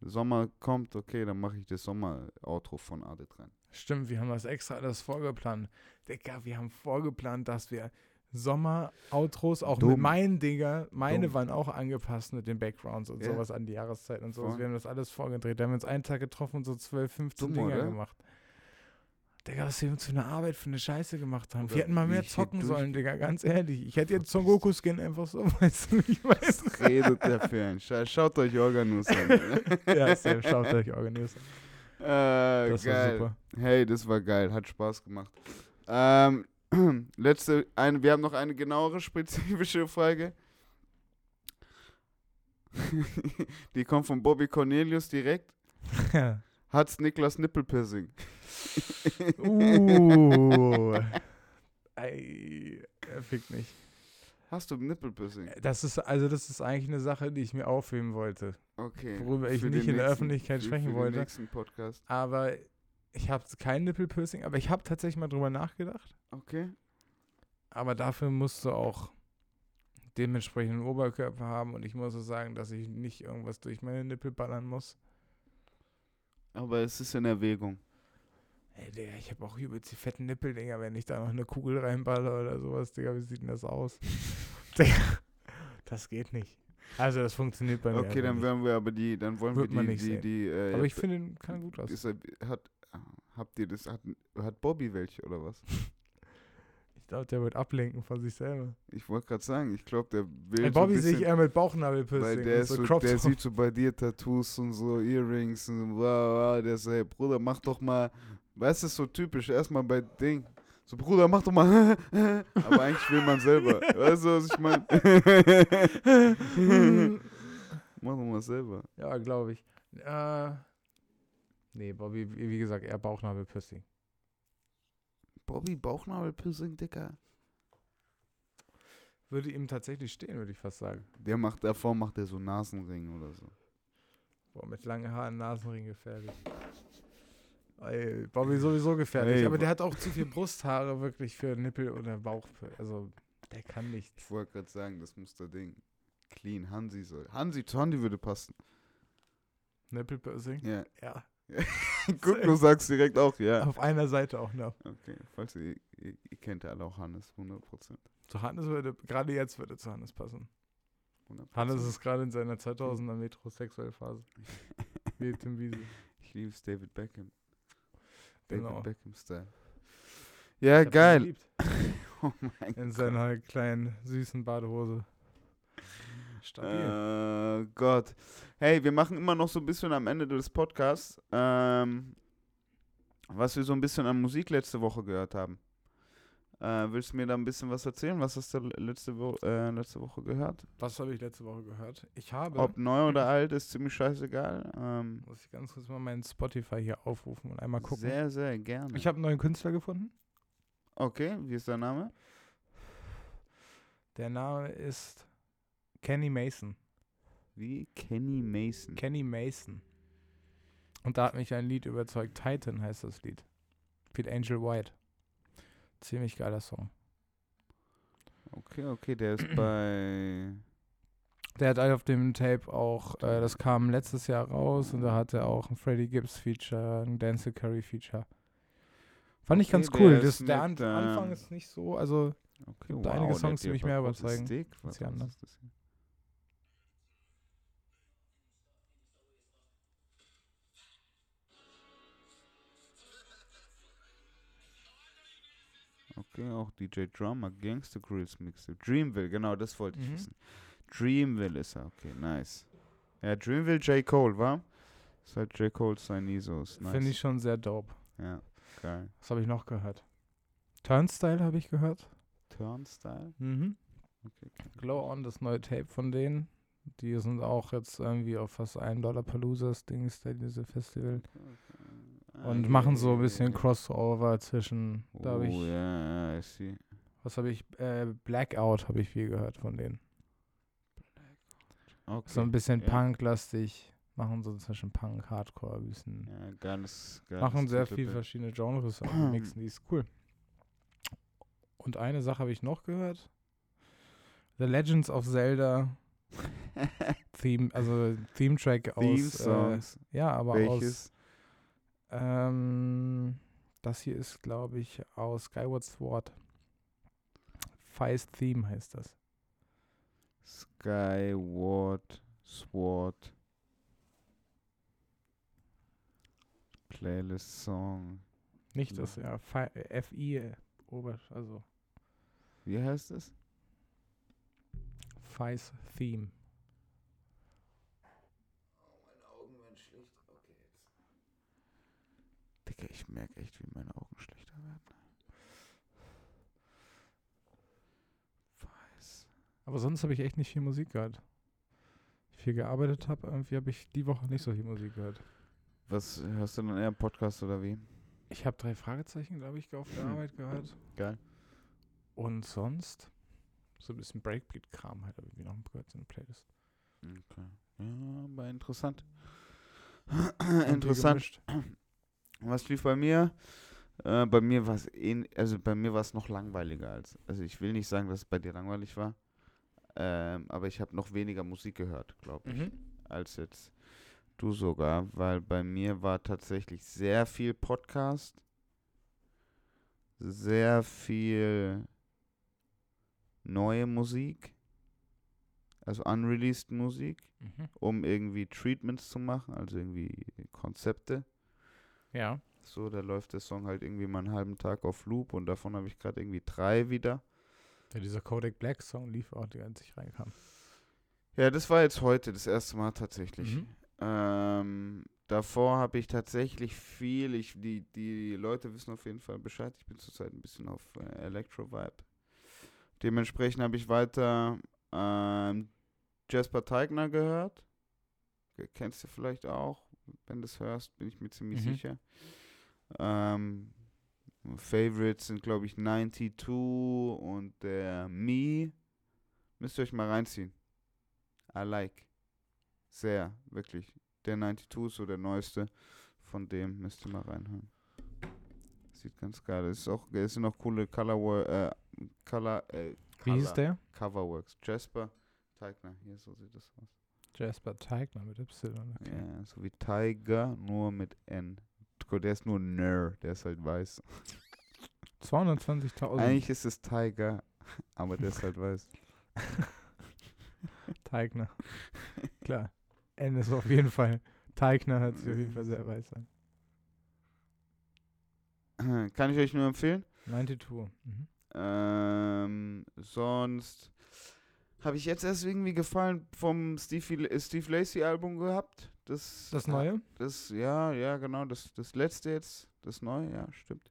Sommer kommt, okay, dann mache ich das Sommer-Outro von Ade dran. Stimmt, wir haben das extra alles vorgeplant. Digga, wir haben vorgeplant, dass wir Sommer-Outros, auch mit Dumm. meinen Digga, meine Dumm. waren auch angepasst mit den Backgrounds und Ja. sowas an die Jahreszeit und sowas. Voll. Wir haben das alles vorgedreht. Da haben wir uns einen Tag getroffen und so 12, 15 Dumm, Dinger oder? gemacht. Digga, was wir uns für eine Arbeit, für eine Scheiße gemacht haben. Wir hätten mal mehr zocken sollen, Digga, ganz ehrlich. Ich hätte jetzt Son Goku-Skin einfach so, weißt du, ich weiß. Redet der für ein Scheiß. Schaut euch Organus an. ja, Sam, schaut euch Organis an. äh, Das war geil. super. Hey, das war geil, hat Spaß gemacht. Ähm, letzte, eine, wir haben noch eine genauere spezifische Frage. Die kommt von Bobby Cornelius direkt. Hat's Niklas Nippelpiercing? uh. Ey, er fickt nicht. Hast du Nippelpiercing? Das ist, also das ist eigentlich eine Sache, die ich mir aufheben wollte. Okay. Worüber ich nicht in der Öffentlichkeit sprechen für wollte. Den nächsten Podcast. Aber ich habe kein Nippelpiercing, aber ich habe tatsächlich mal drüber nachgedacht. Okay. Aber dafür musst du auch dementsprechenden Oberkörper haben und ich muss auch sagen, dass ich nicht irgendwas durch meine Nippel ballern muss. Aber es ist in Erwägung. Ey, Digga, ich habe auch übelst die fetten Nippel, Digga, wenn ich da noch eine Kugel reinballer oder sowas, Digga, wie sieht denn das aus? Digga, das geht nicht. Also das funktioniert bei mir Okay, dann werden wir aber die, dann wollen Wird wir die, nicht die, sehen. die, äh, Aber ich finde, den kann gut aus. ist hat, habt ihr das, hat, hat Bobby welche oder was? Ich glaube, der wird ablenken von sich selber. Ich wollte gerade sagen, ich glaube, der will Bei so Bobby ein sehe ich eher mit Bauchnabelpiercing. weil der, so so, der sieht so bei dir Tattoos und so Earrings und wow, wow, der so, hey Bruder, mach doch mal, weißt du, so typisch, erstmal bei Ding, so Bruder, mach doch mal, aber eigentlich will man selber, weißt du, was ich meine? mach doch mal selber. ja, glaube ich. Äh, nee, Bobby, wie wie gesagt, eher Bauchnabelpiercing. Bobby Bauchnabelpiercing, Dicker. Würde ihm tatsächlich stehen, würde ich fast sagen. Der macht, davor macht er so Nasenring oder so. Boah, mit langen Haaren, Nasenring gefährlich. Ey, Bobby sowieso gefährlich. Ey, aber der hat auch zu viel Brusthaare wirklich für Nippel oder Bauch. Also, der kann nicht. Ich wollte gerade sagen, das muss der Ding. Clean, Hansi soll. Hansi, zu Hansi würde passen. Nippelpiercing? Ja. Ja. Guck, du sagst direkt auch, ja. Auf einer Seite auch noch. Okay, falls ihr, ihr, ihr kennt ja alle auch Hannes, 100%. Zu Hannes würde, gerade jetzt würde zu Hannes passen. 100%. Hannes ist gerade in seiner 2000er metrosexuell Phase. Wie Tim Wiese. Ich liebe es, David Beckham. David Genau. Beckham-Style. Ja, geil. Oh mein In seiner kleinen, süßen Badehose. Stabil. Äh, Gott. Hey, wir machen immer noch so ein bisschen am Ende des Podcasts, ähm, was wir so ein bisschen an Musik letzte Woche gehört haben. Äh, willst du mir da ein bisschen was erzählen? Was hast du letzte, Wo äh, letzte Woche gehört? Was habe ich letzte Woche gehört? Ich habe, Ob neu oder alt, ist ziemlich scheißegal. Ähm, muss ich ganz kurz mal meinen Spotify hier aufrufen und einmal gucken. Sehr, sehr gerne. Ich habe einen neuen Künstler gefunden. okay, wie ist der Name? Der Name ist Kenny Mason. Wie? Kenny Mason. Kenny Mason. Und da hat mich ein Lied überzeugt. Titan heißt das Lied. Mit Angel White. Ziemlich geiler Song. Okay, okay, der ist bei. Der hat auf dem Tape auch, äh, das kam letztes Jahr raus und da hat er auch ein Freddie Gibbs Feature, ein Dance Curry Feature. Fand ich Okay, ganz der cool. ist Das, der An Anfang ähm, ist nicht so, also Okay, Gibt einige der Songs, die mich mehr überzeugen Stick. als Was, die was anderen. Okay, auch DJ Drummer, Gangster Grills Mixer. Dreamville, genau, das wollte ich Mhm. wissen. Dreamville ist er, okay, nice. Ja, Dreamville J. Cole, wa? Ist halt J. Cole sein. Nice. finde ich schon sehr dope. Ja, geil. Was habe ich noch gehört? Turnstyle habe ich gehört. Turnstyle? Mhm. Okay, okay. Glow On, das neue Tape von denen. Die sind auch jetzt irgendwie auf fast 1 Dollar Paloozas Dings, diese Festival. Und Ah, machen yeah, so ein yeah, bisschen yeah. Crossover zwischen, da Oh, ich, ja, ja, I see. was habe ich, äh, Blackout habe ich viel gehört von denen. Okay. So ein bisschen ja. punklastig. Machen so zwischen Punk, Hardcore, ein bisschen. Ja, geiles, geiles machen sehr viel verschiedene Genres und mixen die ist cool. Und eine Sache habe ich noch gehört. The Legends of Zelda Theme, also Theme Track aus Theme äh, Songs. ja, aber Welches? aus ähm, das hier ist, glaube ich, aus Skyward Sword. Feist Theme heißt das. Skyward Sword. Playlist Song. Nicht das, Ja. Fi- äh, äh, Ober, also Wie heißt es? Feist Theme. Meine Augen werden schlecht. Okay, jetzt. Digga, ich merke echt, wie meine Augen schlechter werden. Weiß. Aber sonst habe ich echt nicht viel Musik gehört. Ich viel gearbeitet habe, irgendwie habe ich die Woche nicht so viel Musik gehört. Was hörst du dann eher Podcast oder wie? Ich habe drei Fragezeichen, glaube ich, auf der Hm. Arbeit gehört. Geil. Und sonst so ein bisschen Breakbeat-Kram halt irgendwie noch gehört in der Playlist. Okay. Ja, aber interessant. Interessant. Was lief bei mir? Äh, bei mir war es also bei mir war es noch langweiliger als. Also ich will nicht sagen, dass es bei dir langweilig war. Ähm, aber ich habe noch weniger Musik gehört, glaube ich, Mhm. als jetzt du sogar, weil bei mir war tatsächlich sehr viel Podcast, sehr viel neue Musik, also unreleased Musik, Mhm. um irgendwie Treatments zu machen, also irgendwie Konzepte. Ja. So, da läuft der Song halt irgendwie mal einen halben Tag auf Loop und davon habe ich gerade irgendwie drei wieder. ja. Dieser Kodak Black Song lief auch, die als ich reinkam. Ja, das war jetzt heute das erste Mal tatsächlich. Mhm. Ähm, davor habe ich tatsächlich viel, ich, die, die Leute wissen auf jeden Fall Bescheid, ich bin zurzeit ein bisschen auf äh, Electro-Vibe. Dementsprechend habe ich weiter ähm, Jasper Teigner gehört. Ge- Kennst du vielleicht auch, wenn du es hörst, bin ich mir ziemlich Mhm. sicher. Ähm, Favorites sind, glaube ich, 92 und der Me. Müsst ihr euch mal reinziehen. I like. Sehr, wirklich. Der 92 ist so der neueste. Von dem müsst ihr mal reinhören. Sieht ganz geil aus. Ist auch, es sind auch coole Color, äh, Color, äh, Wie hieß Color- der? Coverworks. Jasper Teigner. Hier, so sieht das aus. Jasper Teigner mit Y. Okay. Ja, so wie Tiger, nur mit N. Der ist nur Ner, der ist halt weiß. 220.000 Eigentlich ist es Tiger, aber der ist halt weiß. Teigner. Klar. N ist auf jeden Fall. Teigner hört sich auf jeden Fall sehr weiß an. Kann ich euch nur empfehlen. 92. Mhm. Ähm, sonst habe ich jetzt erst irgendwie gefallen vom Steve, Steve Lacey Album gehabt. Das, Das neue? Das, ja, ja, genau, das, das letzte jetzt, das neue, ja, stimmt.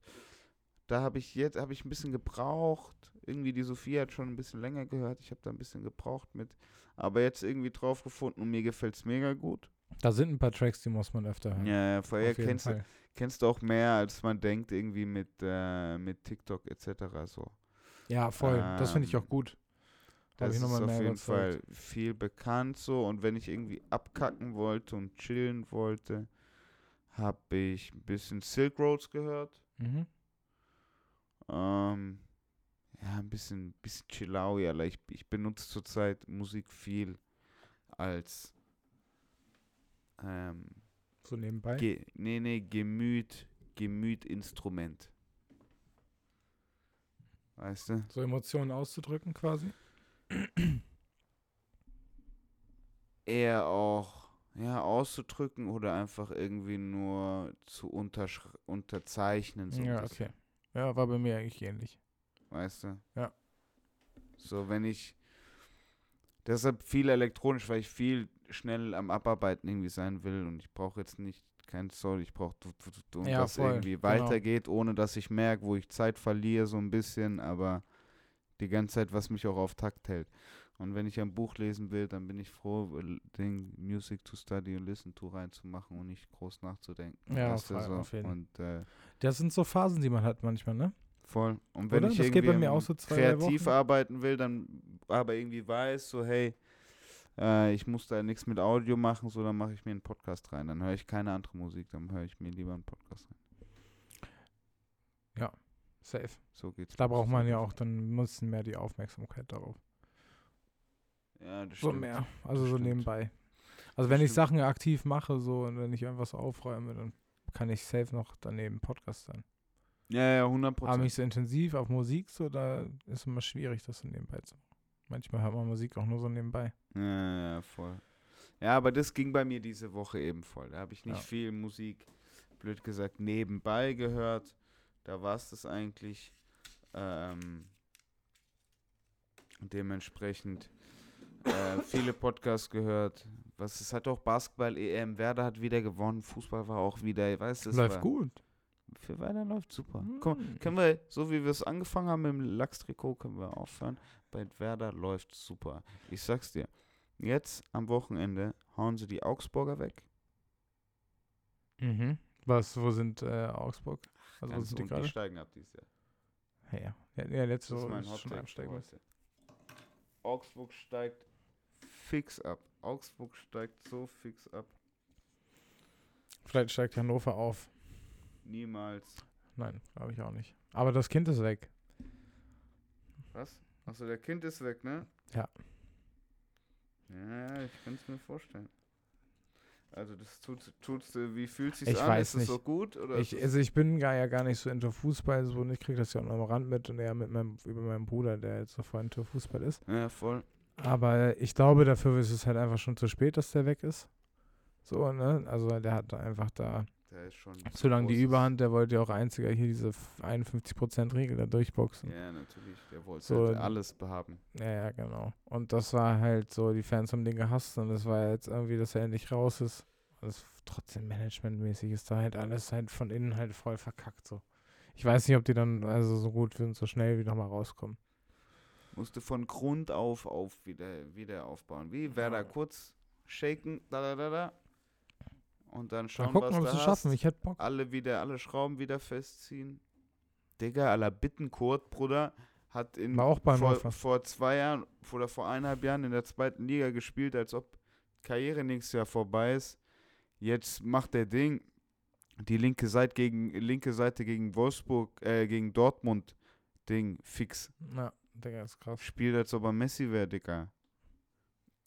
Da habe ich jetzt, habe ich ein bisschen gebraucht. Irgendwie die Sophie hat schon ein bisschen länger gehört. Ich habe da ein bisschen gebraucht mit. Aber jetzt irgendwie drauf gefunden und mir gefällt es mega gut. Da sind ein paar Tracks, die muss man öfter hören. Ja, ja, vorher kennst du, kennst du auch mehr, als man denkt, irgendwie mit, äh, mit TikTok etc. so. Ja, voll. das finde ich auch Ähm, gut. Hab Das ist auf jeden überzeugt. Fall viel bekannt so. Und wenn ich irgendwie abkacken wollte und chillen wollte, habe ich ein bisschen Silk Roads gehört. Mhm. Ähm, ja, ein bisschen, bisschen Chillaui, aber ich, ich benutze zurzeit Musik viel als ähm, So nebenbei. ge, nee, nee, Gemüt, Gemütinstrument. Weißt du? so Emotionen auszudrücken quasi. eher auch ja, auszudrücken oder einfach irgendwie nur zu unterzeichnen. So ja, okay. Ja, war bei mir eigentlich ähnlich. Weißt du? Ja. So, wenn ich. Deshalb viel elektronisch, weil ich viel schnell am Abarbeiten irgendwie sein will und ich brauche jetzt nicht kein Soul, ich brauche, und Ja, das voll, irgendwie genau. weitergeht, ohne dass ich merke, wo ich Zeit verliere, so ein bisschen, aber die ganze Zeit, was mich auch auf Takt hält. Und wenn ich ein Buch lesen will, dann bin ich froh, l- den Music to Study und Listen to reinzumachen und nicht groß nachzudenken. Ja, voll, so. auf jeden. Und äh, Das sind so Phasen, die man hat manchmal, ne? voll. Und wenn Oder? ich Das irgendwie so zwei, kreativ arbeiten will, dann aber irgendwie weiß, so hey, äh, ich muss da nichts mit Audio machen, so dann mache ich mir einen Podcast rein. Dann höre ich keine andere Musik, dann höre ich mir lieber einen Podcast rein. Safe. So geht's. Da braucht So man ja auch dann ein bisschen mehr die Aufmerksamkeit darauf. Ja, das So stimmt. mehr. Also Das so stimmt. nebenbei. Also Das wenn ich stimmt. Sachen aktiv mache, so und wenn ich irgendwas aufräume, dann kann ich safe noch daneben Podcast sein. Ja, ja, 100 Aber Prozent. nicht so intensiv auf Musik, so da ist immer schwierig, das so nebenbei zu machen. Manchmal hört man Musik auch nur so nebenbei. Ja, ja, ja, voll. Ja, aber das ging bei mir diese Woche eben voll. Da habe ich nicht Ja. viel Musik, blöd gesagt, nebenbei gehört. Da war es das eigentlich. Ähm, und dementsprechend äh, viele Podcasts gehört. Was es hat auch Basketball EM. Werder hat wieder gewonnen. Fußball war auch wieder, weißt du, es Läuft war, gut. Für Werder läuft super. Komm, Mm. können wir, so wie wir es angefangen haben mit dem Lachstrikot, können wir aufhören. Bei Werder läuft super. Ich sag's dir. Jetzt am Wochenende hauen sie die Augsburger weg. Mhm. Was, wo sind äh, Augsburg? Also Ganz sind die gerade? die steigen ab dieses Jahr. Ja, ja. ja, ja letzte Das ist mein schon absteigen. Augsburg steigt fix ab. Augsburg steigt so fix ab. Vielleicht steigt Hannover auf. Niemals. Nein, glaube ich auch nicht. Aber das Kind ist weg. Was? Achso, der Kind ist weg, ne? Ja. Ja, ich kann es mir vorstellen. Also das tut, tut's, äh, wie fühlt sich Ich an? weiß ist es nicht. so gut? Oder Ich, also ich bin gar ja gar nicht so into Fußball so und ich kriege das ja auch noch am Rand mit und eher mit meinem, über meinen Bruder, der jetzt so voll into Fußball ist. ja, voll. Aber ich glaube, dafür ist es halt einfach schon zu spät, dass der weg ist. So, ne? Also der hat da einfach da Der ist schon. zu lange die Überhand, der wollte ja auch einziger hier diese 51%-Regel da durchboxen. Ja, natürlich. Der wollte So, halt alles behaben. Ja, ja, genau. Und das war halt so, die Fans haben den gehasst und das war jetzt irgendwie, dass er endlich raus ist. Das trotzdem managementmäßig ist da halt alles halt von innen halt voll verkackt so. Ich weiß nicht, ob die dann also so gut und so schnell wie nochmal rauskommen. Musste von Grund auf auf wieder, wieder aufbauen. Wie Werder Ja. kurz shaken, da da da da. Und dann Mal schauen, gucken, was ob du schaffen. Ich hätte Bock. alle wieder, alle Schrauben wieder festziehen. Digga, aller Bittenkurt, Bruder, hat in War vor, Hannover. vor zwei Jahren oder vor eineinhalb Jahren in der zweiten Liga gespielt, als ob Karriere nächstes Jahr vorbei ist. Jetzt macht der Ding die linke Seite gegen linke Seite gegen Wolfsburg, äh, gegen Dortmund Ding fix. Ja, Digga, ist krass. Spielt, als ob er Messi wäre, Digga.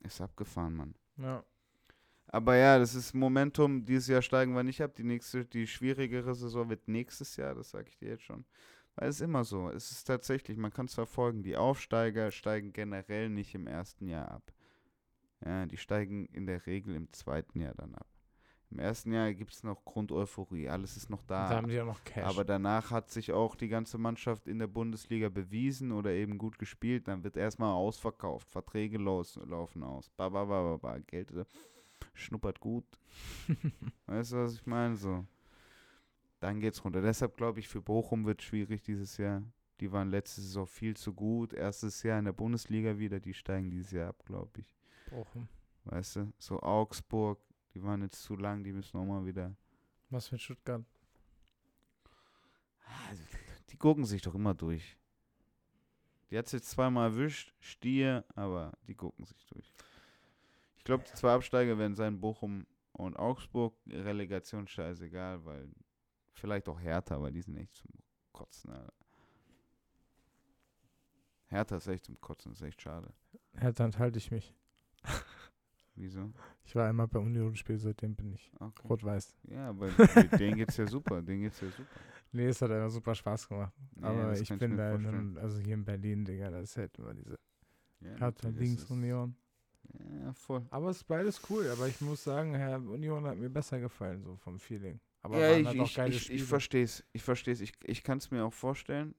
Ist abgefahren, Mann. Ja. Aber ja, das ist Momentum. Dieses Jahr steigen wir nicht ab. Die nächste, die schwierigere Saison wird nächstes Jahr, das sage ich dir jetzt schon. Weil es ist immer so. Es ist tatsächlich, man kann es verfolgen. Die Aufsteiger steigen generell nicht im ersten Jahr ab. Ja, die steigen in der Regel im zweiten Jahr dann ab. Im ersten Jahr gibt es noch Grundeuphorie, alles ist noch Da da. haben die ja noch Cash. Aber danach hat sich auch die ganze Mannschaft in der Bundesliga bewiesen oder eben gut gespielt. Dann wird erstmal ausverkauft, Verträge los, laufen aus. Ba, ba, ba, ba, ba. Geld äh, schnuppert gut. weißt du, was ich meine? So. Dann geht's runter. Deshalb glaube ich, für Bochum wird schwierig dieses Jahr. Die waren letzte Saison viel zu gut. Erstes Jahr in der Bundesliga wieder. Die steigen dieses Jahr ab, glaube ich. Bochum. Weißt du? So Augsburg, die waren jetzt zu lang. Die müssen auch mal wieder. Was mit Stuttgart? Die gucken sich doch immer durch. Die hat es jetzt zweimal erwischt, Stier, aber die gucken sich durch. Ich glaube, die zwei Absteiger werden sein Bochum und Augsburg. Relegation scheißegal, weil vielleicht auch Hertha, aber die sind echt zum Kotzen. Alter. Hertha ist echt zum Kotzen, ist echt schade. Ja, dann halte ich mich. Wieso? Ich war einmal bei Union Spiel, seitdem bin ich Okay. rot-weiß. Ja, aber denen geht's ja super, denen geht's ja super. Nee, es hat einfach super Spaß gemacht. Ja, Aber ich bin mir da, in, also hier in Berlin, Digga, das ist halt immer diese Ja, Hertha links Union. Ja, voll. Aber es ist beides cool, aber ich muss sagen, Herr Union hat mir besser gefallen, so vom Feeling. Aber ja, ich, halt auch ich, ich, ich Spiele. verstehe es. Ich verstehe es. Ich, ich kann es mir auch vorstellen.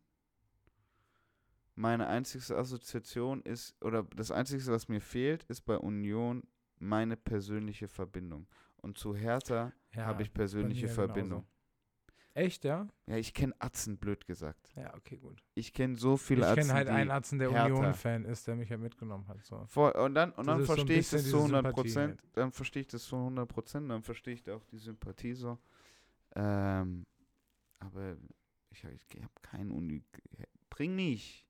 Meine einzigste Assoziation ist, oder das Einzige, was mir fehlt, ist bei Union meine persönliche Verbindung. Und zu Hertha Ja, habe ich persönliche mir genauso. Echt, ja? Ja, ich kenne Atzen, blöd gesagt. Ja, okay, gut. Ich kenne so viele ich Atzen. kenne halt einen Arzt, der Union-Fan ist, der mich ja mitgenommen hat. So. Voll, und dann, und dann ist so verstehe ich das zu diese 100 Sympathie Prozent. halt. Dann verstehe ich das zu 100 Prozent. Dann verstehe ich da auch die Sympathie so. Ähm, aber ich, ich habe keinen Uni. Bring mich.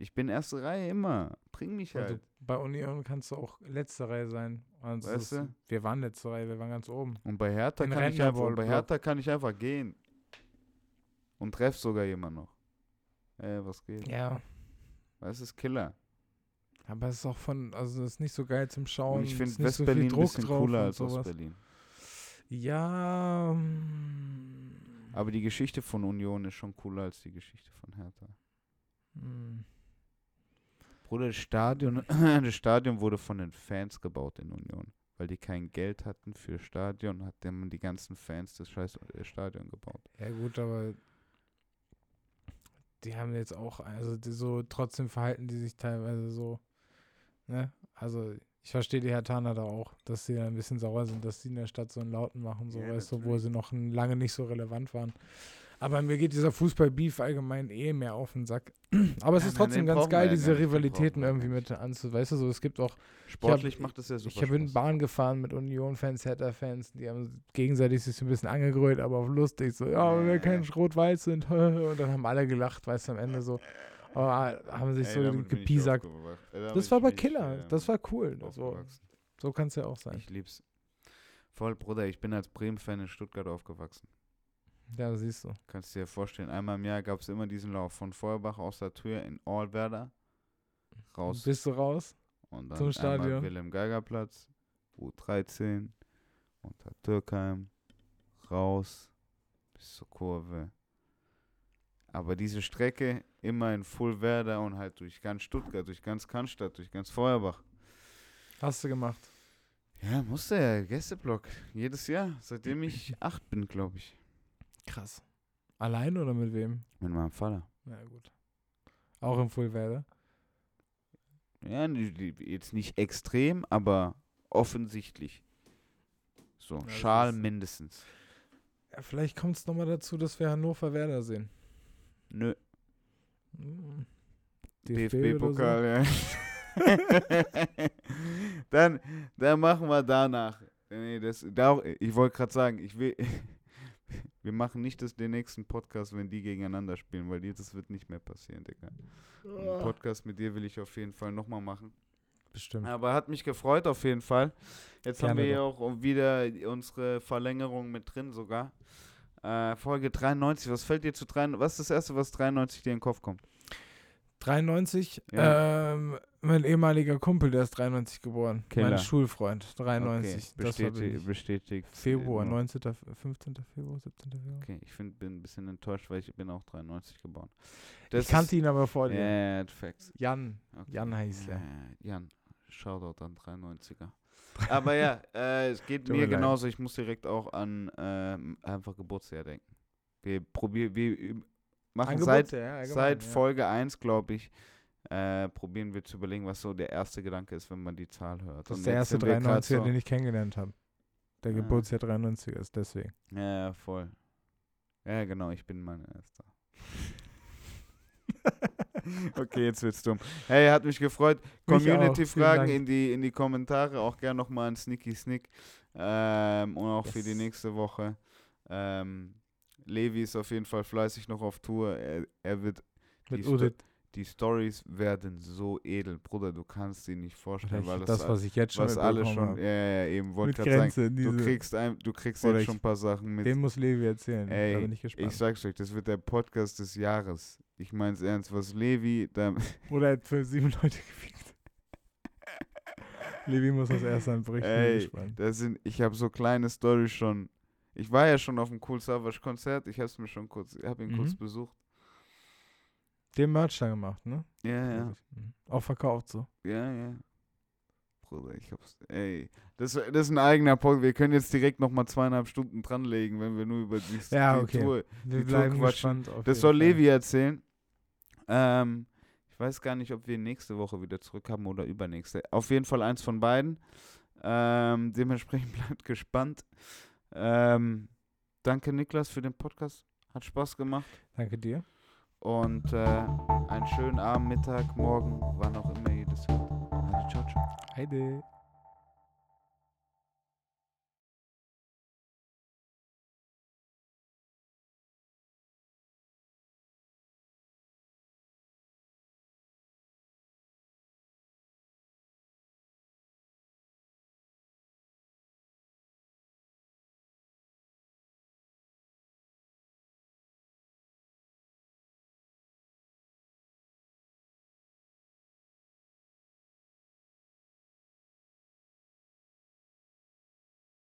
Ich bin erste Reihe immer. Bring mich Und halt. du, bei Union kannst du auch letzte Reihe sein. Also Weißt du? Wir waren letzte Reihe, wir waren ganz oben. Und bei Hertha kann ich einfach, bei. Hertha kann ich einfach gehen. Und treff sogar jemand noch. Ey, was geht? Ja. Das ist Killer. Aber es ist auch von, also es ist nicht so geil zum Schauen. Und ich finde nicht so Westberlin ein bisschen cooler als. Ostberlin. Ja. Aber die Geschichte von Union ist schon cooler als die Geschichte von Hertha. mm. Bruder, das Stadion, das Stadion wurde von den Fans gebaut in Union. Weil die kein Geld hatten für Stadion, hat man die ganzen Fans das scheiß äh, Stadion gebaut. Ja gut, aber die haben jetzt auch, also so trotzdem verhalten die sich teilweise so, ne? Also ich verstehe die Hertaner da auch, dass sie da ein bisschen sauer sind, dass sie in der Stadt so einen Lauten machen, so Ja, weißt du, obwohl sie noch lange nicht so relevant waren. Aber mir geht dieser Fußball-Beef allgemein eh mehr auf den Sack. Aber es Ja, ist nein, trotzdem den ganz geil, ja diese Rivalitäten irgendwie mit anzu, weißt du, so es gibt auch Sportlich macht das ja super ich habe in. Bahn gefahren mit Union-Fans, Hertha-Fans, die haben gegenseitig sich ein bisschen angegrölt, aber auch lustig, so, ja, wenn wir kein Rot-Weiß sind, und dann haben alle gelacht, weißt du, am Ende so, aber haben sich Ey, so gepiesackt. Das war aber Killer, ähm, das war cool, so, aufgewachsen. so kann es ja auch sein. Ich lieb's. Voll, Bruder, ich bin als Bremen-Fan in Stuttgart aufgewachsen. Ja, siehst du. Kannst dir vorstellen, einmal im Jahr gab es immer diesen Lauf von Feuerbach aus der Tür in Allwerder raus Bist du raus? und dann zum einmal Stadion. Wilhelm Geiger Platz, U13 unter Türkheim raus bis zur Kurve. Aber diese Strecke immer in Fullwerder und halt durch ganz Stuttgart, durch ganz Cannstatt, durch ganz Feuerbach. Hast du gemacht. Ja, musste ja, Gästeblock. Jedes Jahr, seitdem ich acht bin, glaube ich. Krass. Allein oder mit wem? Mit meinem Vater. Na gut. Auch im Fullwerder. Ja, jetzt nicht extrem, aber offensichtlich. So, Ja, Schal mindestens. Ja, vielleicht kommt es nochmal dazu, dass wir Hannover Werder sehen. Nö, Hm. DFB oder so? DFB-Pokal, ja. dann, dann machen wir danach. Nee, das, da, ich wollte gerade sagen, ich will, wir machen nicht das, den nächsten Podcast, wenn die gegeneinander spielen, weil die, das wird nicht mehr passieren, Digga. Einen Podcast mit dir will ich auf jeden Fall nochmal machen. Bestimmt. Aber hat mich gefreut auf jeden Fall. Jetzt haben Gerne wir ja auch wieder unsere Verlängerung mit drin sogar. Äh, Folge 93, was fällt dir zu 93? Was ist das erste, was 93 dir in den Kopf kommt? 93, Ja. ähm, mein ehemaliger Kumpel, der ist 93 geboren. Killer. Mein Schulfreund, 93. Okay, das war bestätigt. Februar, immer. 19., 15. Februar, 17. Februar. Okay, ich find, bin ein bisschen enttäuscht, weil ich bin auch 93 geboren. ich kannte ihn aber vor Ja, dir. yeah, Facts. Jan. Okay. Jan heißt er. Ja, Jan, Shoutout an 93er. Aber ja, äh, es geht mir genauso. Ich muss direkt auch an ähm, einfach Geburtsjahr denken. Wir probieren, wir machen Ein seit, ja, seit ja. Folge 1, glaube ich, äh, probieren wir zu überlegen, was so der erste Gedanke ist, wenn man die Zahl hört. Das Und ist der erste sind wir grad 93er, so, den ich kennengelernt habe. Der Ah. Geburtsjahr 93 ist deswegen. Ja, ja, voll. Ja, genau, ich bin mein erster. okay, jetzt wird's dumm. Hey, hat mich gefreut. Community-Fragen in die, in die Kommentare, auch gern nochmal ein Sneaky Snick. Ähm, und auch für die Yes. nächste Woche. Ähm, Levi ist auf jeden Fall fleißig noch auf Tour. Er, er wird, Mit die, Sto die Stories werden so edel. Bruder, du kannst sie nicht vorstellen, weil das, das, was ich jetzt schon was alle schon, ja, ja, eben, wollte gerade sagen, du kriegst, ein, du kriegst jetzt ich- schon ein paar Sachen mit. Den muss Levi erzählen. Ey, da bin ich gespannt. Ich sag's euch, das wird der Podcast des Jahres. Ich mein's ernst, was Levi da. Oder er hat für sieben Leute gefickt. Levi muss das erst bin Ey, das sind, ich habe so kleine Storys schon. Ich war ja schon auf dem Cool Savage Konzert. Ich hab's mir schon kurz, ich hab ihn kurz Mhm. besucht. Den Merch da gemacht, ne? Ja, ja, Mhm. Auch verkauft so. ja, ja. Bruder, ich hab's. Ey, das, das ist ein eigener Podcast. Wir können jetzt direkt nochmal zweieinhalb Stunden dranlegen, wenn wir nur über die, Ja, die okay. Tour. Wir Die Tour bleiben quatschen. gespannt. Auf Das soll Fall. Levi erzählen. Ähm, ich weiß gar nicht, ob wir nächste Woche wieder zurück haben oder übernächste. Auf jeden Fall eins von beiden. Ähm, dementsprechend bleibt gespannt. Ähm, danke, Niklas, für den Podcast. Hat Spaß gemacht. Danke dir. Und äh, einen schönen Abend, Mittag, Morgen, wann auch immer ihr das hört. Also, ciao, ciao. Heide.